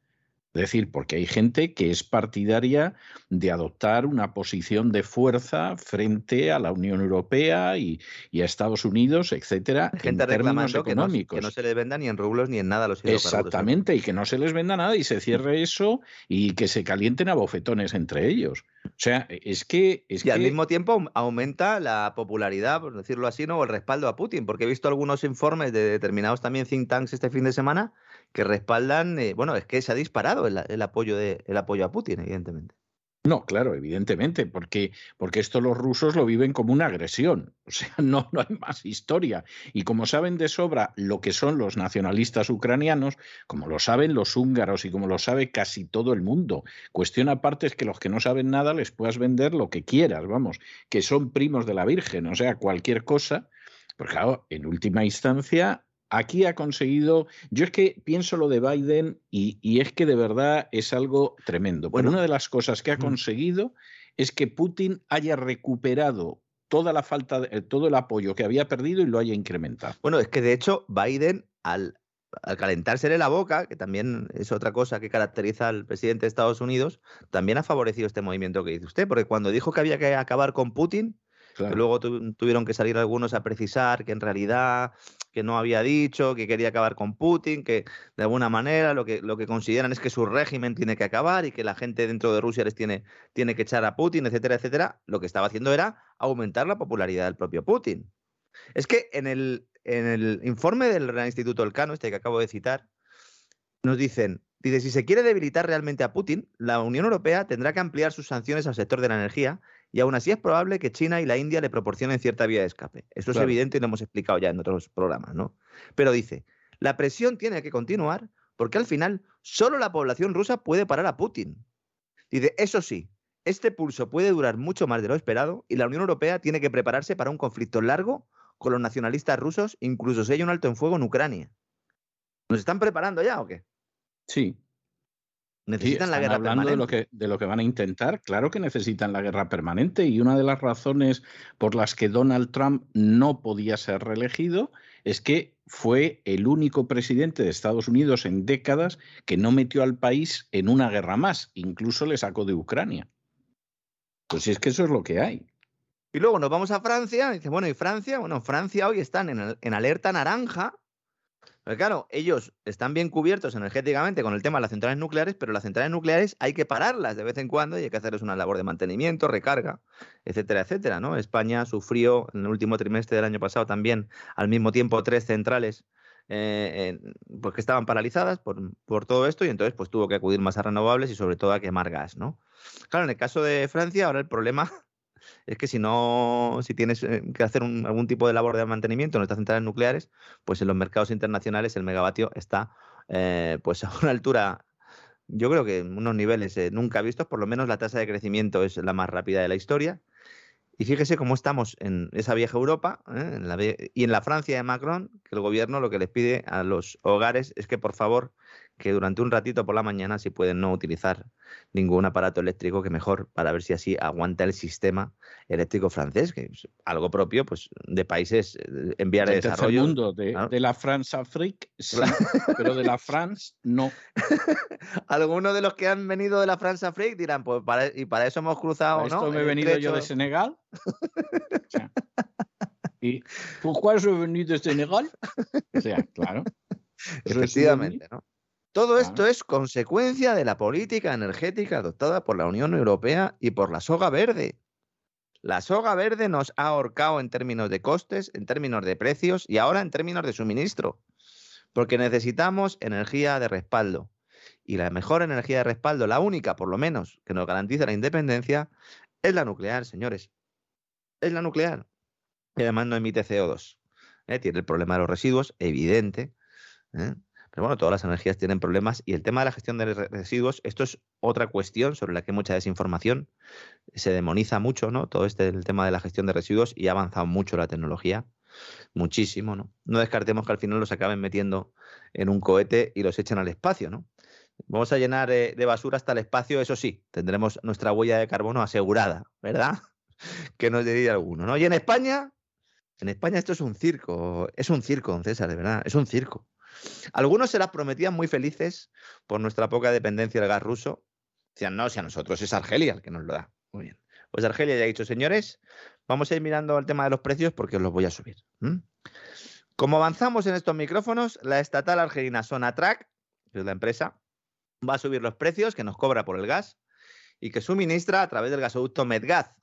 Es decir, porque hay gente que es partidaria de adoptar una posición de fuerza frente a la Unión Europea y, a Estados Unidos, etcétera, gente en términos económicos. Que no, se les venda ni en rublos ni en nada los Exactamente, y que no se les venda nada y se cierre eso y que se calienten a bofetones entre ellos. O sea, es que... Es y al mismo tiempo aumenta la popularidad, por decirlo así, ¿no? o el respaldo a Putin, porque he visto algunos informes de determinados también think tanks este fin de semana que respaldan, eh, bueno, es que se ha disparado el, apoyo de, el apoyo a Putin, evidentemente. No, claro, evidentemente, porque, porque esto los rusos lo viven como una agresión. O sea, no, no hay más historia. Y como saben de sobra lo que son los nacionalistas ucranianos, como lo saben los húngaros y como lo sabe casi todo el mundo, cuestión aparte es que los que no saben nada les puedas vender lo que quieras, vamos, que son primos de la Virgen, o sea, cualquier cosa. Porque claro, en última instancia, aquí ha conseguido, yo es que pienso lo de Biden y, es que de verdad es algo tremendo. Bueno, una de las cosas que ha conseguido es que Putin haya recuperado toda la falta, de, todo el apoyo que había perdido y lo haya incrementado. Bueno, es que de hecho Biden al, al calentársele la boca, que también es otra cosa que caracteriza al presidente de Estados Unidos, también ha favorecido este movimiento que dice usted, porque cuando dijo que había que acabar con Putin, luego tuvieron que salir algunos a precisar que en realidad que no había dicho, que quería acabar con Putin, que de alguna manera lo que, lo que consideran es que su régimen tiene que acabar y que la gente dentro de Rusia les tiene, tiene que echar a Putin, etcétera, etcétera. Lo que estaba haciendo era aumentar la popularidad del propio Putin. Es que en el, en el informe del Instituto Elcano, este que acabo de citar, nos dicen, dice, si se quiere debilitar realmente a Putin, la Unión Europea tendrá que ampliar sus sanciones al sector de la energía y aún así es probable que China y la India le proporcionen cierta vía de escape. Esto es evidente y lo hemos explicado ya en otros programas, ¿no? Pero dice, la presión tiene que continuar porque al final solo la población rusa puede parar a Putin. Dice, eso sí, este pulso puede durar mucho más de lo esperado y la Unión Europea tiene que prepararse para un conflicto largo con los nacionalistas rusos, incluso si hay un alto en fuego en Ucrania. ¿Nos están preparando ya o qué? Sí, Necesitan la guerra hablando de lo, que, de lo que van a intentar. Claro que necesitan la guerra permanente y una de las razones por las que Donald Trump no podía ser reelegido es que fue el único presidente de Estados Unidos en décadas que no metió al país en una guerra más, incluso le sacó de Ucrania. Pues es que eso es lo que hay. Y luego nos vamos a Francia, y dice, bueno, ¿y Francia? Bueno, Francia hoy están en alerta naranja pero claro, ellos están bien cubiertos energéticamente con el tema de las centrales nucleares, pero las centrales nucleares hay que pararlas de vez en cuando y hay que hacerles una labor de mantenimiento, recarga, etcétera, etcétera. ¿no? España sufrió en el último trimestre del año pasado también al mismo tiempo tres centrales eh, pues que estaban paralizadas por, por, todo esto y entonces pues tuvo que acudir más a renovables y sobre todo a quemar gas, ¿no? Claro, en el caso de Francia ahora el problema es que si no, si tienes eh, que hacer algún tipo de labor de mantenimiento en estas centrales nucleares, pues en los mercados internacionales el megavatio está eh, pues a una altura, yo creo que en unos niveles eh, nunca vistos, por lo menos la tasa de crecimiento es la más rápida de la historia. Y fíjese cómo estamos en esa vieja Europa y en la Francia de Macron, que el gobierno lo que les pide a los hogares es que por favor que durante un ratito por la mañana, si pueden no utilizar ningún aparato eléctrico, que mejor para ver si así aguanta el sistema eléctrico francés, que es algo propio pues, de países eh, en vía de desarrollo. mundo, de, de la France Afrique, sí, pero de la France no. Algunos de los que han venido de la France Afrique dirán, pues para, y para eso hemos cruzado. esto me he venido yo de Senegal. ¿Y por qué he venido de Senegal? O sea, claro. Efectivamente, ¿no? Todo esto es consecuencia de la política energética adoptada por la Unión Europea y por la soga verde. La soga verde nos ha ahorcado en términos de costes, en términos de precios y ahora en términos de suministro, porque necesitamos energía de respaldo. Y la mejor energía de respaldo, la única por lo menos que nos garantiza la independencia, es la nuclear, señores. Es la nuclear. Y además no emite CO2. ¿eh? Tiene el problema de los residuos, evidente. ¿eh? Pero bueno, todas las energías tienen problemas y el tema de la gestión de residuos, esto es otra cuestión sobre la que hay mucha desinformación. Se demoniza mucho, ¿no? Todo este el tema de la gestión de residuos y ha avanzado mucho la tecnología, muchísimo, ¿no? No descartemos que al final los acaben metiendo en un cohete y los echen al espacio, ¿no? Vamos a llenar eh, de basura hasta el espacio, eso sí, tendremos nuestra huella de carbono asegurada, ¿verdad? que nos diría alguno, ¿no? Y en España, en España esto es un circo, es un circo, César, de verdad, es un circo. Algunos se las prometían muy felices por nuestra poca dependencia del gas ruso. Decían, no, si a nosotros es Argelia el que nos lo da. Muy bien. Pues Argelia ya ha dicho, señores, vamos a ir mirando el tema de los precios porque os los voy a subir. Como avanzamos en estos micrófonos, la estatal argelina Sonatrach, que es la empresa, va a subir los precios que nos cobra por el gas y que suministra a través del gasoducto Medgaz,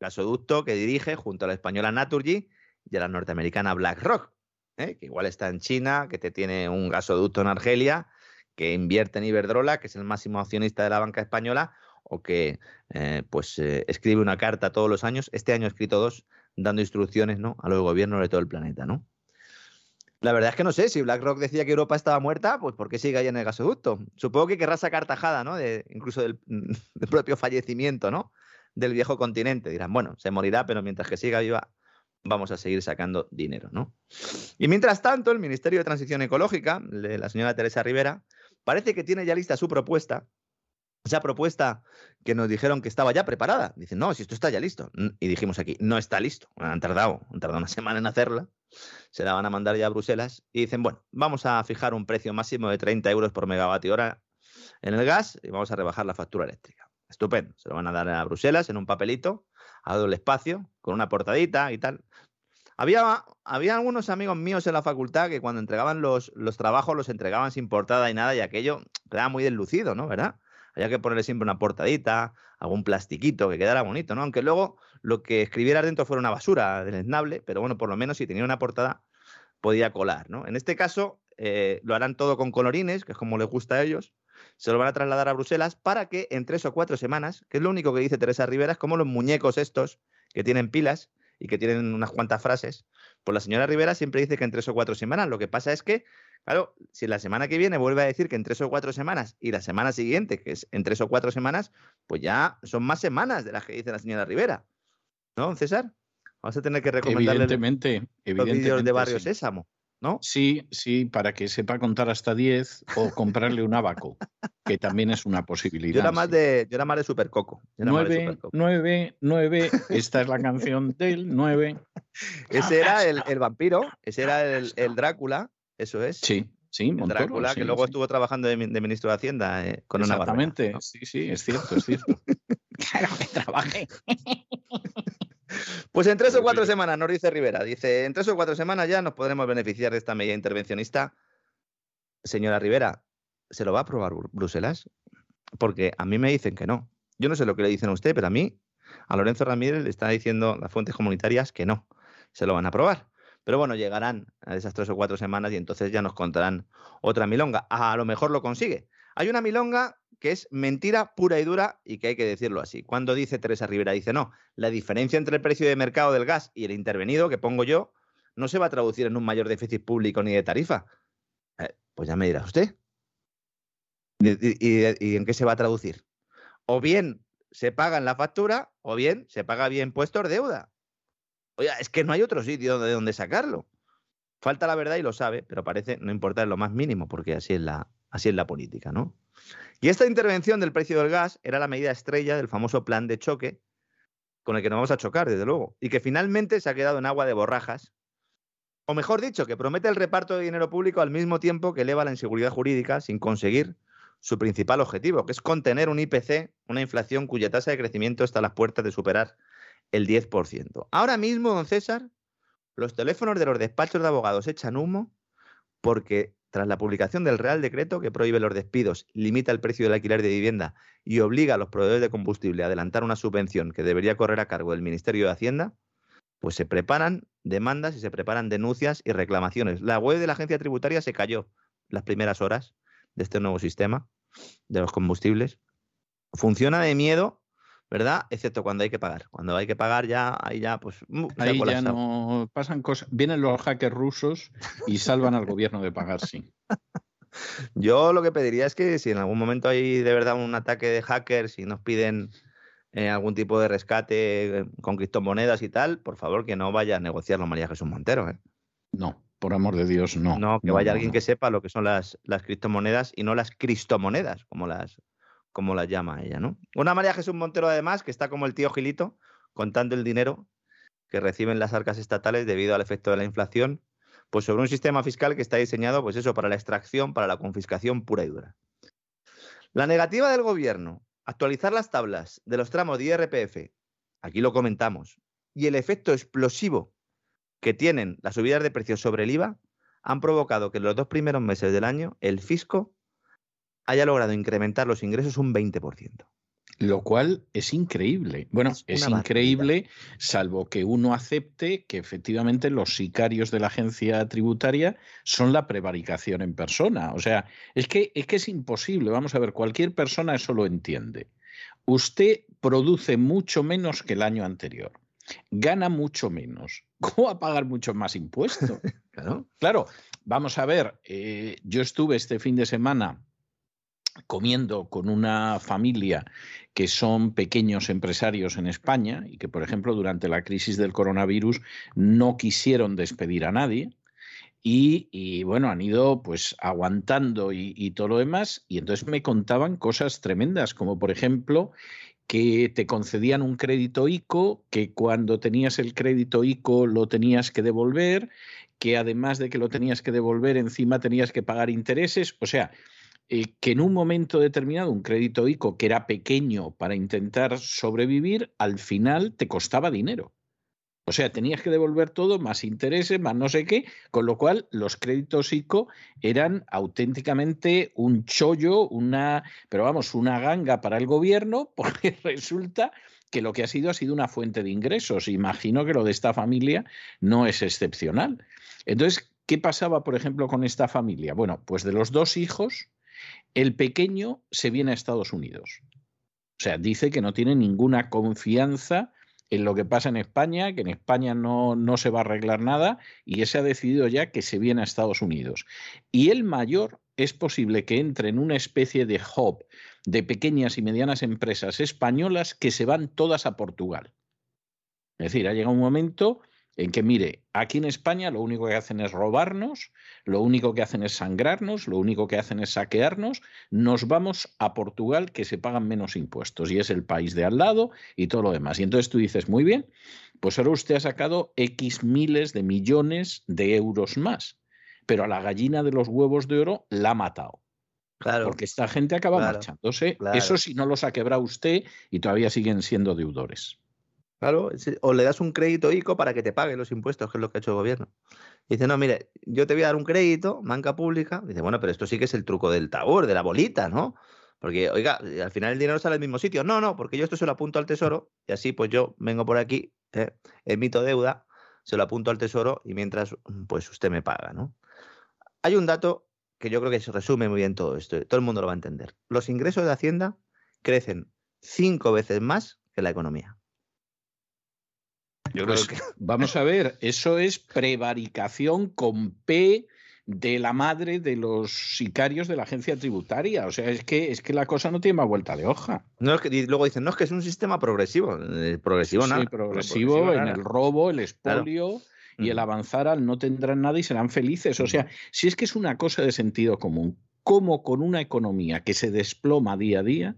gasoducto que dirige junto a la española Naturgy y a la norteamericana BlackRock. ¿Eh? que igual está en China, que te tiene un gasoducto en Argelia, que invierte en Iberdrola, que es el máximo accionista de la banca española, o que eh, pues eh, escribe una carta todos los años. Este año ha escrito dos, dando instrucciones ¿no? a los gobiernos de todo el planeta, ¿no? La verdad es que no sé, si BlackRock decía que Europa estaba muerta, pues ¿por qué sigue ahí en el gasoducto? Supongo que querrá sacar tajada, ¿no? De, incluso del, del, propio fallecimiento, ¿no? Del viejo continente. Dirán, bueno, se morirá, pero mientras que siga viva, vamos a seguir sacando dinero, ¿no? Y mientras tanto, el Ministerio de Transición Ecológica, de la señora Teresa Rivera, parece que tiene ya lista su propuesta esa propuesta que nos dijeron que estaba ya preparada. Dicen, no, si esto está ya listo. Y dijimos aquí, no está listo. Han tardado, han tardado una semana en hacerla. Se la van a mandar ya a Bruselas. Y dicen, bueno, vamos a fijar un precio máximo de 30 euros por megavatio hora en el gas y vamos a rebajar la factura eléctrica. Estupendo. Se lo van a dar a Bruselas en un papelito, a doble espacio, con una portadita y tal. Había, había algunos amigos míos en la facultad que cuando entregaban los, los trabajos los entregaban sin portada y nada y aquello quedaba muy deslucido, ¿no? ¿Verdad? Había que ponerle siempre una portadita, algún plastiquito que quedara bonito, ¿no? Aunque luego lo que escribiera dentro fuera una basura deleznable, pero bueno, por lo menos si tenía una portada podía colar, ¿no? En este caso eh, lo harán todo con colorines, que es como les gusta a ellos, se lo van a trasladar a Bruselas para que en tres o cuatro semanas, que es lo único que dice Teresa Rivera, es como los muñecos estos que tienen pilas y que tienen unas cuantas frases, pues la señora Rivera siempre dice que en tres o cuatro semanas. Lo que pasa es que Claro, si la semana que viene vuelve a decir que en tres o cuatro semanas y la semana siguiente, que es en tres o cuatro semanas, pues ya son más semanas de las que dice la señora Rivera. ¿No, César? Vamos a tener que recomendarle evidentemente, los vídeos de Barrio Sésamo. ¿No? Sí, sí, para que sepa contar hasta 10 o comprarle un abaco, que también es una posibilidad. Yo era más de, yo era más de Supercoco. 9, 9, 9, esta es la canción del 9. Ese era el, el vampiro, ese era el, el Drácula, eso es. Sí, sí, Montoro, Drácula, sí, que luego sí. estuvo trabajando de, de, ministro de Hacienda eh, con una barba. Exactamente, ¿no? sí, sí, es cierto, es cierto. claro que trabajé. Pues en tres o cuatro semanas, nos dice Rivera, dice, en tres o cuatro semanas ya nos podremos beneficiar de esta medida intervencionista. Señora Rivera, ¿se lo va a aprobar Bruselas? Porque a mí me dicen que no. Yo no sé lo que le dicen a usted, pero a mí, a Lorenzo Ramírez le está diciendo las fuentes comunitarias que no, se lo van a aprobar. Pero bueno, llegarán a esas tres o cuatro semanas y entonces ya nos contarán otra milonga. A lo mejor lo consigue. Hay una milonga que es mentira pura y dura y que hay que decirlo así. Cuando dice Teresa Rivera, dice, no, la diferencia entre el precio de mercado del gas y el intervenido que pongo yo no se va a traducir en un mayor déficit público ni de tarifa. Eh, pues ya me dirá usted. ¿Y, y, ¿Y en qué se va a traducir? O bien se paga en la factura o bien se paga bien impuestos deuda. Oye, es que no hay otro sitio de donde sacarlo. Falta la verdad y lo sabe, pero parece no importar lo más mínimo, porque así es la, así es la política, ¿no? Y esta intervención del precio del gas era la medida estrella del famoso plan de choque con el que nos vamos a chocar, desde luego, y que finalmente se ha quedado en agua de borrajas, o mejor dicho, que promete el reparto de dinero público al mismo tiempo que eleva la inseguridad jurídica sin conseguir su principal objetivo, que es contener un IPC, una inflación cuya tasa de crecimiento está a las puertas de superar el 10%. Ahora mismo, don César, los teléfonos de los despachos de abogados echan humo porque tras la publicación del Real Decreto que prohíbe los despidos, limita el precio del alquiler de vivienda y obliga a los proveedores de combustible a adelantar una subvención que debería correr a cargo del Ministerio de Hacienda, pues se preparan demandas y se preparan denuncias y reclamaciones. La web de la agencia tributaria se cayó las primeras horas de este nuevo sistema de los combustibles. Funciona de miedo ¿verdad? Excepto cuando hay que pagar. Cuando hay que pagar ya, ahí ya, pues... Uh, ahí ya no pasan cosas. Vienen los hackers rusos y salvan al gobierno de pagar, sí. Yo lo que pediría es que si en algún momento hay de verdad un ataque de hackers y nos piden eh, algún tipo de rescate eh, con criptomonedas y tal, por favor que no vaya a negociarlo María Jesús Montero. ¿eh? No, por amor de Dios, no. No, que no, vaya no, alguien no. que sepa lo que son las, las criptomonedas y no las cristomonedas, como las, como las llama ella, ¿no? Una María Jesús Montero, además, que está como el tío Gilito, contando el dinero que reciben las arcas estatales debido al efecto de la inflación, pues sobre un sistema fiscal que está diseñado, pues eso, para la extracción, para la confiscación pura y dura. La negativa del gobierno, actualizar las tablas de los tramos de IRPF, aquí lo comentamos, y el efecto explosivo que tienen las subidas de precios sobre el IVA, han provocado que en los dos primeros meses del año el fisco haya logrado incrementar los ingresos un 20%. Lo cual es increíble. Bueno, es, increíble, salvo que uno acepte que efectivamente los sicarios de la agencia tributaria son la prevaricación en persona. O sea, es que, es que es imposible. Vamos a ver, cualquier persona eso lo entiende. Usted produce mucho menos que el año anterior. Gana mucho menos. ¿Cómo va a pagar mucho más impuestos? Claro. Claro, vamos a ver, eh, yo estuve este fin de semana comiendo con una familia que son pequeños empresarios en España y que, por ejemplo, durante la crisis del coronavirus no quisieron despedir a nadie. Y, bueno, han ido pues aguantando y, y, todo lo demás. Y entonces me contaban cosas tremendas, como por ejemplo que te concedían un crédito ICO, que cuando tenías el crédito ICO lo tenías que devolver, que además de que lo tenías que devolver, encima tenías que pagar intereses. O sea, eh, que en un momento determinado un crédito ICO que era pequeño para intentar sobrevivir, al final te costaba dinero. O sea, tenías que devolver todo, más intereses, más no sé qué, con lo cual los créditos ICO eran auténticamente un chollo, una, pero vamos, una ganga para el gobierno, porque resulta que lo que ha sido ha sido una fuente de ingresos. Imagino que lo de esta familia no es excepcional. Entonces, ¿qué pasaba, por ejemplo, con esta familia? Bueno, pues de los dos hijos, el pequeño se viene a Estados Unidos. O sea, dice que no tiene ninguna confianza en lo que pasa en España, que en España no, no se va a arreglar nada y ese ha decidido ya que se viene a Estados Unidos. Y el mayor es posible que entre en una especie de hub de pequeñas y medianas empresas españolas que se van todas a Portugal. Es decir, ha llegado un momento en que, mire, aquí en España lo único que hacen es robarnos, lo único que hacen es sangrarnos, lo único que hacen es saquearnos, nos vamos a Portugal que se pagan menos impuestos y es el país de al lado y todo lo demás. Y entonces tú dices, muy bien, pues ahora usted ha sacado X miles de millones de euros más, pero a la gallina de los huevos de oro la ha matado. Claro. Porque esta gente acaba marchándose. Eso si no los ha quebrado usted y todavía siguen siendo deudores. Claro, o le das un crédito ICO para que te pague los impuestos, que es lo que ha hecho el gobierno. dice, no, mire, yo te voy a dar un crédito, banca pública. Dice, bueno, pero esto sí que es el truco del tabor, de la bolita, ¿no? Porque, oiga, al final el dinero sale al mismo sitio. No, no, porque yo esto se lo apunto al tesoro y así pues yo vengo por aquí, eh, emito deuda, se lo apunto al tesoro y mientras pues usted me paga, ¿no? Hay un dato que yo creo que se resume muy bien todo esto, todo el mundo lo va a entender. Los ingresos de Hacienda crecen cinco veces más que la economía. Pues vamos a ver, eso es prevaricación con P de la madre de los sicarios de la agencia tributaria. O sea, es que, es que la cosa no tiene más vuelta de hoja. No, es que, y luego dicen, no, es que es un sistema progresivo. Eh, progresivo, ¿no? Sí, progresivo, en el robo, el expolio. Y el avanzar al no tendrán nada y serán felices. O sea, si es que es una cosa de sentido común, como con una economía que se desploma día a día,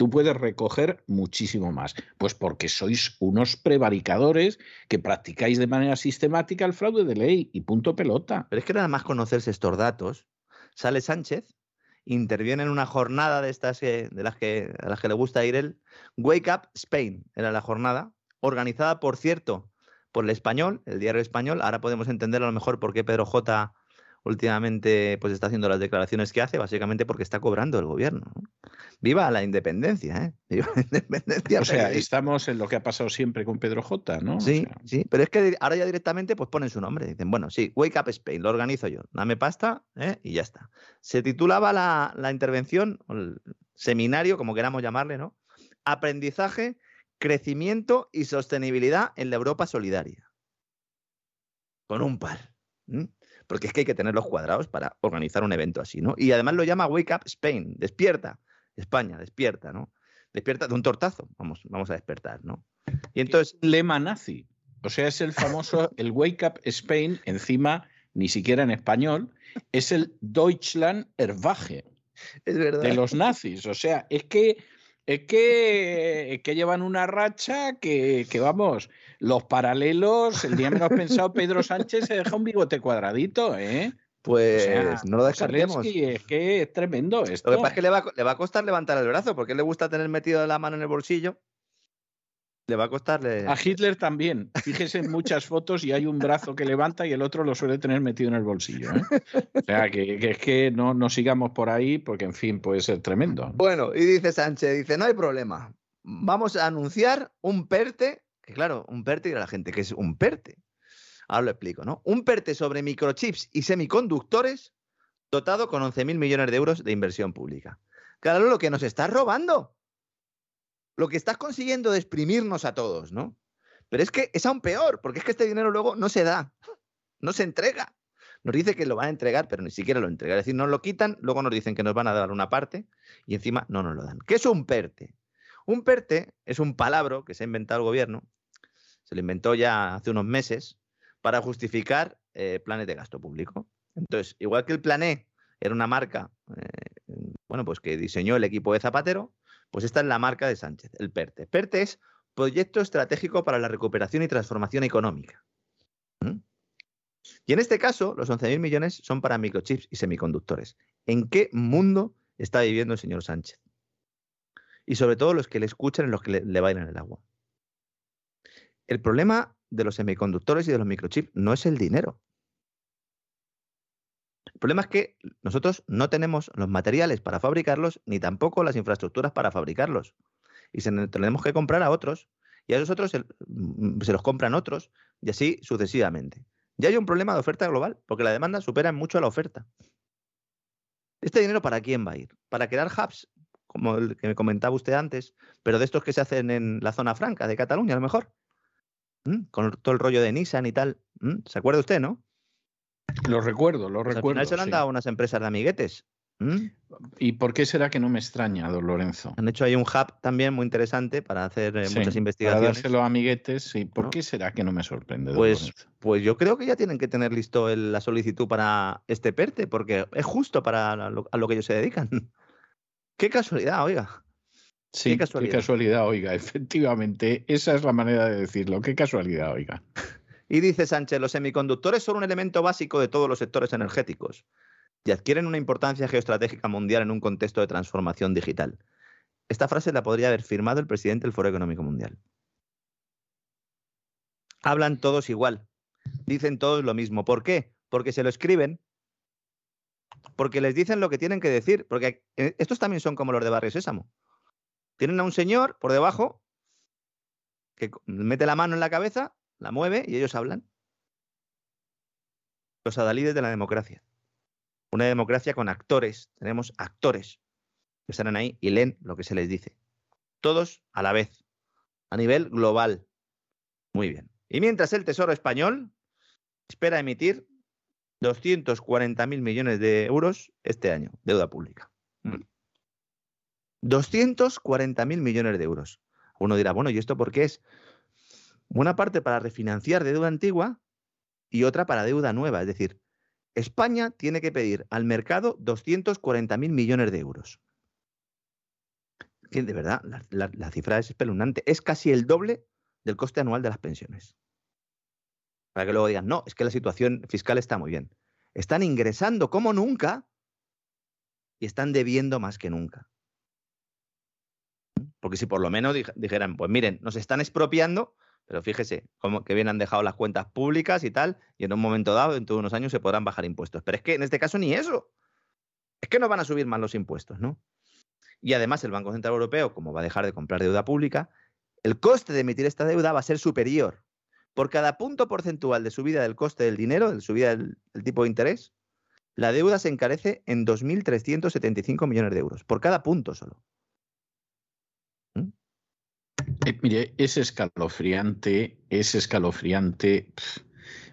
tú puedes recoger muchísimo más. Pues porque sois unos prevaricadores que practicáis de manera sistemática el fraude de ley y punto pelota. Pero es que nada más conocerse estos datos, sale Sánchez, interviene en una jornada de estas de las que, a las que le gusta ir él, Wake Up Spain, era la jornada, organizada, por cierto, por el español, el diario español. Ahora podemos entender a lo mejor por qué Pedro J últimamente pues está haciendo las declaraciones que hace, básicamente porque está cobrando el gobierno. Viva la independencia, ¿eh? Viva la independencia. O sea, estamos en lo que ha pasado siempre con Pedro J, ¿no? Sí, sí, pero es que ahora ya directamente pues ponen su nombre. Dicen, bueno, sí, Wake Up Spain, lo organizo yo, dame pasta ¿eh? y ya está. Se titulaba la, la intervención, el seminario, como queramos llamarle, ¿no? Aprendizaje, crecimiento y sostenibilidad en la Europa solidaria. Con un par porque es que hay que tener los cuadrados para organizar un evento así, ¿no? Y además lo llama Wake Up Spain, despierta, España, despierta, ¿no? Despierta de un tortazo, vamos, vamos a despertar, ¿no? Y entonces... Lema nazi, o sea, es el famoso, el Wake Up Spain, encima, ni siquiera en español, es el Deutschland Erwache. Es verdad. De los nazis, o sea, es que es que, que llevan una racha que, que, vamos, los paralelos, el día menos pensado, Pedro Sánchez se deja un bigote cuadradito, ¿eh? Pues no lo descartemos. Es que es tremendo esto. Lo que pasa es que le va, le va, a costar levantar el brazo, porque le gusta tener metido la mano en el bolsillo le va a costarle. A Hitler también. Fíjese en muchas fotos y hay un brazo que levanta y el otro lo suele tener metido en el bolsillo. ¿eh? O sea, que, es que no, no sigamos por ahí porque, en fin, puede ser tremendo. Bueno, y dice Sánchez, dice, no hay problema. Vamos a anunciar un PERTE, que claro, un PERTE y la gente, que es un PERTE? Ahora lo explico, ¿no? Un PERTE sobre microchips y semiconductores dotado con 11.000 millones de euros de inversión pública. Claro, lo que nos está robando lo que estás consiguiendo es exprimirnos a todos, ¿no? Pero es que es aún peor, porque es que este dinero luego no se da, no se entrega. Nos dice que lo van a entregar, pero ni siquiera lo entregan. Es decir, nos lo quitan, luego nos dicen que nos van a dar una parte y encima no nos lo dan. ¿Qué es un PERTE? Un PERTE es un palabra que se ha inventado el gobierno, se lo inventó ya hace unos meses, para justificar eh, planes de gasto público. Entonces, igual que el Plan E era una marca, eh, bueno, pues que diseñó el equipo de Zapatero, pues esta es la marca de Sánchez, el PERTE. PERTE es Proyecto Estratégico para la Recuperación y Transformación Económica. ¿Mm? Y en este caso, los 11.000 millones son para microchips y semiconductores. ¿En qué mundo está viviendo el señor Sánchez? Y sobre todo los que le escuchan y los que le, le bailan el agua. El problema de los semiconductores y de los microchips no es el dinero. El problema es que nosotros no tenemos los materiales para fabricarlos ni tampoco las infraestructuras para fabricarlos. Y se tenemos que comprar a otros. Y a esos otros se, mm, se los compran otros y así sucesivamente. Ya hay un problema de oferta global, porque la demanda supera mucho a la oferta. ¿Este dinero para quién va a ir? ¿Para crear hubs, como el que me comentaba usted antes, pero de estos que se hacen en la zona franca de Cataluña, a lo mejor? ¿Mm? Con todo el rollo de Nissan y tal. ¿Mm? ¿Se acuerda usted, no? Lo recuerdo, lo Pues al recuerdo. final se lo han sí. dado a unas empresas de amiguetes. ¿Mm? ¿Y por qué será que no me extraña, don Lorenzo? Han hecho ahí un hub también muy interesante para hacer eh, Sí, muchas Para investigaciones. dárselo a amiguetes, sí. ¿Por ¿No? qué será que no me sorprende, don Pues, Lorenzo? pues yo creo que ya tienen que tener listo el- la solicitud para este PERTE, porque es justo para lo- a lo que ellos se dedican. Qué casualidad, oiga. Sí, qué casualidad. casualidad. oiga, efectivamente, esa es la manera de decirlo. Qué casualidad, oiga. Y dice Sánchez, los semiconductores son un elemento básico de todos los sectores energéticos y adquieren una importancia geoestratégica mundial en un contexto de transformación digital. Esta frase la podría haber firmado el presidente del Foro Económico Mundial. Hablan todos igual, dicen todos lo mismo. ¿Por qué? Porque se lo escriben, porque les dicen lo que tienen que decir, porque eh, estos también son como los de Barrio Sésamo. Tienen a un señor por debajo que mete la mano en la cabeza, la mueve y ellos hablan. Los adalides de la democracia. Una democracia con actores. Tenemos actores que estarán ahí y leen lo que se les dice. Todos a la vez, a nivel global. Muy bien. Y mientras el Tesoro español espera emitir 240.000 millones de euros este año, deuda pública. Mm. 240.000 millones de euros. Uno dirá, bueno, ¿y esto por qué es? Una parte para refinanciar deuda antigua y otra para deuda nueva. Es decir, España tiene que pedir al mercado 240.000 millones de euros. De verdad, la, cifra es espeluznante. Es casi el doble del coste anual de las pensiones. Para que luego digan, no, es que la situación fiscal está muy bien. Están ingresando como nunca y están debiendo más que nunca. Porque si por lo menos dij- dijeran, pues miren, nos están expropiando, pero fíjese, como que bien han dejado las cuentas públicas y tal, y en un momento dado, dentro de unos años, se podrán bajar impuestos. Pero es que en este caso ni eso. Es que no van a subir más los impuestos, ¿no? Y además el Banco Central Europeo, como va a dejar de comprar deuda pública, el coste de emitir esta deuda va a ser superior. Por cada punto porcentual de subida del coste del dinero, de subida del, tipo de interés, la deuda se encarece en 2.375 millones de euros. Por cada punto solo. Eh, mire, es escalofriante, es escalofriante,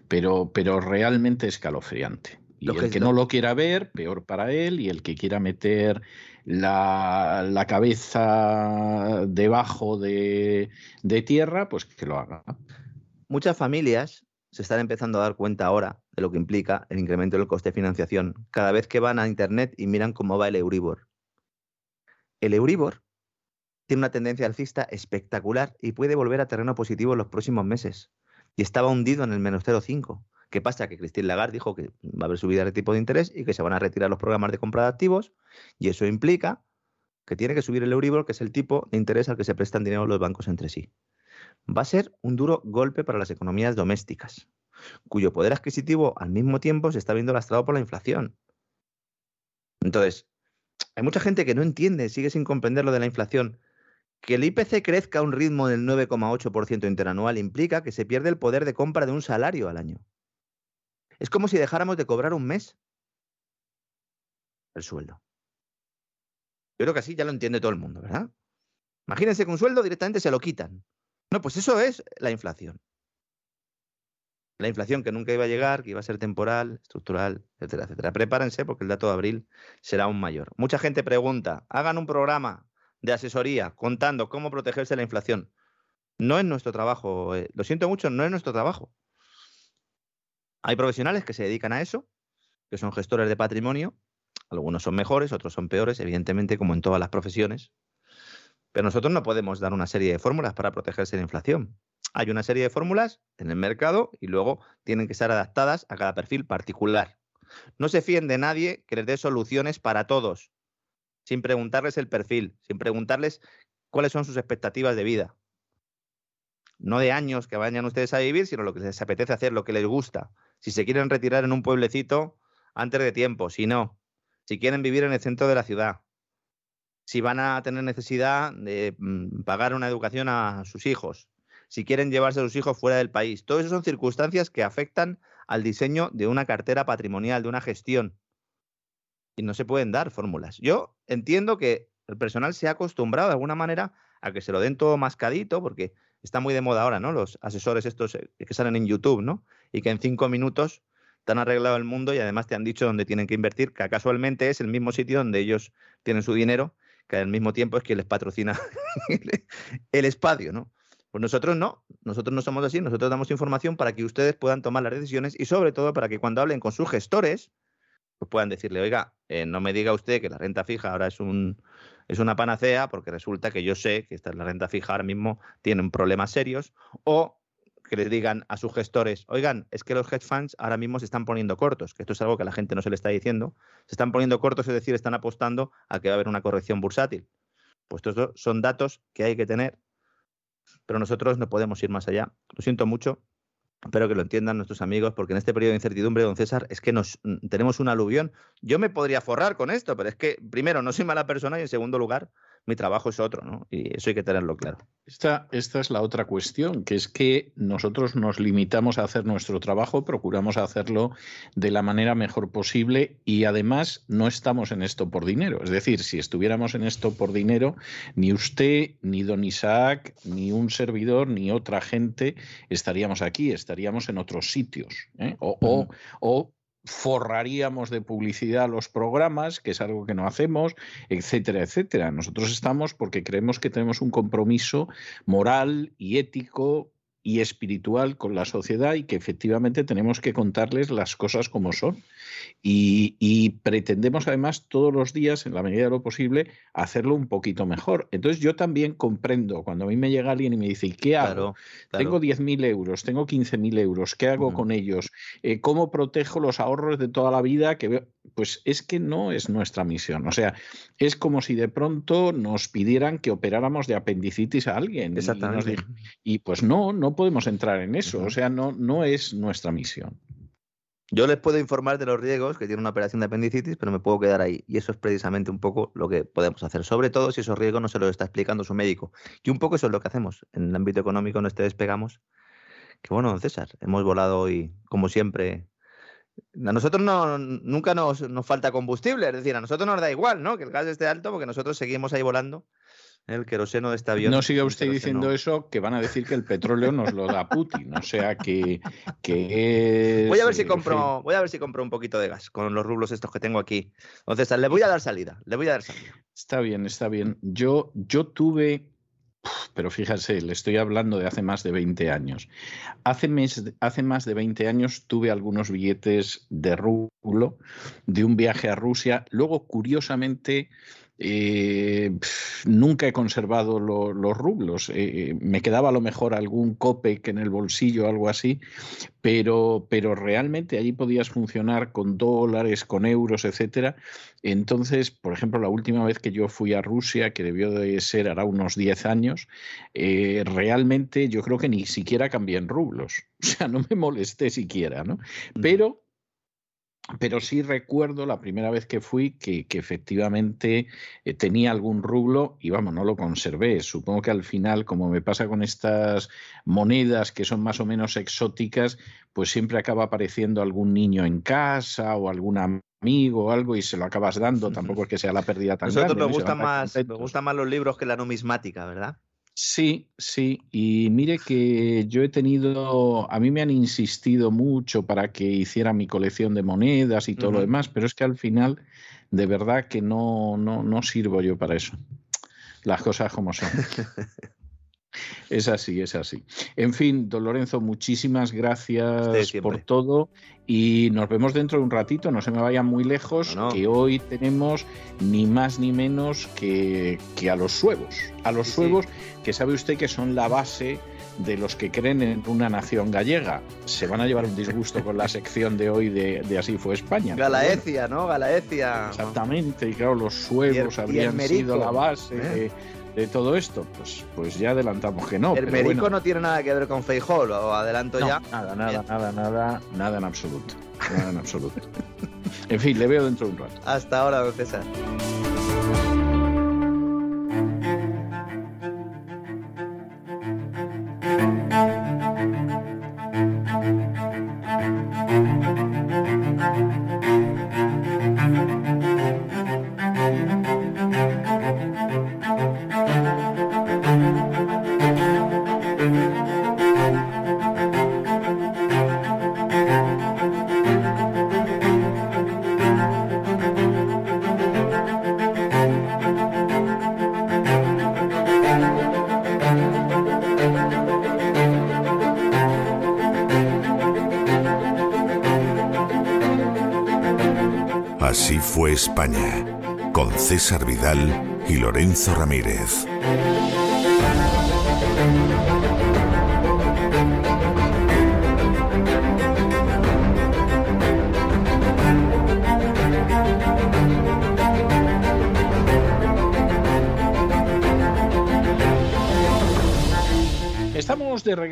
pero, pero realmente escalofriante. Y el que no lo quiera ver, peor para él, y el que quiera meter la, la cabeza debajo de, de tierra, pues que lo haga. Muchas familias se están empezando a dar cuenta ahora de lo que implica el incremento del coste de financiación cada vez que van a Internet y miran cómo va el Euribor. El Euribor tiene una tendencia alcista espectacular y puede volver a terreno positivo en los próximos meses. Y estaba hundido en el menos 0,5. ¿Qué pasa? Que Christine Lagarde dijo que va a haber subida de tipo de interés y que se van a retirar los programas de compra de activos. Y eso implica que tiene que subir el Euribor, que es el tipo de interés al que se prestan dinero los bancos entre sí va a ser un duro golpe para las economías domésticas, cuyo poder adquisitivo al mismo tiempo se está viendo lastrado por la inflación. Entonces, hay mucha gente que no entiende, sigue sin comprender lo de la inflación. Que el IPC crezca a un ritmo del 9,8% interanual implica que se pierde el poder de compra de un salario al año. Es como si dejáramos de cobrar un mes el sueldo. Yo creo que así ya lo entiende todo el mundo, ¿verdad? Imagínense que un sueldo directamente se lo quitan. No, pues eso es la inflación. La inflación que nunca iba a llegar, que iba a ser temporal, estructural, etcétera, etcétera. Prepárense porque el dato de abril será aún mayor. Mucha gente pregunta, hagan un programa de asesoría contando cómo protegerse de la inflación. No es nuestro trabajo, eh, lo siento mucho, no es nuestro trabajo. Hay profesionales que se dedican a eso, que son gestores de patrimonio. Algunos son mejores, otros son peores, evidentemente, como en todas las profesiones. Pero nosotros no podemos dar una serie de fórmulas para protegerse de la inflación. Hay una serie de fórmulas en el mercado y luego tienen que ser adaptadas a cada perfil particular. No se fíen de nadie que les dé soluciones para todos, sin preguntarles el perfil, sin preguntarles cuáles son sus expectativas de vida. No de años que vayan ustedes a vivir, sino lo que les apetece hacer, lo que les gusta. Si se quieren retirar en un pueblecito antes de tiempo, si no. Si quieren vivir en el centro de la ciudad. Si van a tener necesidad de mm, pagar una educación a sus hijos. Si quieren llevarse a sus hijos fuera del país. Todo eso son circunstancias que afectan al diseño de una cartera patrimonial, de una gestión. Y no se pueden dar fórmulas. Yo entiendo que el personal se ha acostumbrado de alguna manera a que se lo den todo mascadito, porque está muy de moda ahora, ¿no? Los asesores estos eh, que salen en YouTube, ¿no? Y que en cinco minutos te han arreglado el mundo y además te han dicho dónde tienen que invertir, que casualmente es el mismo sitio donde ellos tienen su dinero, que al mismo tiempo es quien les patrocina el espacio, ¿no? Pues nosotros no, nosotros no somos así, nosotros damos información para que ustedes puedan tomar las decisiones y sobre todo para que cuando hablen con sus gestores, pues puedan decirle, oiga, eh, no me diga usted que la renta fija ahora es un, es una panacea porque resulta que yo sé que esta, la renta fija ahora mismo tienen problemas serios o que les digan a sus gestores, oigan, es que los hedge funds ahora mismo se están poniendo cortos, que esto es algo que a la gente no se le está diciendo, se están poniendo cortos, es decir, están apostando a que va a haber una corrección bursátil. Pues estos son datos que hay que tener, pero nosotros no podemos ir más allá. Lo siento mucho, Espero que lo entiendan nuestros amigos, porque en este periodo de incertidumbre, don César, es que nos mm, tenemos un aluvión. Yo me podría forrar con esto, pero es que, primero, no soy mala persona y en segundo lugar, mi trabajo es otro, ¿no? Y eso hay que tenerlo claro. Esta, esta es la otra cuestión, que es que nosotros nos limitamos a hacer nuestro trabajo, procuramos hacerlo de la manera mejor posible y además no estamos en esto por dinero. Es decir, si estuviéramos en esto por dinero, ni usted, ni don Isaac, ni un servidor, ni otra gente estaríamos aquí, estaríamos en otros sitios. ¿eh? O, o, o forraríamos de publicidad los programas, que es algo que no hacemos, etcétera, etcétera. Nosotros estamos porque creemos que tenemos un compromiso moral y ético y espiritual con la sociedad y que efectivamente tenemos que contarles las cosas como son. Y, pretendemos además todos los días, en la medida de lo posible, hacerlo un poquito mejor. Entonces yo también comprendo cuando a mí me llega alguien y me dice, ¿y qué hago? Tengo 10.000 euros, tengo 15.000 euros, ¿qué hago con ellos? Eh, ¿Cómo protejo los ahorros de toda la vida? Que Pues es que no es nuestra misión. O sea, es como si de pronto nos pidieran que operáramos de apendicitis a alguien. Exactamente. Y, y pues no, no podemos entrar en eso. O sea, no, no es nuestra misión. Yo les puedo informar de los riesgos que tiene una operación de apendicitis, pero me puedo quedar ahí. Y eso es precisamente un poco lo que podemos hacer, sobre todo si esos riesgos no se los está explicando su médico. Y un poco eso es lo que hacemos en el ámbito económico, no este despegamos. Que bueno, don César, hemos volado hoy, como siempre. A nosotros no, nunca nos, nos falta combustible, es decir, a nosotros nos da igual, ¿no? Que el gas esté alto, porque nosotros seguimos ahí volando el queroseno de este avión. No siga usted diciendo eso, que van a decir que el petróleo nos lo da Putin. O sea que, que Voy a ver si compro, voy a ver si compro un poquito de gas con los rublos estos que tengo aquí. Entonces, le voy a dar salida, le voy a dar salida. Está bien, está bien. Yo, yo tuve, pero fíjese, le estoy hablando de hace más de 20 años. Hace, hace más de 20 años tuve algunos billetes de rublo de un viaje a Rusia. Luego, curiosamente, eh, nunca he conservado los rublos. Eh, me quedaba a lo mejor algún copec en el bolsillo o algo así, pero, pero realmente allí podías funcionar con dólares, con euros, etcétera. Entonces, por ejemplo, la última vez que yo fui a Rusia, que debió de ser hará unos 10 años, eh, realmente yo creo que ni siquiera cambié en rublos. O sea, no me molesté siquiera, ¿no? Pero pero sí recuerdo la primera vez que fui que, efectivamente eh, tenía algún rublo y vamos, no lo conservé. Supongo que al final, como me pasa con estas monedas que son más o menos exóticas, pues siempre acaba apareciendo algún niño en casa o algún amigo o algo y se lo acabas dando. Tampoco es que sea la pérdida tan grande. Me gustan, más, me gustan más los libros que la numismática, ¿verdad? Sí, sí, y mire que yo he tenido, a mí me han insistido mucho para que hiciera mi colección de monedas y todo lo demás, pero es que al final de verdad que no, no, no sirvo yo para eso. Las cosas como son. Es así, es así. En fin, don Lorenzo, muchísimas gracias por todo y nos vemos dentro de un ratito, no se me vayan muy lejos, que hoy tenemos ni más ni menos que, que a los suevos. A los suevos, que sabe usted que son la base de los que creen en una nación gallega. Se van a llevar un disgusto con la sección de hoy de, Así fue España. Galaecia, ¿no? Galaecia. Exactamente, y claro, los suevos habrían sido la base ¿eh? de, todo esto. Pues, pues ya adelantamos que no. El merico no tiene nada que ver con Feijol, o adelanto ya. Nada, nada, nada, nada, nada en absoluto. Nada en absoluto. en fin, le veo dentro de un rato. Hasta ahora, don César. César Vidal y Lorenzo Ramírez.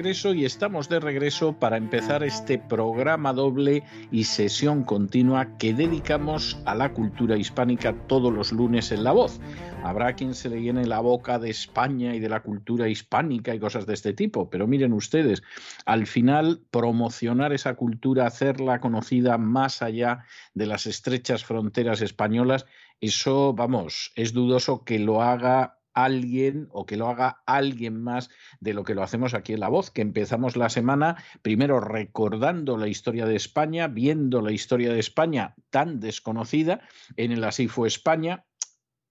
Y estamos de regreso para empezar este programa doble y sesión continua que dedicamos a la cultura hispánica todos los lunes en La Voz. Habrá quien se le llene la boca de España y de la cultura hispánica y cosas de este tipo, pero miren ustedes, al final promocionar esa cultura, hacerla conocida más allá de las estrechas fronteras españolas, eso, vamos, es dudoso que lo haga alguien o que lo haga alguien más de lo que lo hacemos aquí en La Voz, que empezamos la semana primero recordando la historia de España, viendo la historia de España tan desconocida en el Así fue España,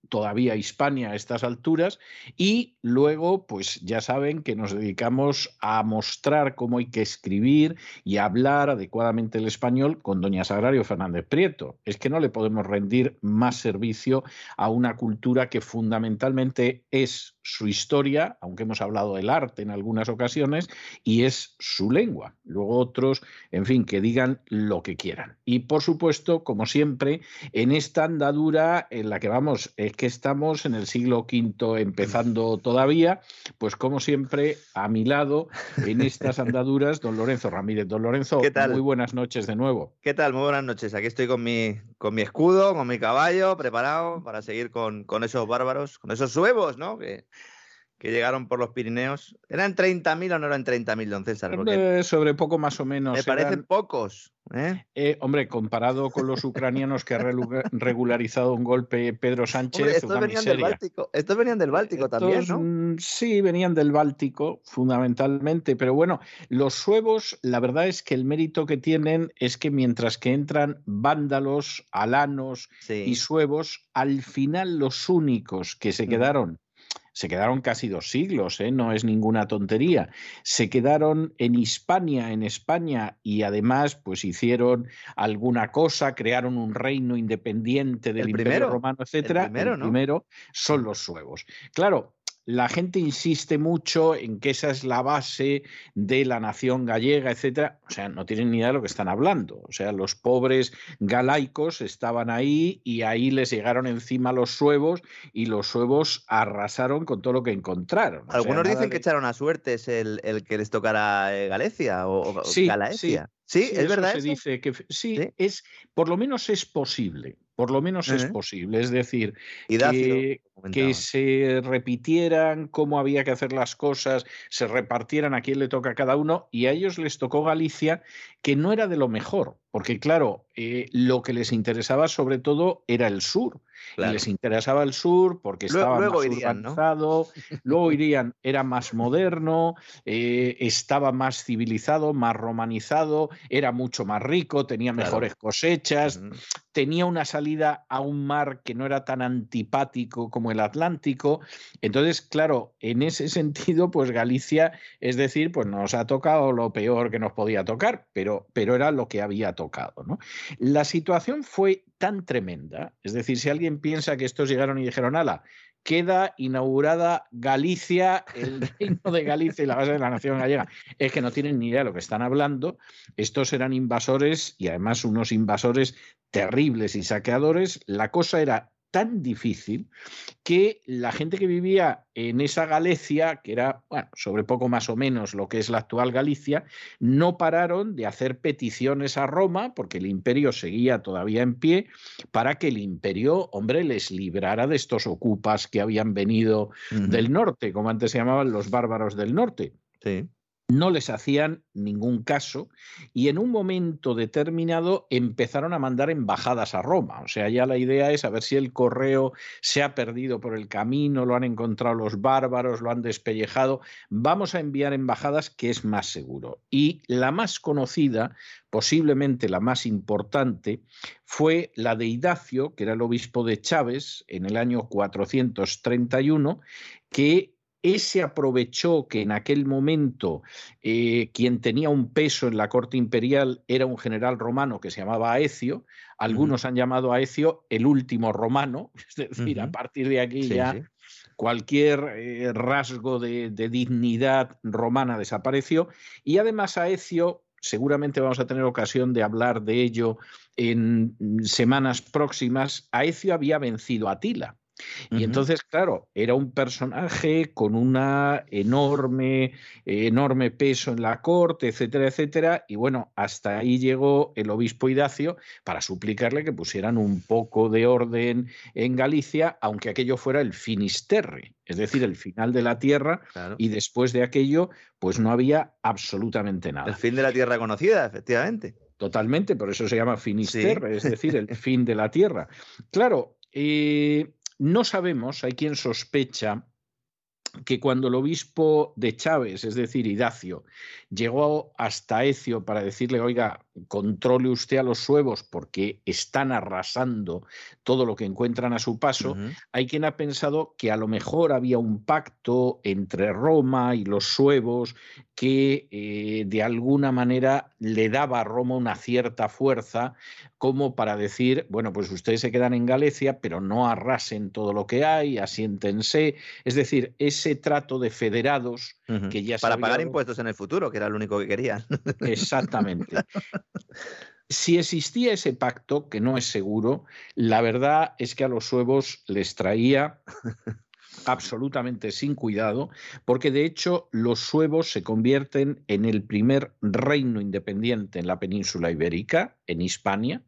todavía Hispania a estas alturas y luego pues ya saben que nos dedicamos a mostrar cómo hay que escribir y hablar adecuadamente el español con doña Sagrario Fernández Prieto. Es que no le podemos rendir más servicio a una cultura que fundamentalmente es su historia, aunque hemos hablado del arte en algunas ocasiones, y es su lengua. Luego otros, en fin, que digan lo que quieran. Y por supuesto, como siempre, en esta andadura en la que vamos que estamos en el siglo V empezando todavía, pues como siempre, a mi lado, en estas andaduras, don Lorenzo Ramírez. Don Lorenzo, ¿Qué tal? muy buenas noches de nuevo. ¿Qué tal? Muy buenas noches. Aquí estoy con mi, con mi escudo, con mi caballo, preparado para seguir con, con esos bárbaros, con esos suevos, ¿no? Que, que llegaron por los Pirineos. ¿Eran 30.000 o no eran 30.000, don César? sobre poco más o menos. Me parecen pocos. ¿eh? ¿eh? hombre, comparado con los ucranianos que ha regularizado un golpe Pedro Sánchez. estos, venían del Báltico, estos venían del Báltico también, ¿no? Mm, sí, venían del Báltico, fundamentalmente. Pero bueno, los suevos, la verdad es que el mérito que tienen es que mientras que entran vándalos, alanos y suevos, al final los únicos que se quedaron se quedaron casi dos siglos, ¿eh? no es ninguna tontería. Se quedaron en Hispania, en España, y además pues hicieron alguna cosa, crearon un reino independiente del Imperio Romano, etcétera. El primero son los suevos. Claro, la gente insiste mucho en que esa es la base de la nación gallega, etcétera. O sea, no tienen ni idea de lo que están hablando. O sea, los pobres galaicos estaban ahí y ahí les llegaron encima los suevos y los suevos arrasaron con todo lo que encontraron. Algunos dicen que echaron a suertes el, el que les tocara eh, Galicia o, sí, Sí, es verdad. Se dice que sí, es por lo menos es posible. Por lo menos es posible. Es decir, que, se repitieran cómo había que hacer las cosas, se repartieran a quién le toca a cada uno, y a ellos les tocó Galicia, que no era de lo mejor, porque claro, eh, lo que les interesaba sobre todo era el sur. Y les interesaba el sur porque estaba luego más irían, ¿no? urbanizado, luego irían, era más moderno, eh, estaba más civilizado, más romanizado, era mucho más rico, tenía Claro. mejores cosechas, tenía una salida a un mar que no era tan antipático como el Atlántico. Entonces, claro, en ese sentido, pues Galicia, es decir, pues nos ha tocado lo peor que nos podía tocar, pero, pero era lo que había tocado. ¿no? La situación fue tan tremenda, es decir, si alguien piensa que estos llegaron y dijeron, ala, queda inaugurada Galicia, el reino de Galicia y la base de la nación gallega. Es que no tienen ni idea de lo que están hablando. Estos eran invasores y además unos invasores terribles y saqueadores. La cosa era tan difícil que la gente que vivía en esa Galicia, que era bueno, sobre poco más o menos lo que es la actual Galicia, no pararon de hacer peticiones a Roma, porque el imperio seguía todavía en pie, para que el imperio, hombre, les librara de estos ocupas que habían venido del norte, como antes se llamaban los bárbaros del norte Sí. No les hacían ningún caso y en un momento determinado empezaron a mandar embajadas a Roma. O sea, ya la idea es a ver si el correo se ha perdido por el camino, lo han encontrado los bárbaros, lo han despellejado. Vamos a enviar embajadas que es más seguro. Y la más conocida, posiblemente la más importante, fue la de Idacio, que era el obispo de Chávez en el año 431, que ese aprovechó que en aquel momento eh, quien tenía un peso en la corte imperial era un general romano que se llamaba Aecio. Algunos han llamado a Aecio el último romano, es decir, a partir de aquí Sí, ya sí. cualquier eh, rasgo de, de dignidad romana desapareció. Y además Aecio, seguramente vamos a tener ocasión de hablar de ello en mm, semanas próximas, Aecio había vencido a Atila. Y entonces, claro, era un personaje con una enorme, enorme peso en la corte, etcétera, etcétera. Y bueno, hasta ahí llegó el obispo Idacio para suplicarle que pusieran un poco de orden en Galicia, aunque aquello fuera el finisterre, es decir, el final de la tierra. Claro. Y después de aquello, pues no había absolutamente nada. El fin de la tierra conocida, efectivamente. Totalmente, por eso se llama Finisterre, es decir, el fin de la tierra. Claro, eh, no sabemos, hay quien sospecha que cuando el obispo de Chávez, es decir, Idacio, llegó hasta Ecio para decirle, oiga, controle usted a los suevos porque están arrasando todo lo que encuentran a su paso, hay quien ha pensado que a lo mejor había un pacto entre Roma y los suevos que eh, de alguna manera le daba a Roma una cierta fuerza como para decir, bueno, pues ustedes se quedan en Galicia, pero no arrasen todo lo que hay, asiéntense. Es decir, ese trato de federados que ya se Para pagar impuestos en el futuro, que era lo único que querían. Exactamente. Si existía ese pacto, que no es seguro, la verdad es que a los suevos les traía absolutamente sin cuidado, porque de hecho los suevos se convierten en el primer reino independiente en la península ibérica, en Hispania.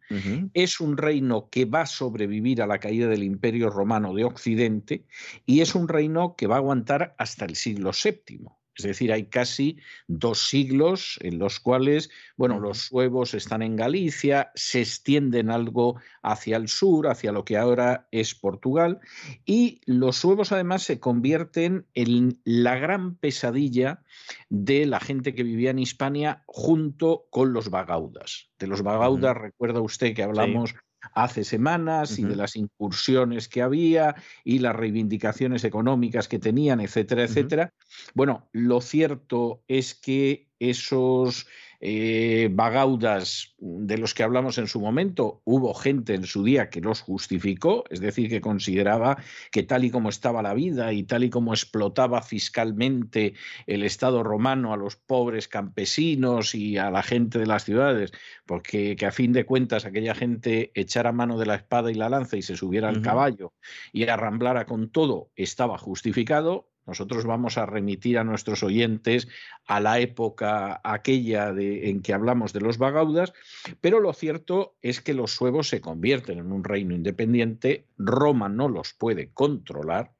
Es un reino que va a sobrevivir a la caída del Imperio Romano de Occidente y es un reino que va a aguantar hasta el siglo VII. Es decir, hay casi dos siglos en los cuales, bueno, los suevos están en Galicia, se extienden algo hacia el sur, hacia lo que ahora es Portugal, y los suevos además se convierten en la gran pesadilla de la gente que vivía en Hispania junto con los bagaudas. De los bagaudas, recuerda usted que hablamos hace semanas y de las incursiones que había y las reivindicaciones económicas que tenían, etcétera, etcétera. Bueno, lo cierto es que esos eh, bagaudas de los que hablamos en su momento, hubo gente en su día que los justificó, es decir, que consideraba que tal y como estaba la vida y tal y como explotaba fiscalmente el Estado romano a los pobres campesinos y a la gente de las ciudades, porque que a fin de cuentas aquella gente echara mano de la espada y la lanza y se subiera al caballo y arramblara con todo, estaba justificado. Nosotros vamos a remitir a nuestros oyentes a la época aquella en que hablamos de los bagaudas, pero lo cierto es que los suevos se convierten en un reino independiente, Roma no los puede controlar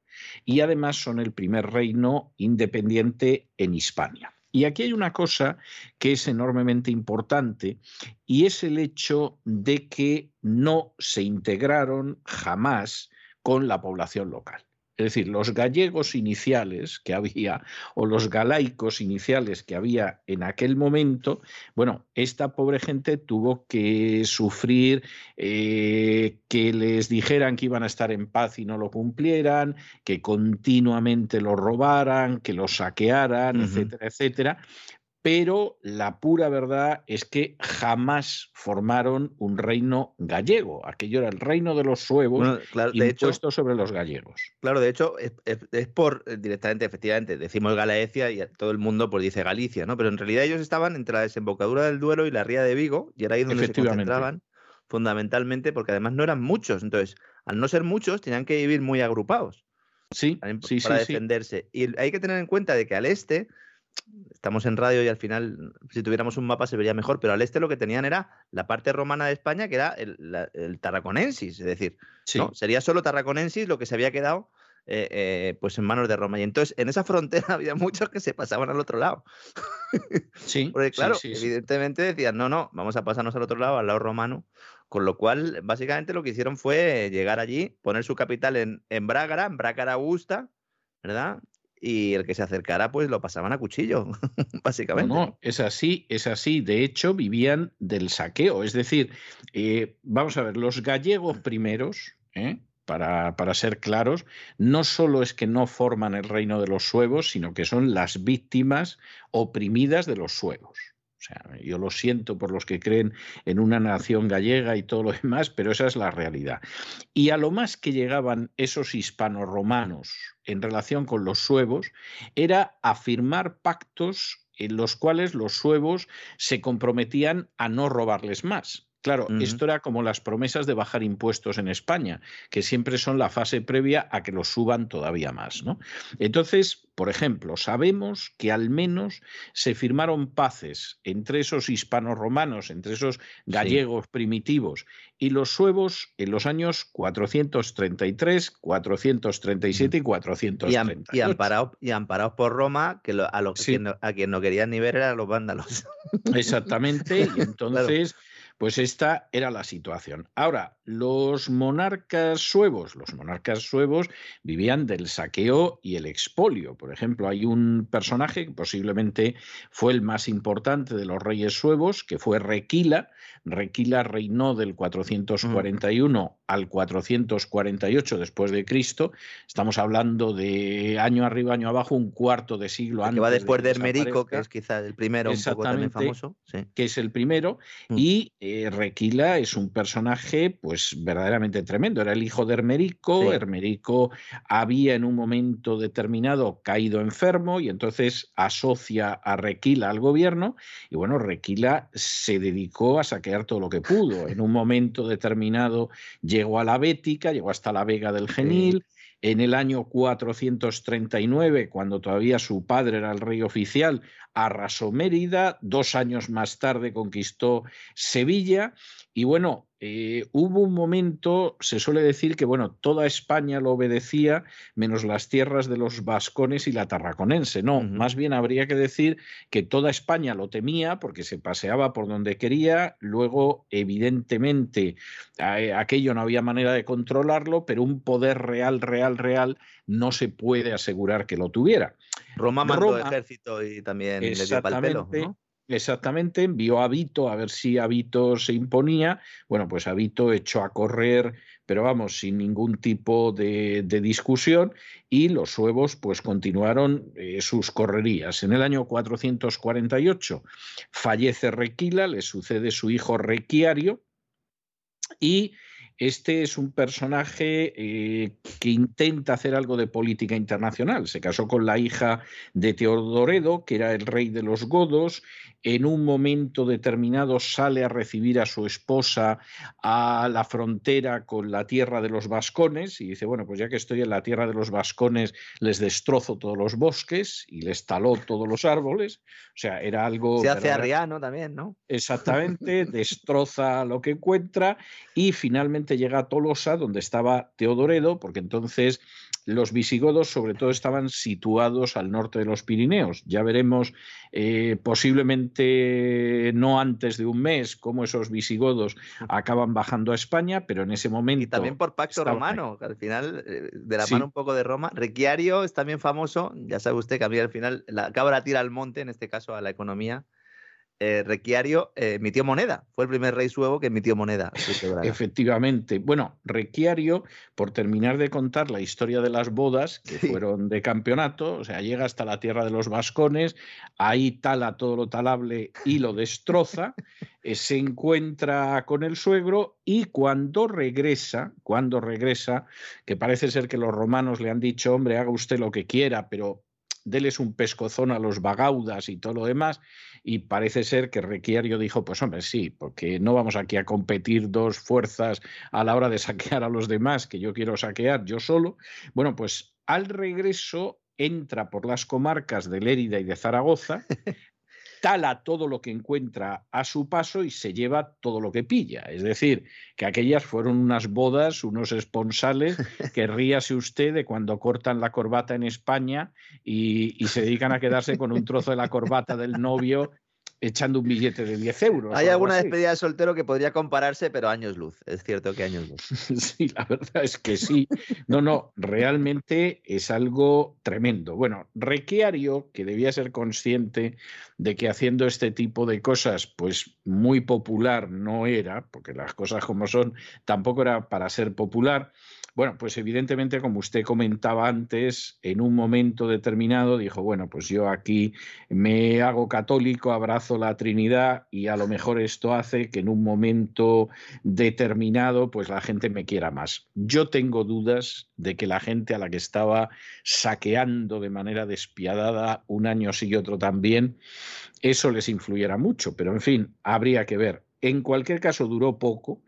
y además son el primer reino independiente en Hispania. Y aquí hay una cosa que es enormemente importante y es el hecho de que no se integraron jamás con la población local. Es decir, los gallegos iniciales que había o los galaicos iniciales que había en aquel momento, bueno, esta pobre gente tuvo que sufrir eh, que les dijeran que iban a estar en paz y no lo cumplieran, que continuamente lo robaran, que lo saquearan, etcétera, etcétera pero la pura verdad es que jamás formaron un reino gallego. Aquello era el reino de los suevos impuesto sobre los gallegos. Claro, de hecho, es, por eh, directamente, efectivamente, decimos Galaecia y todo el mundo pues dice Galicia, ¿no? Pero en realidad ellos estaban entre la desembocadura del Duero y la ría de Vigo, y era ahí donde se concentraban fundamentalmente, porque además no eran muchos. Entonces, al no ser muchos, tenían que vivir muy agrupados. Sí, sí, para defenderse. Y hay que tener en cuenta de que al este estamos en radio y al final, si tuviéramos un mapa se vería mejor, pero al este lo que tenían era la parte romana de España, que era el, Tarraconensis, es decir, sería solo Tarraconensis lo que se había quedado eh, eh, pues en manos de Roma. Y entonces en esa frontera había muchos que se pasaban al otro lado. Sí. Porque claro, evidentemente decían, no, no, vamos a pasarnos al otro lado, al lado romano. Con lo cual, básicamente lo que hicieron fue llegar allí, poner su capital en, en Brágara, en Brácara Augusta, ¿verdad? Y el que se acercara pues lo pasaban a cuchillo, básicamente. No, es así, es así. De hecho, vivían del saqueo. Es decir, eh, vamos a ver, los gallegos primeros, ¿eh? para, para, ser claros, no solo es que no forman el reino de los suevos, sino que son las víctimas oprimidas de los suevos. O sea, yo lo siento por los que creen en una nación gallega y todo lo demás, pero esa es la realidad. Y a lo más que llegaban esos hispanos-romanos en relación con los suevos era a firmar pactos en los cuales los suevos se comprometían a no robarles más. Claro, esto era como las promesas de bajar impuestos en España, que siempre son la fase previa a que los suban todavía más. ¿no? Entonces, por ejemplo, sabemos que al menos se firmaron paces entre esos hispanos romanos, entre esos gallegos primitivos y los suevos en los años 433, 437 y 438. Y, amparados, y amparados por Roma, que a, los, a quien no querían ni ver eran los vándalos. Exactamente, y entonces... Pues esta era la situación. Ahora, los monarcas suevos, los monarcas suevos vivían del saqueo y el expolio. Por ejemplo, hay un personaje que posiblemente fue el más importante de los reyes suevos, que fue Requila. Requila reinó del 441 al 448 después de Cristo. Estamos hablando de año arriba, año abajo, un cuarto de siglo antes. Que va después de, Hermerico, que es quizá el primero un poco también famoso. Que es el primero. Mm. Y eh, Requila es un personaje, pues verdaderamente tremendo. Era el hijo de Hermerico. Hermerico había en un momento determinado caído enfermo y entonces asocia a Requila al gobierno. Y bueno, Requila se dedicó a saquear todo lo que pudo. En un momento determinado llegó a la Bética, llegó hasta la Vega del Genil. En el año 439, cuando todavía su padre era el rey oficial, arrasó Mérida, dos años más tarde conquistó Sevilla y bueno, eh, hubo un momento, se suele decir que bueno, toda España lo obedecía, menos las tierras de los vascones y la tarraconense. No, más bien habría que decir que toda España lo temía porque se paseaba por donde quería. Luego, evidentemente, aquello no había manera de controlarlo, pero un poder real, real, real no se puede asegurar que lo tuviera. Roma mandó ejército y también le dio pelo, ¿no? Exactamente, envió a Vito a ver si Vito se imponía. Bueno, pues Vito echó a correr, pero vamos, sin ningún tipo de, discusión, y los suevos pues continuaron eh, sus correrías. En el año 448 fallece Requila, le sucede su hijo Requiario, y este es un personaje eh, que intenta hacer algo de política internacional. Se casó con la hija de Teodoredo, que era el rey de los godos. En un momento determinado sale a recibir a su esposa a la frontera con la tierra de los vascones y dice, bueno, pues ya que estoy en la tierra de los vascones, les destrozo todos los bosques y les taló todos los árboles. O sea, era algo... Se hace arriano también, ¿no? Exactamente, destroza lo que encuentra y finalmente finalmente llega a Tolosa, donde estaba Teodoredo, porque entonces los visigodos sobre todo estaban situados al norte de los Pirineos. Ya veremos eh, posiblemente no antes de un mes cómo esos visigodos acaban bajando a España, pero en ese momento... Y también por pacto romano, que al final, eh, de la mano un poco de Roma. Requiario es también famoso, ya sabe usted que a mí al final la cabra tira al monte, en este caso a la economía eh, Requiario eh, emitió moneda. Fue el primer rey suevo que emitió moneda. Efectivamente. Bueno, Requiario, por terminar de contar la historia de las bodas, que fueron de campeonato, o sea, llega hasta la tierra de los vascones, ahí tala todo lo talable y lo destroza, eh, se encuentra con el suegro y cuando regresa, cuando regresa, que parece ser que los romanos le han dicho, hombre, haga usted lo que quiera, pero déles un pescozón a los bagaudas y todo lo demás, y parece ser que Requiario dijo, pues hombre, sí, porque no vamos aquí a competir dos fuerzas a la hora de saquear a los demás, que yo quiero saquear yo solo. Bueno, pues al regreso entra por las comarcas de Lérida y de Zaragoza, tala todo lo que encuentra a su paso y se lleva todo lo que pilla. Es decir, que aquellas fueron unas bodas, unos esponsales, que ríase usted de cuando cortan la corbata en España y, y se dedican a quedarse con un trozo de la corbata del novio echando un billete de 10 euros. Hay alguna despedida de soltero que podría compararse, pero años luz. Es cierto que años luz. sí, la verdad es que sí. No, no, realmente es algo tremendo. Bueno, Requiario, que debía ser consciente de que haciendo este tipo de cosas, pues muy popular no era, porque las cosas como son, tampoco era para ser popular. Bueno, pues evidentemente, como usted comentaba antes, en un momento determinado dijo, bueno, pues yo aquí me hago católico, abrazo la Trinidad y a lo mejor esto hace que en un momento determinado, pues la gente me quiera más. Yo tengo dudas de que la gente a la que estaba saqueando de manera despiadada un año sí y otro también, eso les influyera mucho, pero en fin, habría que ver. En cualquier caso, duró poco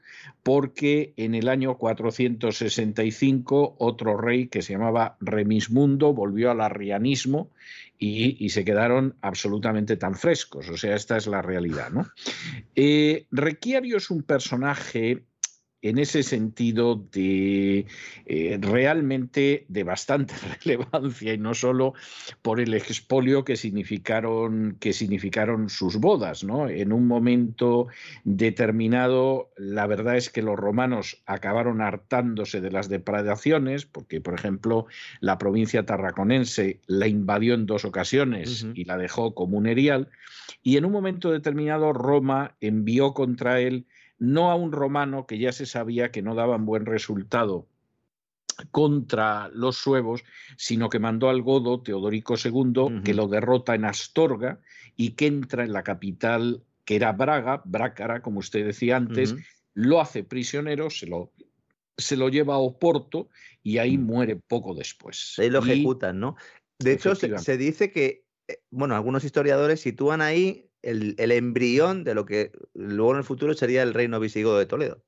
porque en el año 465 otro rey que se llamaba Remismundo volvió al arrianismo y, se quedaron absolutamente tan frescos. O sea, esta es la realidad. ¿no? Eh, Requiario es un personaje en ese sentido de eh, realmente de bastante relevancia y no solo por el expolio que significaron, que significaron sus bodas. ¿no? En un momento determinado, la verdad es que los romanos acabaron hartándose de las depredaciones, porque, por ejemplo, la provincia tarraconense la invadió en dos ocasiones y la dejó como un erial, y en un momento determinado Roma envió contra él no a un romano que ya se sabía que no daban buen resultado contra los suevos, sino que mandó al godo Teodorico II, que lo derrota en Astorga y que entra en la capital, que era Braga, Brácara, como usted decía antes, lo hace prisionero, se lo, se lo lleva a Oporto y ahí mm. muere poco después. Ahí lo ejecutan, ¿no? De hecho, se, dice que, eh, bueno, algunos historiadores sitúan ahí el, embrión de lo que luego en el futuro sería el reino visigodo de Toledo.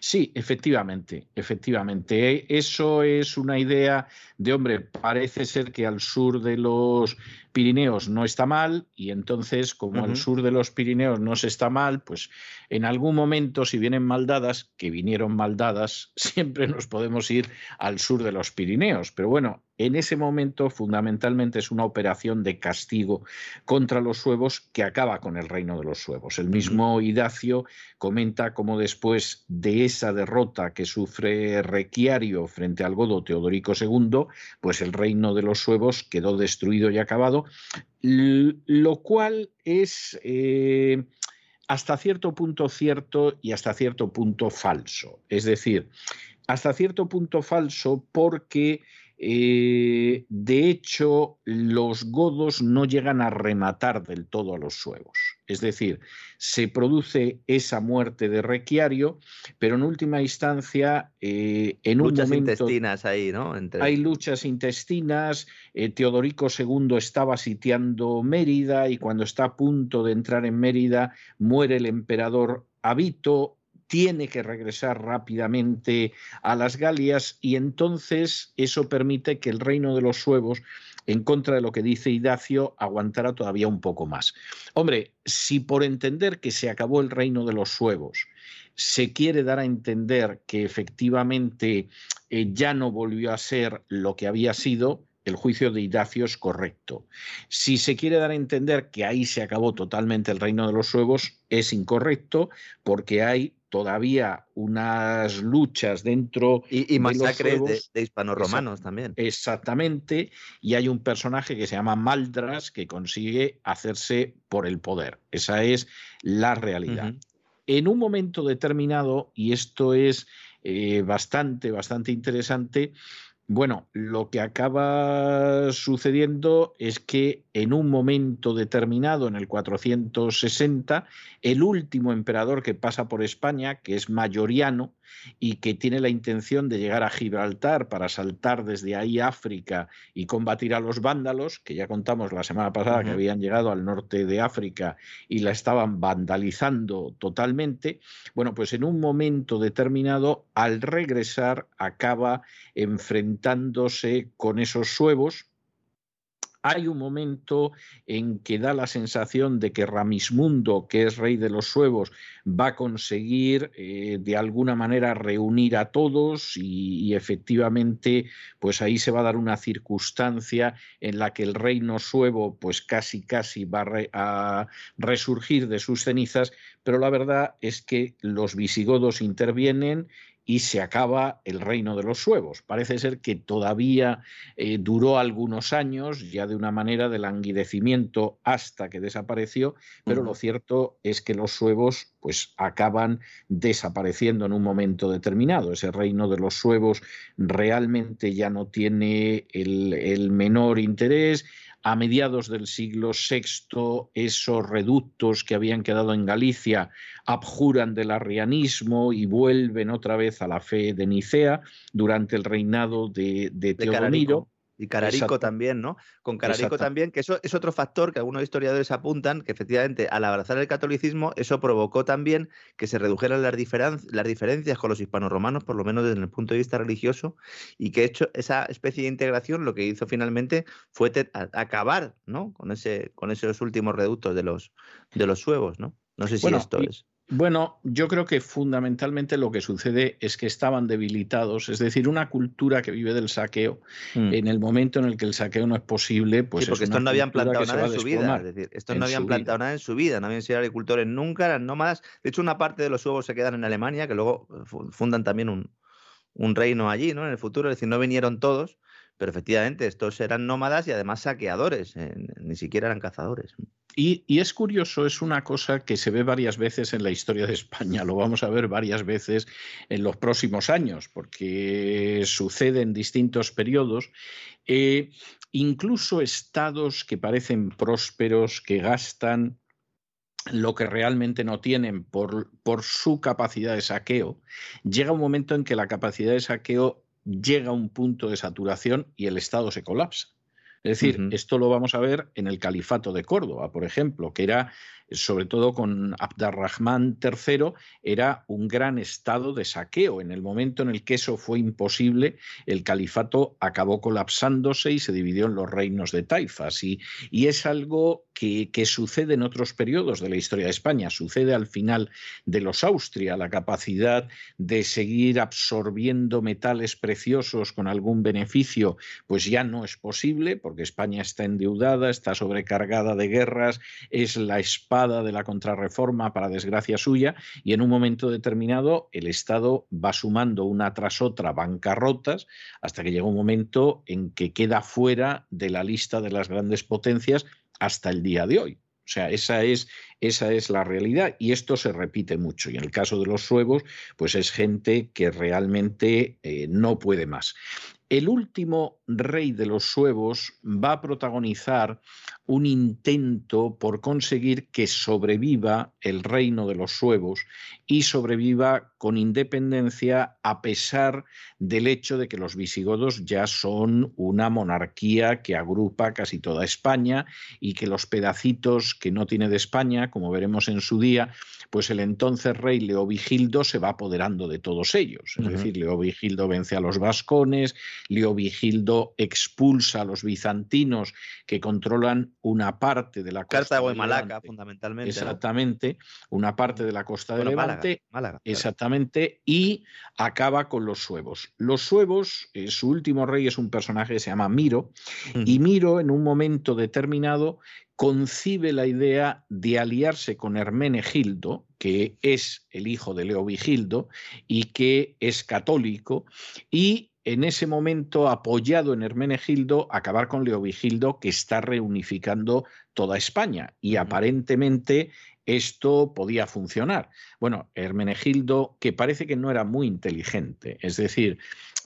Sí, efectivamente, efectivamente. Eso es una idea de, hombre, parece ser que al sur de los Pirineos no está mal y entonces como al sur de los Pirineos no se está mal, pues en algún momento si vienen maldadas, que vinieron maldadas, siempre nos podemos ir al sur de los Pirineos. Pero bueno, en ese momento fundamentalmente es una operación de castigo contra los suevos que acaba con el reino de los suevos. El mismo Idacio comenta cómo después de esa derrota que sufre Requiario frente al godo Teodorico II, pues el reino de los suevos quedó destruido y acabado lo cual es eh, hasta cierto punto cierto y hasta cierto punto falso. Es decir, hasta cierto punto falso porque eh, de hecho los godos no llegan a rematar del todo a los suevos. Es decir, se produce esa muerte de Requiario, pero en última instancia, eh, en luchas un momento... intestinas ahí, ¿no? Hay luchas intestinas, eh, Teodorico II estaba sitiando Mérida y cuando está a punto de entrar en Mérida muere el emperador Abito, tiene que regresar rápidamente a las Galias y entonces eso permite que el reino de los suevos en contra de lo que dice Idacio, aguantará todavía un poco más. Hombre, si por entender que se acabó el reino de los suevos, se quiere dar a entender que efectivamente eh, ya no volvió a ser lo que había sido, el juicio de Idacio es correcto. Si se quiere dar a entender que ahí se acabó totalmente el reino de los suevos, es incorrecto porque hay todavía unas luchas dentro y, y masacres de, de, hispanorromanos también. Exactamente, y hay un personaje que se llama Maldras que consigue hacerse por el poder. Esa es la realidad. En un momento determinado, y esto es eh, bastante, bastante interesante, bueno, lo que acaba sucediendo es que en un momento determinado, en el 460, el último emperador que pasa por España, que es Mayoriano, y que tiene la intención de llegar a Gibraltar para saltar desde ahí África y combatir a los vándalos, que ya contamos la semana pasada que habían llegado al norte de África y la estaban vandalizando totalmente, bueno, pues en un momento determinado, al regresar, acaba enfrentándose con esos suevos hay un momento en que da la sensación de que Ramismundo, que es rey de los suevos, va a conseguir eh, de alguna manera reunir a todos y, efectivamente pues ahí se va a dar una circunstancia en la que el reino suevo pues casi casi va a resurgir de sus cenizas, pero la verdad es que los visigodos intervienen y se acaba el reino de los suevos. Parece ser que todavía eh, duró algunos años, ya de una manera de languidecimiento hasta que desapareció, pero lo cierto es que los suevos pues acaban desapareciendo en un momento determinado. Ese reino de los suevos realmente ya no tiene el, el menor interés a mediados del siglo VI esos reductos que habían quedado en Galicia abjuran del arrianismo y vuelven otra vez a la fe de Nicea durante el reinado de, de Teodomiro. Y Cararico también, ¿no? Con Cararico también, que eso es otro factor que algunos historiadores apuntan, que efectivamente al abrazar el catolicismo, eso provocó también que se redujeran las, las diferencias con los hispanorromanos, por lo menos desde el punto de vista religioso, y que hecho esa especie de integración lo que hizo finalmente fue acabar, ¿no? Con, ese, con esos últimos reductos de los, de los suevos, ¿no? No sé si esto es. Bueno, yo creo que fundamentalmente lo que sucede es que estaban debilitados, es decir, una cultura que vive del saqueo, mm. en el momento en el que el saqueo no es posible, pues... Sí, porque estos no habían plantado nada en su vida, es decir, estos no habían plantado nada en su vida, no habían sido agricultores nunca, eran nómadas, de hecho una parte de los huevos se quedan en Alemania, que luego eh, fundan también un, un reino allí, ¿no? En el futuro, es decir, no vinieron todos, pero efectivamente estos eran nómadas y además saqueadores, eh, ni siquiera eran cazadores. Y, es curioso, es una cosa que se ve varias veces en la historia de España, lo vamos a ver varias veces en los próximos años, porque sucede en distintos periodos. Eh, incluso estados que parecen prósperos, que gastan lo que realmente no tienen por, por su capacidad de saqueo, llega un momento en que la capacidad de saqueo llega a un punto de saturación y el Estado se colapsa. Es decir, esto lo vamos a ver en el Califato de Córdoba, por ejemplo, que era sobre todo con Abdarrahman III, era un gran estado de saqueo. En el momento en el que eso fue imposible, el califato acabó colapsándose y se dividió en los reinos de taifas. Y, y es algo que, que, sucede en otros periodos de la historia de España. Sucede al final de los Austria, la capacidad de seguir absorbiendo metales preciosos con algún beneficio, pues ya no es posible, porque España está endeudada, está sobrecargada de guerras, es la España de la contrarreforma para desgracia suya y en un momento determinado el Estado va sumando una tras otra bancarrotas hasta que llega un momento en que queda fuera de la lista de las grandes potencias hasta el día de hoy. O sea, esa es, esa es la realidad y esto se repite mucho. Y en el caso de los suevos, pues es gente que realmente eh, no puede más. El último rey de los suevos va a protagonizar un intento por conseguir que sobreviva el reino de los suevos y sobreviva con independencia a pesar del hecho de que los visigodos ya son una monarquía que agrupa casi toda España y que los pedacitos que no tiene de España, como veremos en su día, pues el entonces rey Leovigildo se va apoderando de todos ellos. Es decir, Leovigildo vence a los vascones, Leovigildo expulsa a los bizantinos que controlan una parte de la costa Cartago de Malaca, Levante. fundamentalmente. ¿no? Exactamente, una parte de la costa de Bueno, Málaga, Levante, Málaga, claro. exactamente, y acaba con los suevos. Los suevos, eh, su último rey es un personaje que se llama Miro, y Miro en un momento determinado concibe la idea de aliarse con Hermenegildo, que es el hijo de Leovigildo y que es católico, y en ese momento, apoyado en Hermenegildo, acabar con Leovigildo, que está reunificando toda España. Y aparentemente esto podía funcionar. Bueno, Hermenegildo, que parece que no era muy inteligente, es decir,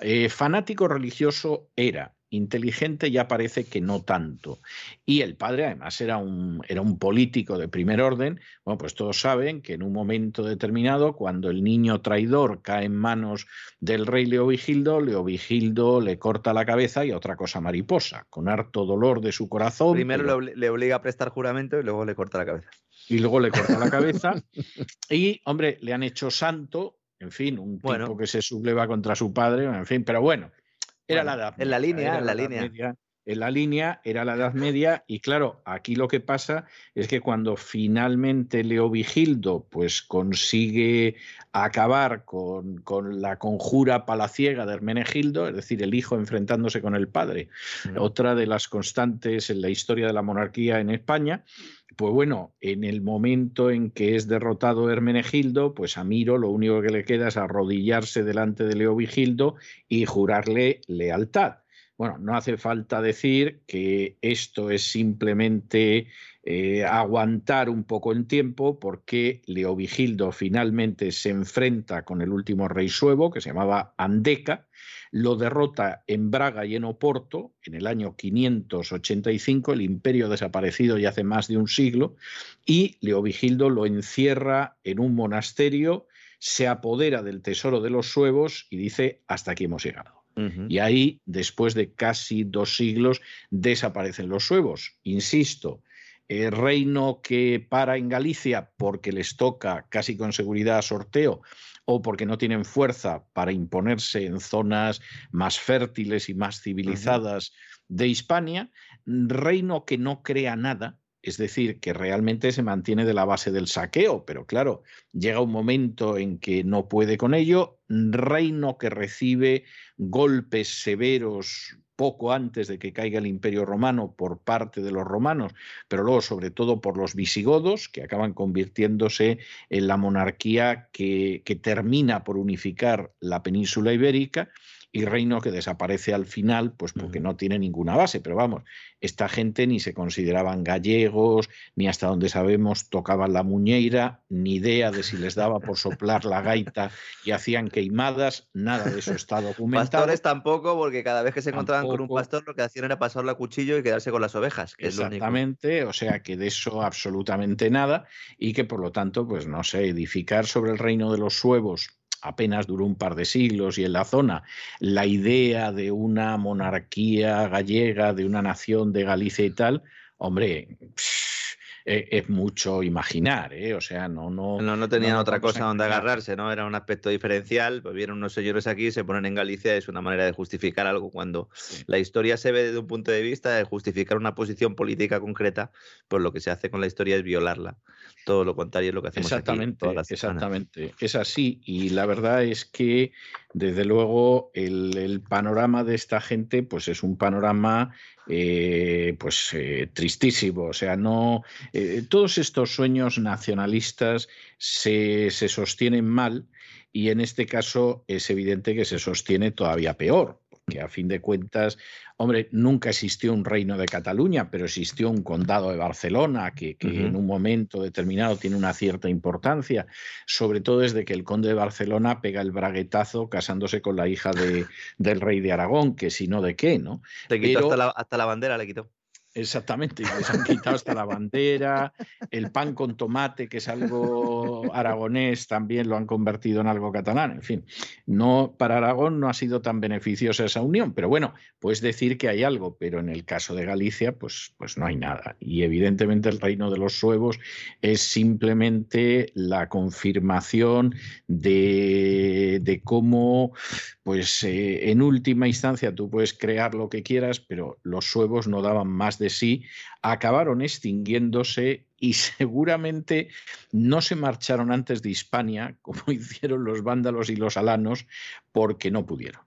eh, fanático religioso era, inteligente ya parece que no tanto. Y el padre además era un, era un político de primer orden. Bueno, pues todos saben que en un momento determinado, cuando el niño traidor cae en manos del rey Leovigildo, Leovigildo le corta la cabeza y otra cosa mariposa, con harto dolor de su corazón. Primero pero- le obliga a prestar juramento y luego le corta la cabeza. y luego le corta la cabeza. y, hombre, le han hecho santo, en fin, un Bueno. tipo que se subleva contra su padre, en fin, pero bueno, era la edad en la línea, en la línea. Media, en la línea era la Edad Media y claro, aquí lo que pasa es que cuando finalmente Leovigildo pues consigue acabar con, con la conjura palaciega de Hermenegildo, es decir, el hijo enfrentándose con el padre, otra de las constantes en la historia de la monarquía en España, pues bueno, en el momento en que es derrotado Hermenegildo, pues a Miro lo único que le queda es arrodillarse delante de Leovigildo y jurarle lealtad. Bueno, no hace falta decir que esto es simplemente eh, aguantar un poco el tiempo porque Leovigildo finalmente se enfrenta con el último rey suevo que se llamaba Andeca, lo derrota en Braga y en Oporto en el año 585, el imperio desaparecido ya hace más de un siglo, y Leovigildo lo encierra en un monasterio, se apodera del tesoro de los suevos y dice, hasta aquí hemos llegado. Y ahí, después de casi dos siglos, desaparecen los suevos. Insisto, el reino que para en Galicia porque les toca casi con seguridad sorteo o porque no tienen fuerza para imponerse en zonas más fértiles y más civilizadas de Hispania, reino que no crea nada, es decir, que realmente se mantiene de la base del saqueo, pero claro, llega un momento en que no puede con ello, reino que recibe golpes severos poco antes de que caiga el imperio romano por parte de los romanos, pero luego sobre todo por los visigodos, que acaban convirtiéndose en la monarquía que, que termina por unificar la península ibérica y reino que desaparece al final, pues porque no tiene ninguna base. Pero vamos, esta gente ni se consideraban gallegos, ni hasta donde sabemos tocaban la muñeira, ni idea de si les daba por soplar la gaita y hacían queimadas, nada de eso está documentado. Pastores tampoco, porque cada vez que se encontraban con un pastor, lo que hacían era pasarle a cuchillo y quedarse con las ovejas, que es lo único. Exactamente, o sea que de eso absolutamente nada y que por lo tanto, pues no sé, edificar sobre el reino de los suevos apenas duró un par de siglos y en la zona la idea de una monarquía gallega, de una nación de Galicia y tal, hombre, eh, es mucho imaginar, ¿eh? o sea, no, no, No, no tenían no otra cosa donde agarrarse, ¿no? Era un aspecto diferencial. Pues vienen unos señores aquí, se ponen en Galicia, es una manera de justificar algo cuando Sí. la historia se ve desde un punto de vista de justificar una posición política concreta, pues lo que se hace con la historia es violarla. Todo lo contrario es lo que hacemos aquí Exactamente, todas las exactamente. Es así. Y la verdad es que, desde luego, el, panorama de esta gente, pues es un panorama eh, pues eh, tristísimo. O sea, no. eh, todos estos sueños nacionalistas se, se sostienen mal, y en este caso es evidente que se sostiene todavía peor. Porque a fin de cuentas, hombre, nunca existió un reino de Cataluña, pero existió un condado de Barcelona que, que en un momento determinado tiene una cierta importancia, sobre todo desde que el conde de Barcelona pega el braguetazo casándose con la hija de- del rey de Aragón, que si no de qué, ¿no? Le quitó Pero- hasta, la, hasta la bandera, le quitó. Exactamente, les han quitado hasta la bandera, el pan con tomate, que es algo aragonés, también lo han convertido en algo catalán. En fin, no para Aragón no ha sido tan beneficiosa esa unión, pero bueno, puedes decir que hay algo, pero en el caso de Galicia, pues, pues no hay nada. Y evidentemente el reino de los suevos es simplemente la confirmación de, de cómo, pues eh, en última instancia tú puedes crear lo que quieras, pero los suevos no daban más de sí, acabaron extinguiéndose y seguramente no se marcharon antes de Hispania, como hicieron los vándalos y los alanos, porque no pudieron.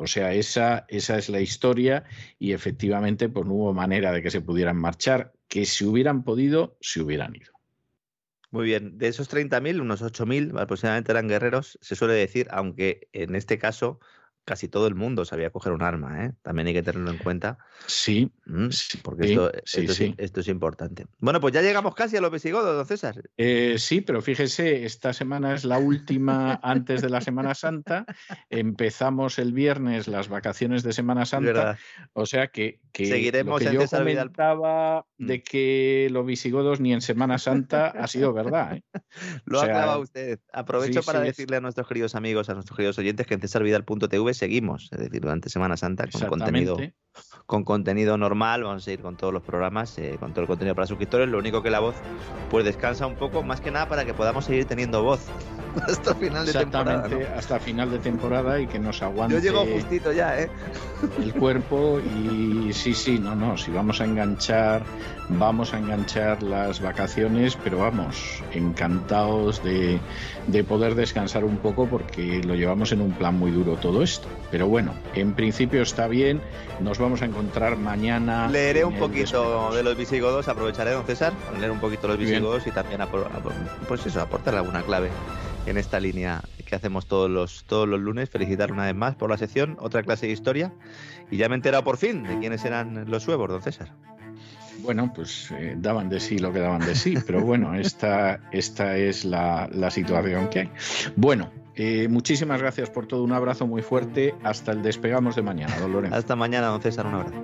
O sea, esa, esa es la historia y efectivamente pues no hubo manera de que se pudieran marchar, que si hubieran podido, se hubieran ido. Muy bien, de esos 30.000, unos 8.000 aproximadamente eran guerreros, se suele decir, aunque en este caso casi todo el mundo sabía coger un arma, ¿eh? También hay que tenerlo en cuenta. Sí, mm, porque esto, esto, es, importante. Bueno, pues ya llegamos casi a los visigodos, don César. Eh, sí, pero fíjese, esta semana es la última antes de la Semana Santa. Empezamos el viernes las vacaciones de Semana Santa. O sea que, Seguiremos lo que yo comentaba de mm. que los visigodos ni en Semana Santa ha sido verdad. ¿eh? Lo ha usted. Aprovecho para decirle a nuestros queridos amigos, a nuestros queridos oyentes que en cesarvidal.tv seguimos, es decir, durante Semana Santa con contenido, con contenido normal, vamos a ir con todos los programas, eh, con todo el contenido para suscriptores, lo único que la voz pues descansa un poco, más que nada para que podamos seguir teniendo voz hasta final de temporada. hasta final de temporada y que nos aguante. Yo llego justito ya, ¿eh? El cuerpo y sí, sí, no, no, si vamos a enganchar, vamos a enganchar las vacaciones, pero vamos, encantados de, de poder descansar un poco porque lo llevamos en un plan muy duro todo esto. Pero bueno, en principio está bien, nos vamos a encontrar mañana. Leeré un poquito de los visigodos, aprovecharé, don César, para leer un poquito los visigodos y también pues eso, aportar alguna clave en esta línea que hacemos todos los, todos los lunes. Felicitar una vez más por la sección, otra clase de historia. Y ya me he enterado por fin de quiénes eran los huevos, don César. Bueno, pues eh, daban de sí lo que daban de sí, pero bueno, esta, esta es la, situación que hay. Bueno, eh, muchísimas gracias por todo, un abrazo muy fuerte, hasta el despegamos de mañana, don Lorenzo. Hasta mañana, don César, un abrazo.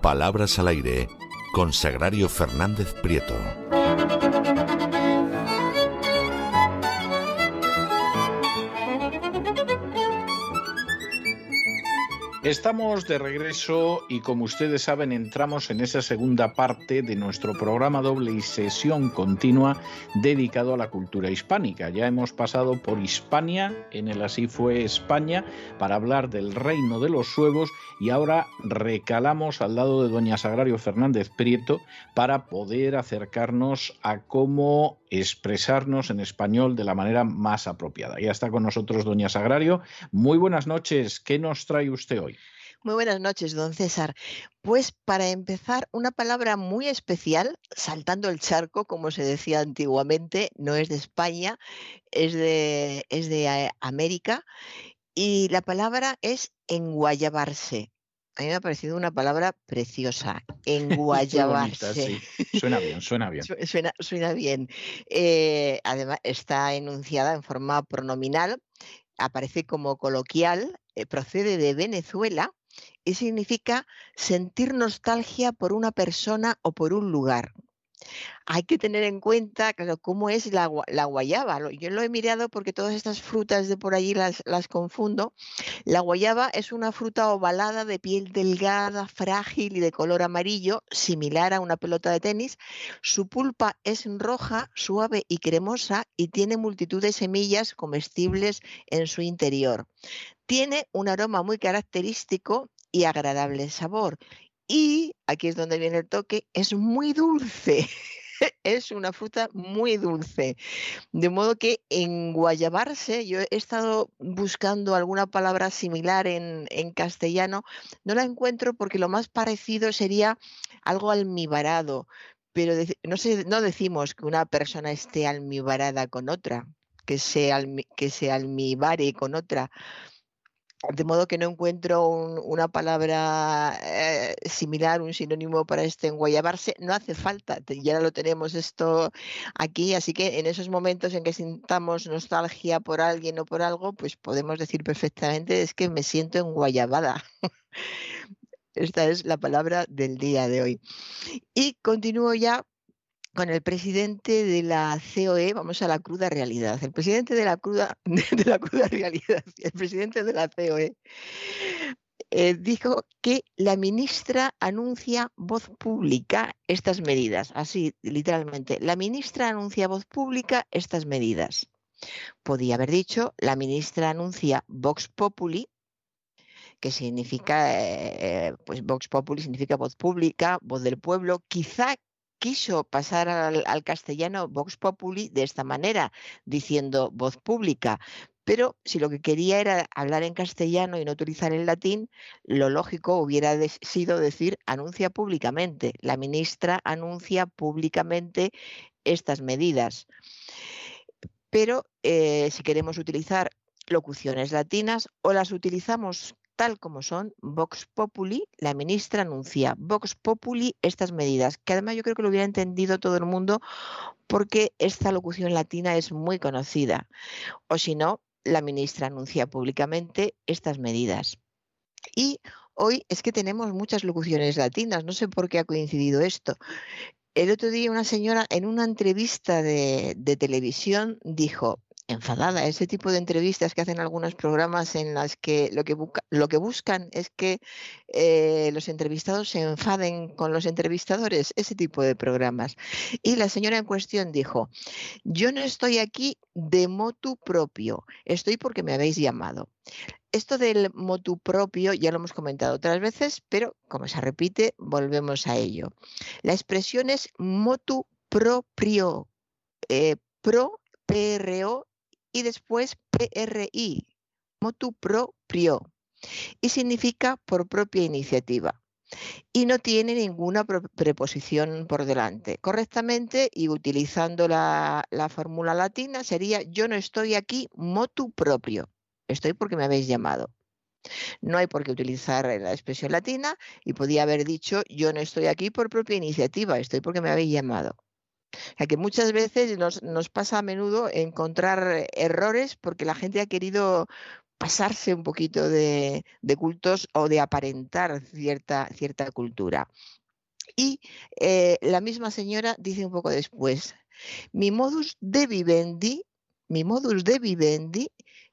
Palabras al aire con Sagrario Fernández Prieto. Estamos de regreso y como ustedes saben entramos en esa segunda parte de nuestro programa doble y sesión continua dedicado a la cultura hispánica. Ya hemos pasado por Hispania, en el Así fue España, para hablar del reino de los suevos y ahora recalamos al lado de doña Sagrario Fernández Prieto para poder acercarnos a cómo expresarnos en español de la manera más apropiada. Ya está con nosotros doña Sagrario. Muy buenas noches. ¿Qué nos trae usted hoy? Muy buenas noches, don César. Pues para empezar, una palabra muy especial, saltando el charco, como se decía antiguamente, no es de España, es de, es de eh, América, y la palabra es enguayabarse. A mí me ha parecido una palabra preciosa, enguayabarse. Suena bien, suena bien. suena, suena bien. Eh, además, está enunciada en forma pronominal, aparece como coloquial, eh, procede de Venezuela y significa sentir nostalgia por una persona o por un lugar. Hay que tener en cuenta cómo es la, guayaba. Yo lo he mirado porque todas estas frutas de por allí las, las, confundo. La guayaba es una fruta ovalada de piel delgada, frágil y de color amarillo, similar a una pelota de tenis. Su pulpa es roja, suave y cremosa y tiene multitud de semillas comestibles en su interior. Tiene un aroma muy característico y agradable sabor y aquí es donde viene el toque, es muy dulce. es una fruta muy dulce. De modo que en guayabarse, yo he estado buscando alguna palabra similar en, castellano, no la encuentro porque lo más parecido sería algo almibarado, pero no, decimos que una persona esté almibarada con otra, que se, que se almibare con otra de modo que no encuentro una palabra eh, similar, un sinónimo para este enguayabarse. No hace falta, ya lo tenemos esto aquí, así que en esos momentos en que sintamos nostalgia por alguien o por algo, pues podemos decir perfectamente es que me siento enguayabada. Esta es la palabra del día de hoy. Y continúo ya con el presidente de la COE, vamos a la cruda realidad, el presidente de la cruda, de la cruda realidad, el presidente de la COE, eh, dijo que la ministra anuncia voz pública estas medidas, así literalmente, la ministra anuncia voz pública estas medidas. Podía haber dicho, la ministra anuncia Vox Populi, que significa, eh, pues Vox Populi significa voz pública, voz del pueblo. Quizá quiso pasar al, castellano Vox Populi de esta manera, diciendo voz pública, pero si lo que quería era hablar en castellano y no utilizar el latín, lo lógico hubiera sido decir anuncia públicamente. La ministra anuncia públicamente estas medidas. Pero eh, si queremos utilizar locuciones latinas o las utilizamos tal como son, Vox Populi, la ministra anuncia Vox Populi estas medidas, que además yo creo que lo hubiera entendido todo el mundo porque esta locución latina es muy conocida. O si no, la ministra anuncia públicamente estas medidas. Y hoy es que tenemos muchas locuciones latinas, no sé por qué ha coincidido esto. El otro día una señora en una entrevista de, de televisión dijo, enfadada. Ese tipo de entrevistas que hacen algunos programas en las que lo que, lo que buscan es que eh, los entrevistados se enfaden con los entrevistadores, ese tipo de programas. Y la señora en cuestión dijo, yo no estoy aquí de motu propio, estoy porque me habéis llamado. Esto del motu propio ya lo hemos comentado otras veces, pero como se repite, volvemos a ello. La expresión es motu propio, eh, pro PRO y después PRI, motu proprio, y significa por propia iniciativa. Y no tiene ninguna preposición por delante. Correctamente y utilizando la, la fórmula latina sería yo no estoy aquí motu propio. Estoy porque me habéis llamado. No hay por qué utilizar la expresión latina y podía haber dicho yo no estoy aquí por propia iniciativa, estoy porque me habéis llamado. O sea que muchas veces nos, pasa a menudo encontrar errores porque la gente ha querido pasarse un poquito de, cultos o de aparentar cierta, cierta cultura. Y eh, la misma señora dice un poco después, mi modus de vivendi, mi modus de vivendi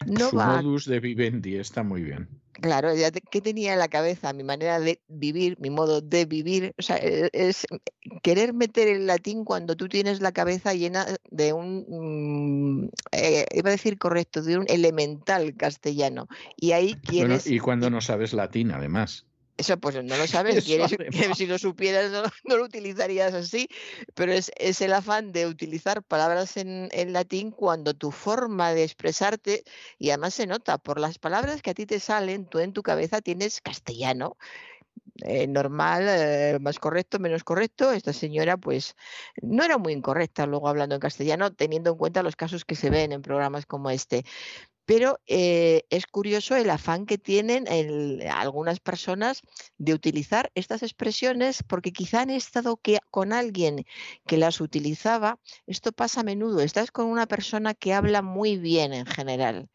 no Su modus de vivendi está muy bien. Claro, ya ¿qué tenía en la cabeza? Mi manera de vivir, mi modo de vivir. O sea, e, es, querer meter el latín cuando tú tienes la cabeza llena de un, mm, eh, iba a decir correcto, de un elemental castellano. Y ahí quieres... y cuando no sabes latín, además. Eso pues no lo sabes, si lo supieras no, lo utilizarías así, pero es, el afán de utilizar palabras en, latín cuando tu forma de expresarte, y además se nota, por las palabras que a ti te salen, tú en tu cabeza tienes castellano, eh, normal, eh, más correcto, menos correcto. Esta señora, pues, no era muy incorrecta luego hablando en castellano, teniendo en cuenta los casos que se ven en programas como este pero eh, es curioso el afán que tienen algunas personas de utilizar estas expresiones porque quizá han estado con alguien que las utilizaba. Esto pasa a menudo. Estás con una persona que habla muy bien en general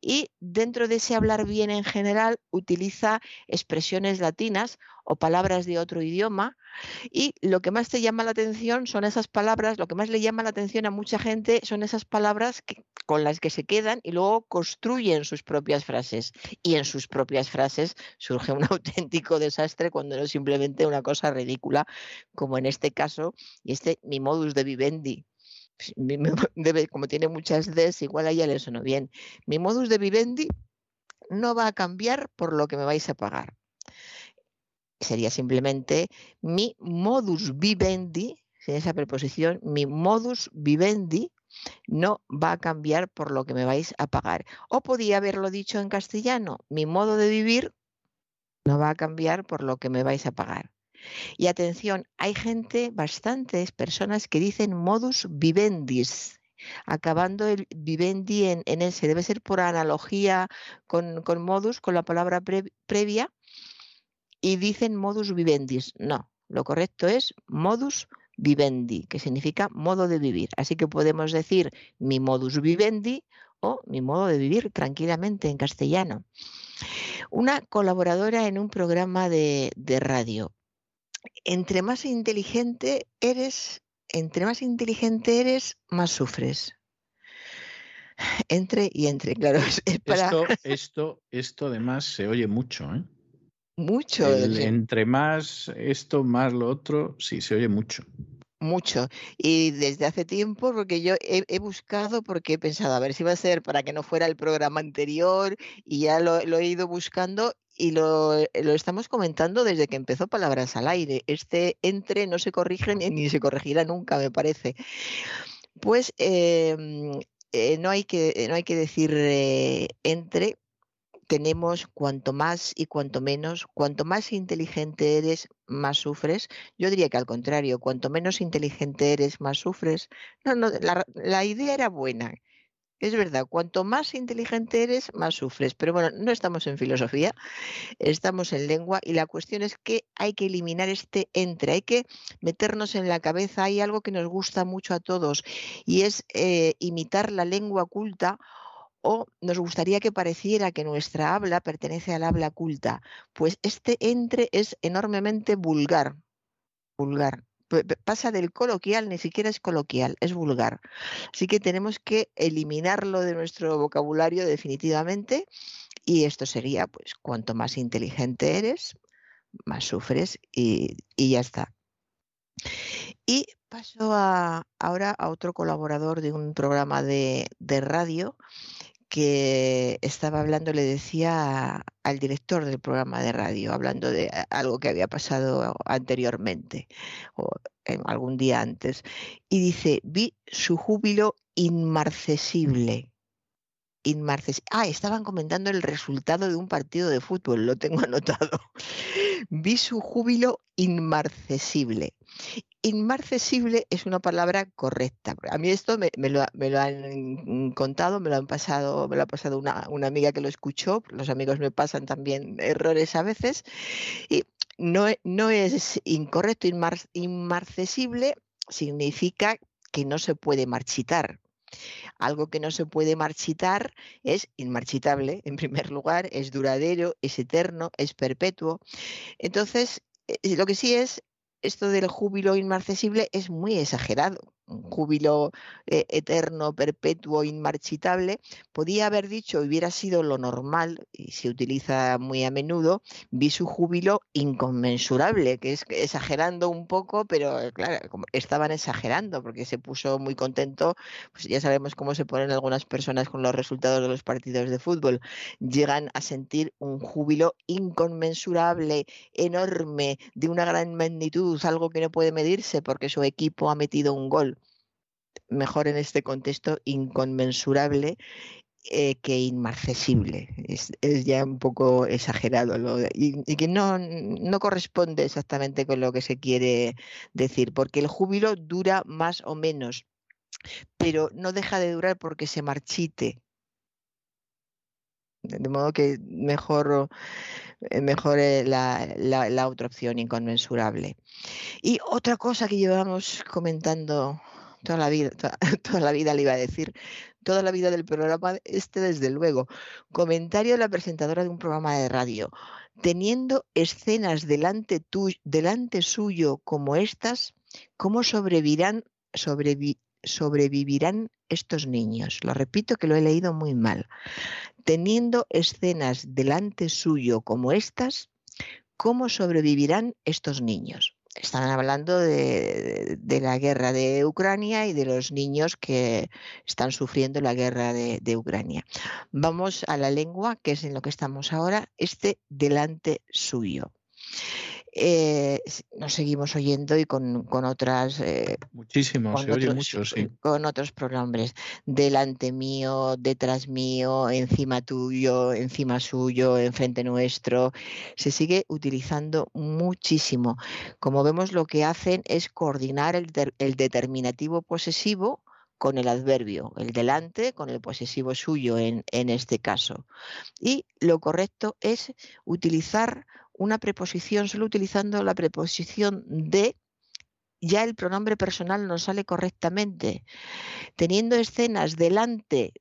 y dentro de ese hablar bien en general utiliza expresiones latinas o palabras de otro idioma. Y lo que más te llama la atención son esas palabras, lo que más le llama la atención a mucha gente son esas palabras con las que se quedan y luego construyen sus propias frases. Y en sus propias frases surge un auténtico desastre cuando no es simplemente una cosa ridícula como en este caso y este mi modus de vivendi como tiene muchas Ds, igual a ella le sonó bien. Mi modus de vivendi no va a cambiar por lo que me vais a pagar. Sería simplemente mi modus vivendi, sin esa preposición, mi modus vivendi no va a cambiar por lo que me vais a pagar. O podía haberlo dicho en castellano, mi modo de vivir no va a cambiar por lo que me vais a pagar. Y atención, hay gente, bastantes personas que dicen modus vivendis, acabando el vivendi en, ese. Debe ser por analogía con, modus, con la palabra previa, y dicen modus vivendis. No, lo correcto es modus vivendi, que significa modo de vivir. Así que podemos decir mi modus vivendi o mi modo de vivir tranquilamente en castellano. Una colaboradora en un programa de radio entre más inteligente eres, entre más inteligente eres, más sufres. Entre y entre, claro. esto, esto, esto además se oye mucho, ¿eh? Mucho. entre más esto, más lo otro, sí, se oye mucho. Mucho. Y desde hace tiempo, porque yo he, buscado, porque he pensado, a ver si va a ser para que no fuera el programa anterior, y ya lo, he ido buscando y lo, lo, estamos comentando desde que empezó Palabras al Aire. Este entre no se corrige ni, se corregirá nunca, me parece. Pues em, eh, no, hay que, no hay que decir eh, entre, tenemos cuanto más y cuanto menos, cuanto más inteligente eres, más sufres. Yo diría que al contrario, cuanto menos inteligente eres, más sufres. No, no, la, la idea era buena. Es verdad, cuanto más inteligente eres, más sufres. Pero bueno, no estamos en filosofía, estamos en lengua y la cuestión es que hay que eliminar este entre, hay que meternos en la cabeza, hay algo que nos gusta mucho a todos y es eh, imitar la lengua culta o nos gustaría que pareciera que nuestra habla pertenece al habla culta, pues este entre es enormemente vulgar, vulgar. Pasa del coloquial, ni siquiera es coloquial, es vulgar. Así que tenemos que eliminarlo de nuestro vocabulario definitivamente y esto sería, pues, cuanto más inteligente eres, más sufres y, ya está. Y paso ahora a otro colaborador de un programa de, de radio que estaba hablando, le decía al director del programa de radio, hablando de algo que había pasado anteriormente o algún día antes, y dice, vi su júbilo inmarcesible. Ah, estaban comentando el resultado de un partido de fútbol, lo tengo anotado. vi su júbilo inmarcesible inmarcesible es una palabra correcta. A mí esto me, lo, han contado, me lo han pasado, me lo ha pasado una, amiga que lo escuchó. Los amigos me pasan también errores a veces. Y no, no es incorrecto, inmarcesible significa que no se puede marchitar. Algo que no se puede marchitar es inmarchitable, en primer lugar, es duradero, es eterno, es perpetuo. Entonces, eh, lo que sí es esto del júbilo inmarcesible es muy exagerado. Un júbilo eh, eterno, perpetuo, inmarchitable, podía haber dicho, hubiera sido lo normal, y se utiliza muy a menudo, vi su júbilo inconmensurable, que es exagerando un poco, pero eh, claro, estaban exagerando, porque se puso muy contento, pues ya sabemos cómo se ponen algunas personas con los resultados de los partidos de fútbol, llegan a sentir un júbilo inconmensurable, enorme, de una gran magnitud, algo que no puede medirse porque su equipo ha metido un gol mejor en este contexto, inconmensurable eh, que inmarcesible. Es, ya un poco exagerado y, que no, no corresponde exactamente con lo que se quiere decir, porque el júbilo dura más o menos, pero no deja de durar porque se marchite. De modo que mejor, eh, mejor eh, la, la, la otra opción, inconmensurable. Y otra cosa que llevamos comentando toda la vida, toda, la vida le iba a decir, toda la vida del programa, este desde luego. Comentario de la presentadora de un programa de radio. Teniendo escenas delante, delante suyo como estas, ¿cómo sobrevivirán, sobrevivirán estos niños? Lo repito que lo he leído muy mal. Teniendo escenas delante suyo como estas, ¿cómo sobrevivirán estos niños? Están hablando de, la guerra de Ucrania y de los niños que están sufriendo la guerra de, Ucrania. Vamos a la lengua, que es en lo que estamos ahora, este delante suyo eh, nos seguimos oyendo y con, con otras... Eh, Muchísimo, se oye mucho, sí. Con otros pronombres, delante mío, detrás mío, encima tuyo, encima suyo, enfrente nuestro. Se sigue utilizando muchísimo. Como vemos, lo que hacen es coordinar el, el determinativo posesivo con el adverbio, el delante con el posesivo suyo en, en, este caso. Y lo correcto es utilizar una preposición solo utilizando la preposición de, ya el pronombre personal no sale correctamente. Teniendo escenas delante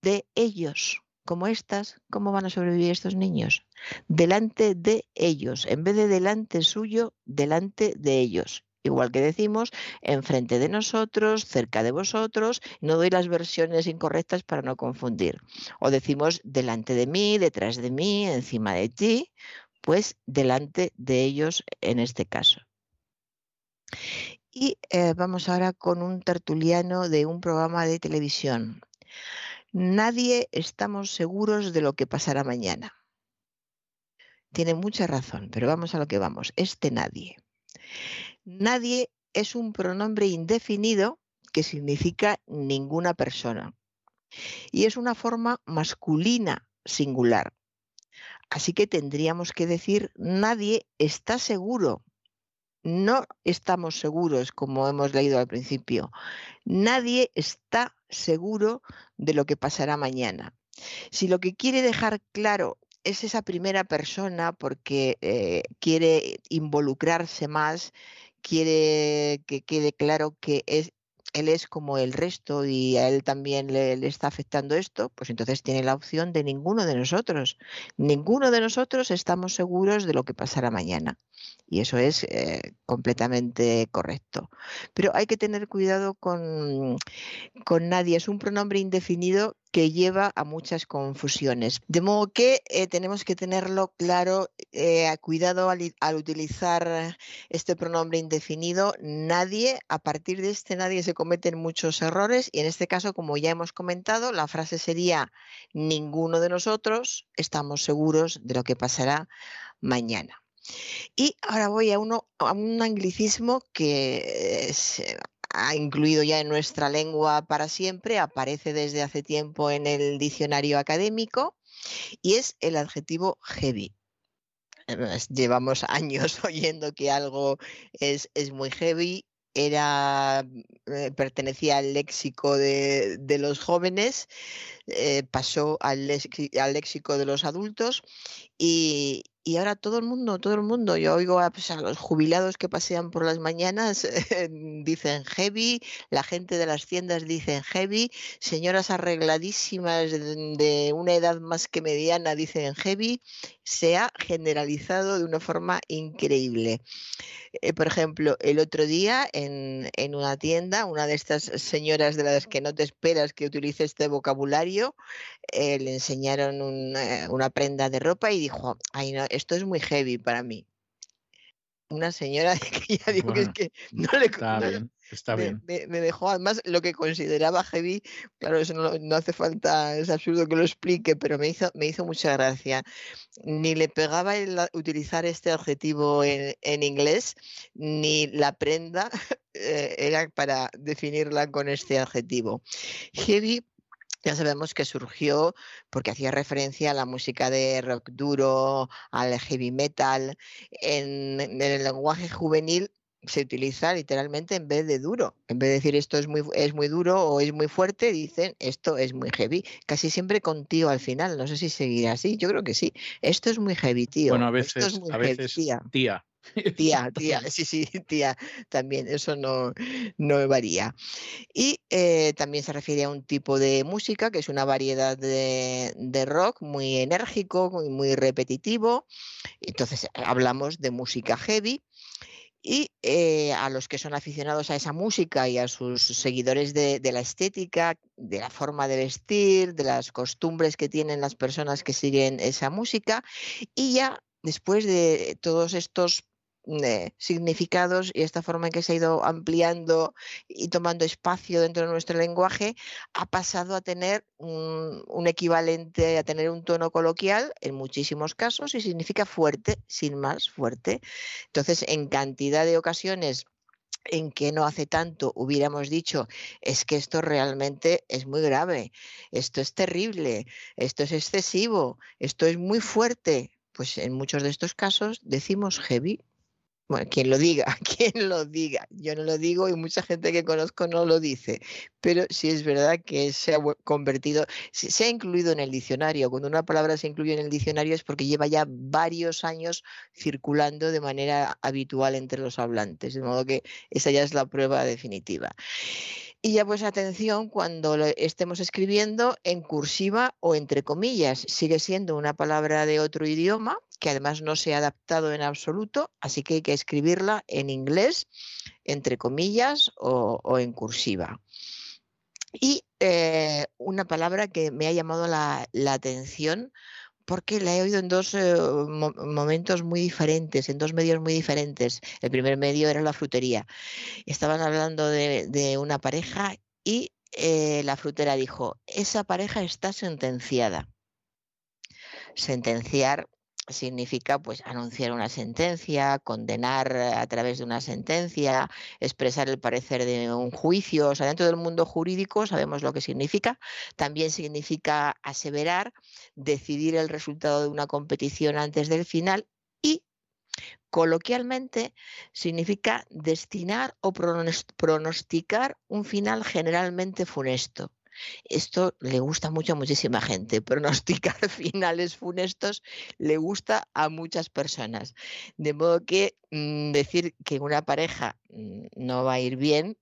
de ellos, como estas, ¿cómo van a sobrevivir estos niños? Delante de ellos, en vez de delante suyo, delante de ellos. Igual que decimos, enfrente de nosotros, cerca de vosotros, no doy las versiones incorrectas para no confundir. O decimos delante de mí, detrás de mí, encima de ti, pues delante de ellos en este caso. Y eh, vamos ahora con un tertuliano de un programa de televisión. Nadie estamos seguros de lo que pasará mañana. Tiene mucha razón, pero vamos a lo que vamos. Este nadie. Nadie es un pronombre indefinido que significa ninguna persona. Y es una forma masculina singular. Así que tendríamos que decir nadie está seguro. No estamos seguros, como hemos leído al principio. Nadie está seguro de lo que pasará mañana. Si lo que quiere dejar claro es esa primera persona porque eh, quiere involucrarse más, quiere que quede claro que es, él es como el resto y a él también le, está afectando esto, pues entonces tiene la opción de ninguno de nosotros. Ninguno de nosotros estamos seguros de lo que pasará mañana. Y eso es eh, completamente correcto. Pero hay que tener cuidado con, con nadie. Es un pronombre indefinido que lleva a muchas confusiones. De modo que eh, tenemos que tenerlo claro, eh, cuidado al, utilizar este pronombre indefinido. Nadie, a partir de este nadie se cometen muchos errores y en este caso, como ya hemos comentado, la frase sería ninguno de nosotros estamos seguros de lo que pasará mañana. Y ahora voy a, uno, a un anglicismo que se ha incluido ya en nuestra lengua para siempre, aparece desde hace tiempo en el diccionario académico y es el adjetivo heavy. Llevamos años oyendo que algo es, es muy heavy, era, eh, pertenecía al léxico de, los jóvenes, eh, pasó al, al, léxico de los adultos y, y ahora todo el mundo, todo el mundo, yo oigo a, pues, los jubilados que pasean por las mañanas, dicen heavy, la gente de las tiendas dicen heavy, señoras arregladísimas de una edad más que mediana dicen heavy, se ha generalizado de una forma increíble. Eh, por ejemplo, el otro día en, una tienda, una de estas señoras de las que no te esperas que utilice este vocabulario, eh, le enseñaron una, una prenda de ropa y dijo, ay no, esto es muy heavy para mí una señora que ya digo que es que no le está bien, está me, bien. Me, dejó además lo que consideraba heavy, claro, eso no, hace falta, es absurdo que lo explique, pero me hizo, me hizo mucha gracia. Ni le pegaba el utilizar este adjetivo en, en inglés, ni la prenda eh, era para definirla con este adjetivo. Heavy ya sabemos que surgió porque hacía referencia a la música de rock duro, al heavy metal. En, el lenguaje juvenil se utiliza literalmente en vez de duro. En vez de decir esto es muy, es muy duro o es muy fuerte, dicen esto es muy heavy. Casi siempre contigo al final. No sé si seguirá así. Yo creo que sí. Esto es muy heavy, tío. Bueno, a veces, a veces tía. Tía, tía, sí, sí, tía, también, eso no, no varía. Y eh, también se refiere a un tipo de música que es una variedad de, rock muy enérgico, muy, muy, repetitivo. Entonces hablamos de música heavy. Y eh, a los que son aficionados a esa música y a sus seguidores de, de la estética, de la forma de vestir, de las costumbres que tienen las personas que siguen esa música, y ya después de todos estos significados y esta forma en que se ha ido ampliando y tomando espacio dentro de nuestro lenguaje ha pasado a tener un, equivalente, a tener un tono coloquial en muchísimos casos y significa fuerte, sin más, fuerte. Entonces, en cantidad de ocasiones en que no hace tanto hubiéramos dicho es que esto realmente es muy grave, esto es terrible, esto es excesivo, esto es muy fuerte, pues en muchos de estos casos decimos heavy bueno, quien lo diga, quien lo diga. Yo no lo digo y mucha gente que conozco no lo dice. Pero sí es verdad que se ha convertido, se ha incluido en el diccionario. Cuando una palabra se incluye en el diccionario es porque lleva ya varios años circulando de manera habitual entre los hablantes. De modo que esa ya es la prueba definitiva. Y ya pues atención cuando lo estemos escribiendo en cursiva o entre comillas. Sigue siendo una palabra de otro idioma que además no se ha adaptado en absoluto, así que hay que escribirla en inglés, entre comillas o, en cursiva. Y eh, una palabra que me ha llamado la, atención porque la he oído en dos eh, momentos muy diferentes, en dos medios muy diferentes. El primer medio era la frutería. Estaban hablando de, una pareja y eh, la frutera dijo, esa pareja está sentenciada. Sentenciar significa pues anunciar una sentencia, condenar a través de una sentencia, expresar el parecer de un juicio, o sea, dentro del mundo jurídico sabemos lo que significa, también significa aseverar, decidir el resultado de una competición antes del final y coloquialmente significa destinar o pronosticar un final generalmente funesto. Esto le gusta mucho a muchísima gente. Pronosticar finales funestos le gusta a muchas personas. De modo que mm, decir que una pareja mm, no va a ir bien,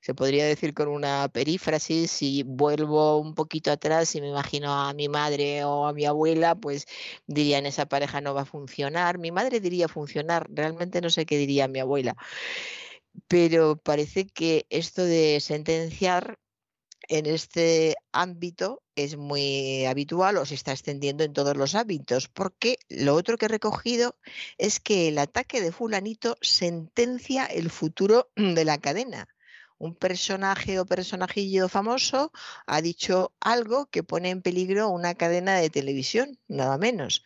se podría decir con una perífrasis, si vuelvo un poquito atrás y me imagino a mi madre o a mi abuela, pues dirían esa pareja no va a funcionar. Mi madre diría funcionar, realmente no sé qué diría mi abuela. Pero parece que esto de sentenciar en este ámbito es muy habitual o se está extendiendo en todos los ámbitos, porque lo otro que he recogido es que el ataque de fulanito sentencia el futuro de la cadena. Un personaje o personajillo famoso ha dicho algo que pone en peligro una cadena de televisión, nada menos.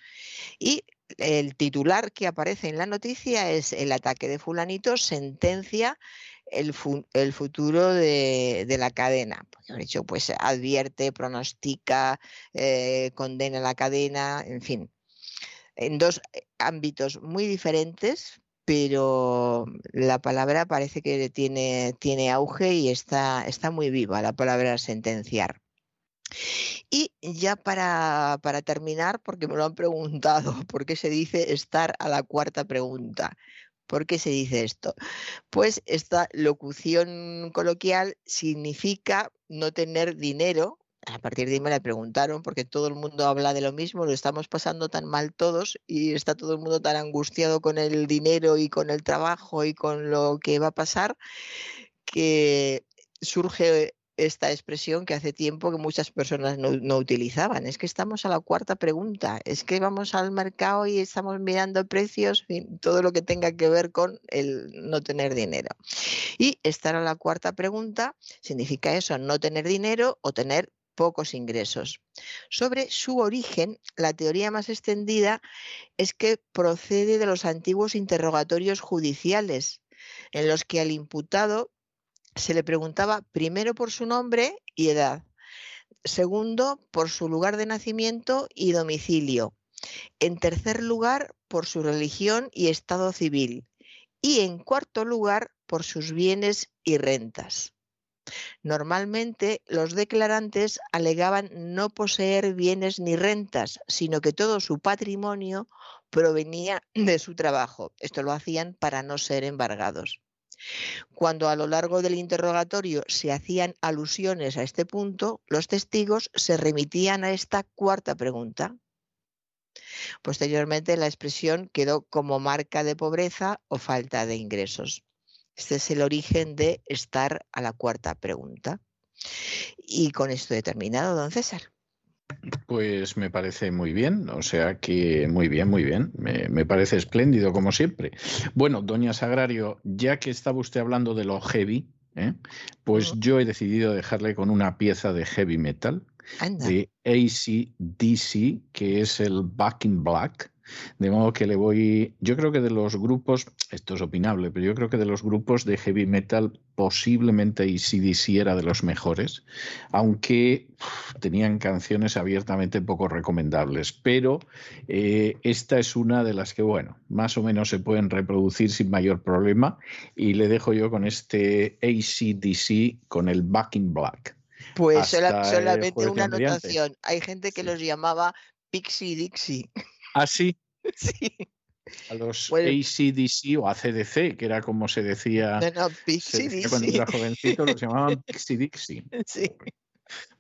Y el titular que aparece en la noticia es el ataque de fulanito sentencia el, futuro de, la cadena. De hecho, pues advierte, pronostica, eh, condena la cadena, en fin, en dos eh, ámbitos muy diferentes, pero la palabra parece que tiene, tiene auge y está, está muy viva, la palabra sentenciar. Y ya para, para, terminar, porque me lo han preguntado, ¿por qué se dice estar a la cuarta pregunta? ¿Por qué se dice esto? Pues esta locución coloquial significa no tener dinero. A partir de ahí me la preguntaron porque todo el mundo habla de lo mismo, lo estamos pasando tan mal todos y está todo el mundo tan angustiado con el dinero y con el trabajo y con lo que va a pasar que surge esta expresión que hace tiempo que muchas personas no, utilizaban. Es que estamos a la cuarta pregunta. Es que vamos al mercado y estamos mirando precios, todo lo que tenga que ver con el no tener dinero. Y estar a la cuarta pregunta significa eso, no tener dinero o tener pocos ingresos. Sobre su origen, la teoría más extendida es que procede de los antiguos interrogatorios judiciales, en los que al imputado se le preguntaba primero por su nombre y edad, segundo por su lugar de nacimiento y domicilio, en tercer lugar por su religión y estado civil y en cuarto lugar por sus bienes y rentas. Normalmente los declarantes alegaban no poseer bienes ni rentas, sino que todo su patrimonio provenía de su trabajo. Esto lo hacían para no ser embargados. Cuando a lo largo del interrogatorio se hacían alusiones a este punto, los testigos se remitían a esta cuarta pregunta. Posteriormente, la expresión quedó como marca de pobreza o falta de ingresos. Este es el origen de estar a la cuarta pregunta. Y con esto he terminado, don César. Pues me parece muy bien, o sea que muy bien, muy bien, me, parece espléndido como siempre. Bueno, doña Sagrario, ya que estaba usted hablando de lo heavy, ¿eh? pues yo he decidido dejarle con una pieza de heavy metal de ACDC, que es el Back in Black. De modo que le voy, yo creo que de los grupos, esto es opinable, pero yo creo que de los grupos de heavy metal posiblemente ACDC era de los mejores, aunque tenían canciones abiertamente poco recomendables. Pero eh, esta es una de las que, bueno, más o menos se pueden reproducir sin mayor problema y le dejo yo con este ACDC con el Back in Black. Pues solamente una anotación. Hay gente que los llamaba Pixie Dixie. ¿Ah, sí? A los ACDC o ACDC, que era como se decía, no, no, Pixie Dixie. cuando era jovencito, los llamaban Pixie Dixie. Sí.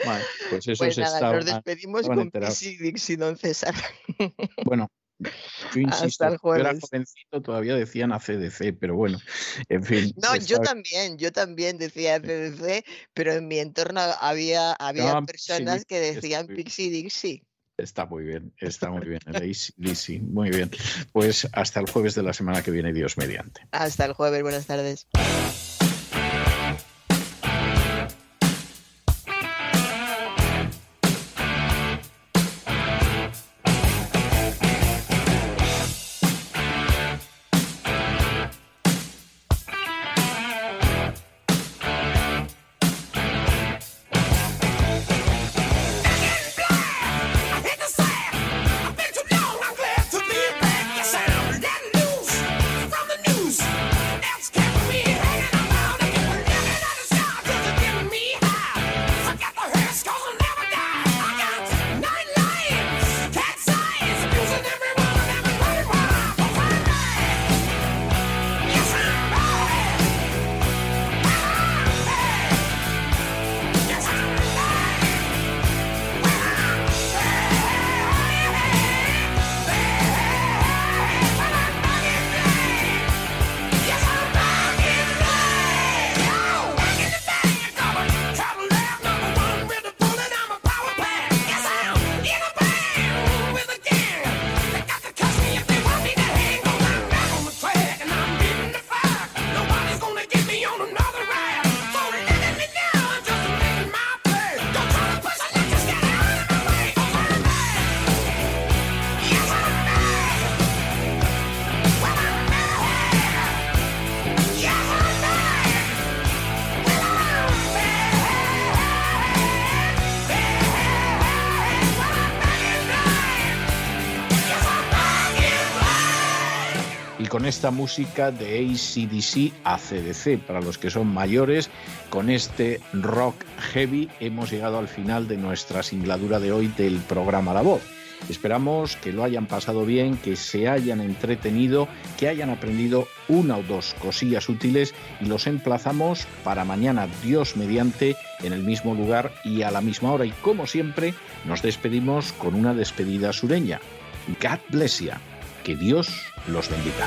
Vale, pues eso pues nada, estaba, nos despedimos con. Pixie Dixie, don César. Bueno, yo insisto, yo era jovencito, todavía decían ACDC, pero bueno, en fin. No, yo también, yo también decía ACDC, pero en mi entorno había, había personas que decían Pixie Dixie. Está muy bien, está muy bien. Lisi, muy bien. Pues hasta el jueves de la semana que viene, Dios mediante. Hasta el jueves, buenas tardes. Esta música de ACDC a CDC. Para los que son mayores, con este rock heavy hemos llegado al final de nuestra singladura de hoy del programa La Voz. Esperamos que lo hayan pasado bien, que se hayan entretenido, que hayan aprendido una o dos cosillas útiles y los emplazamos para mañana, Dios mediante, en el mismo lugar y a la misma hora. Y como siempre, nos despedimos con una despedida sureña. God bless you. Que Dios los bendiga.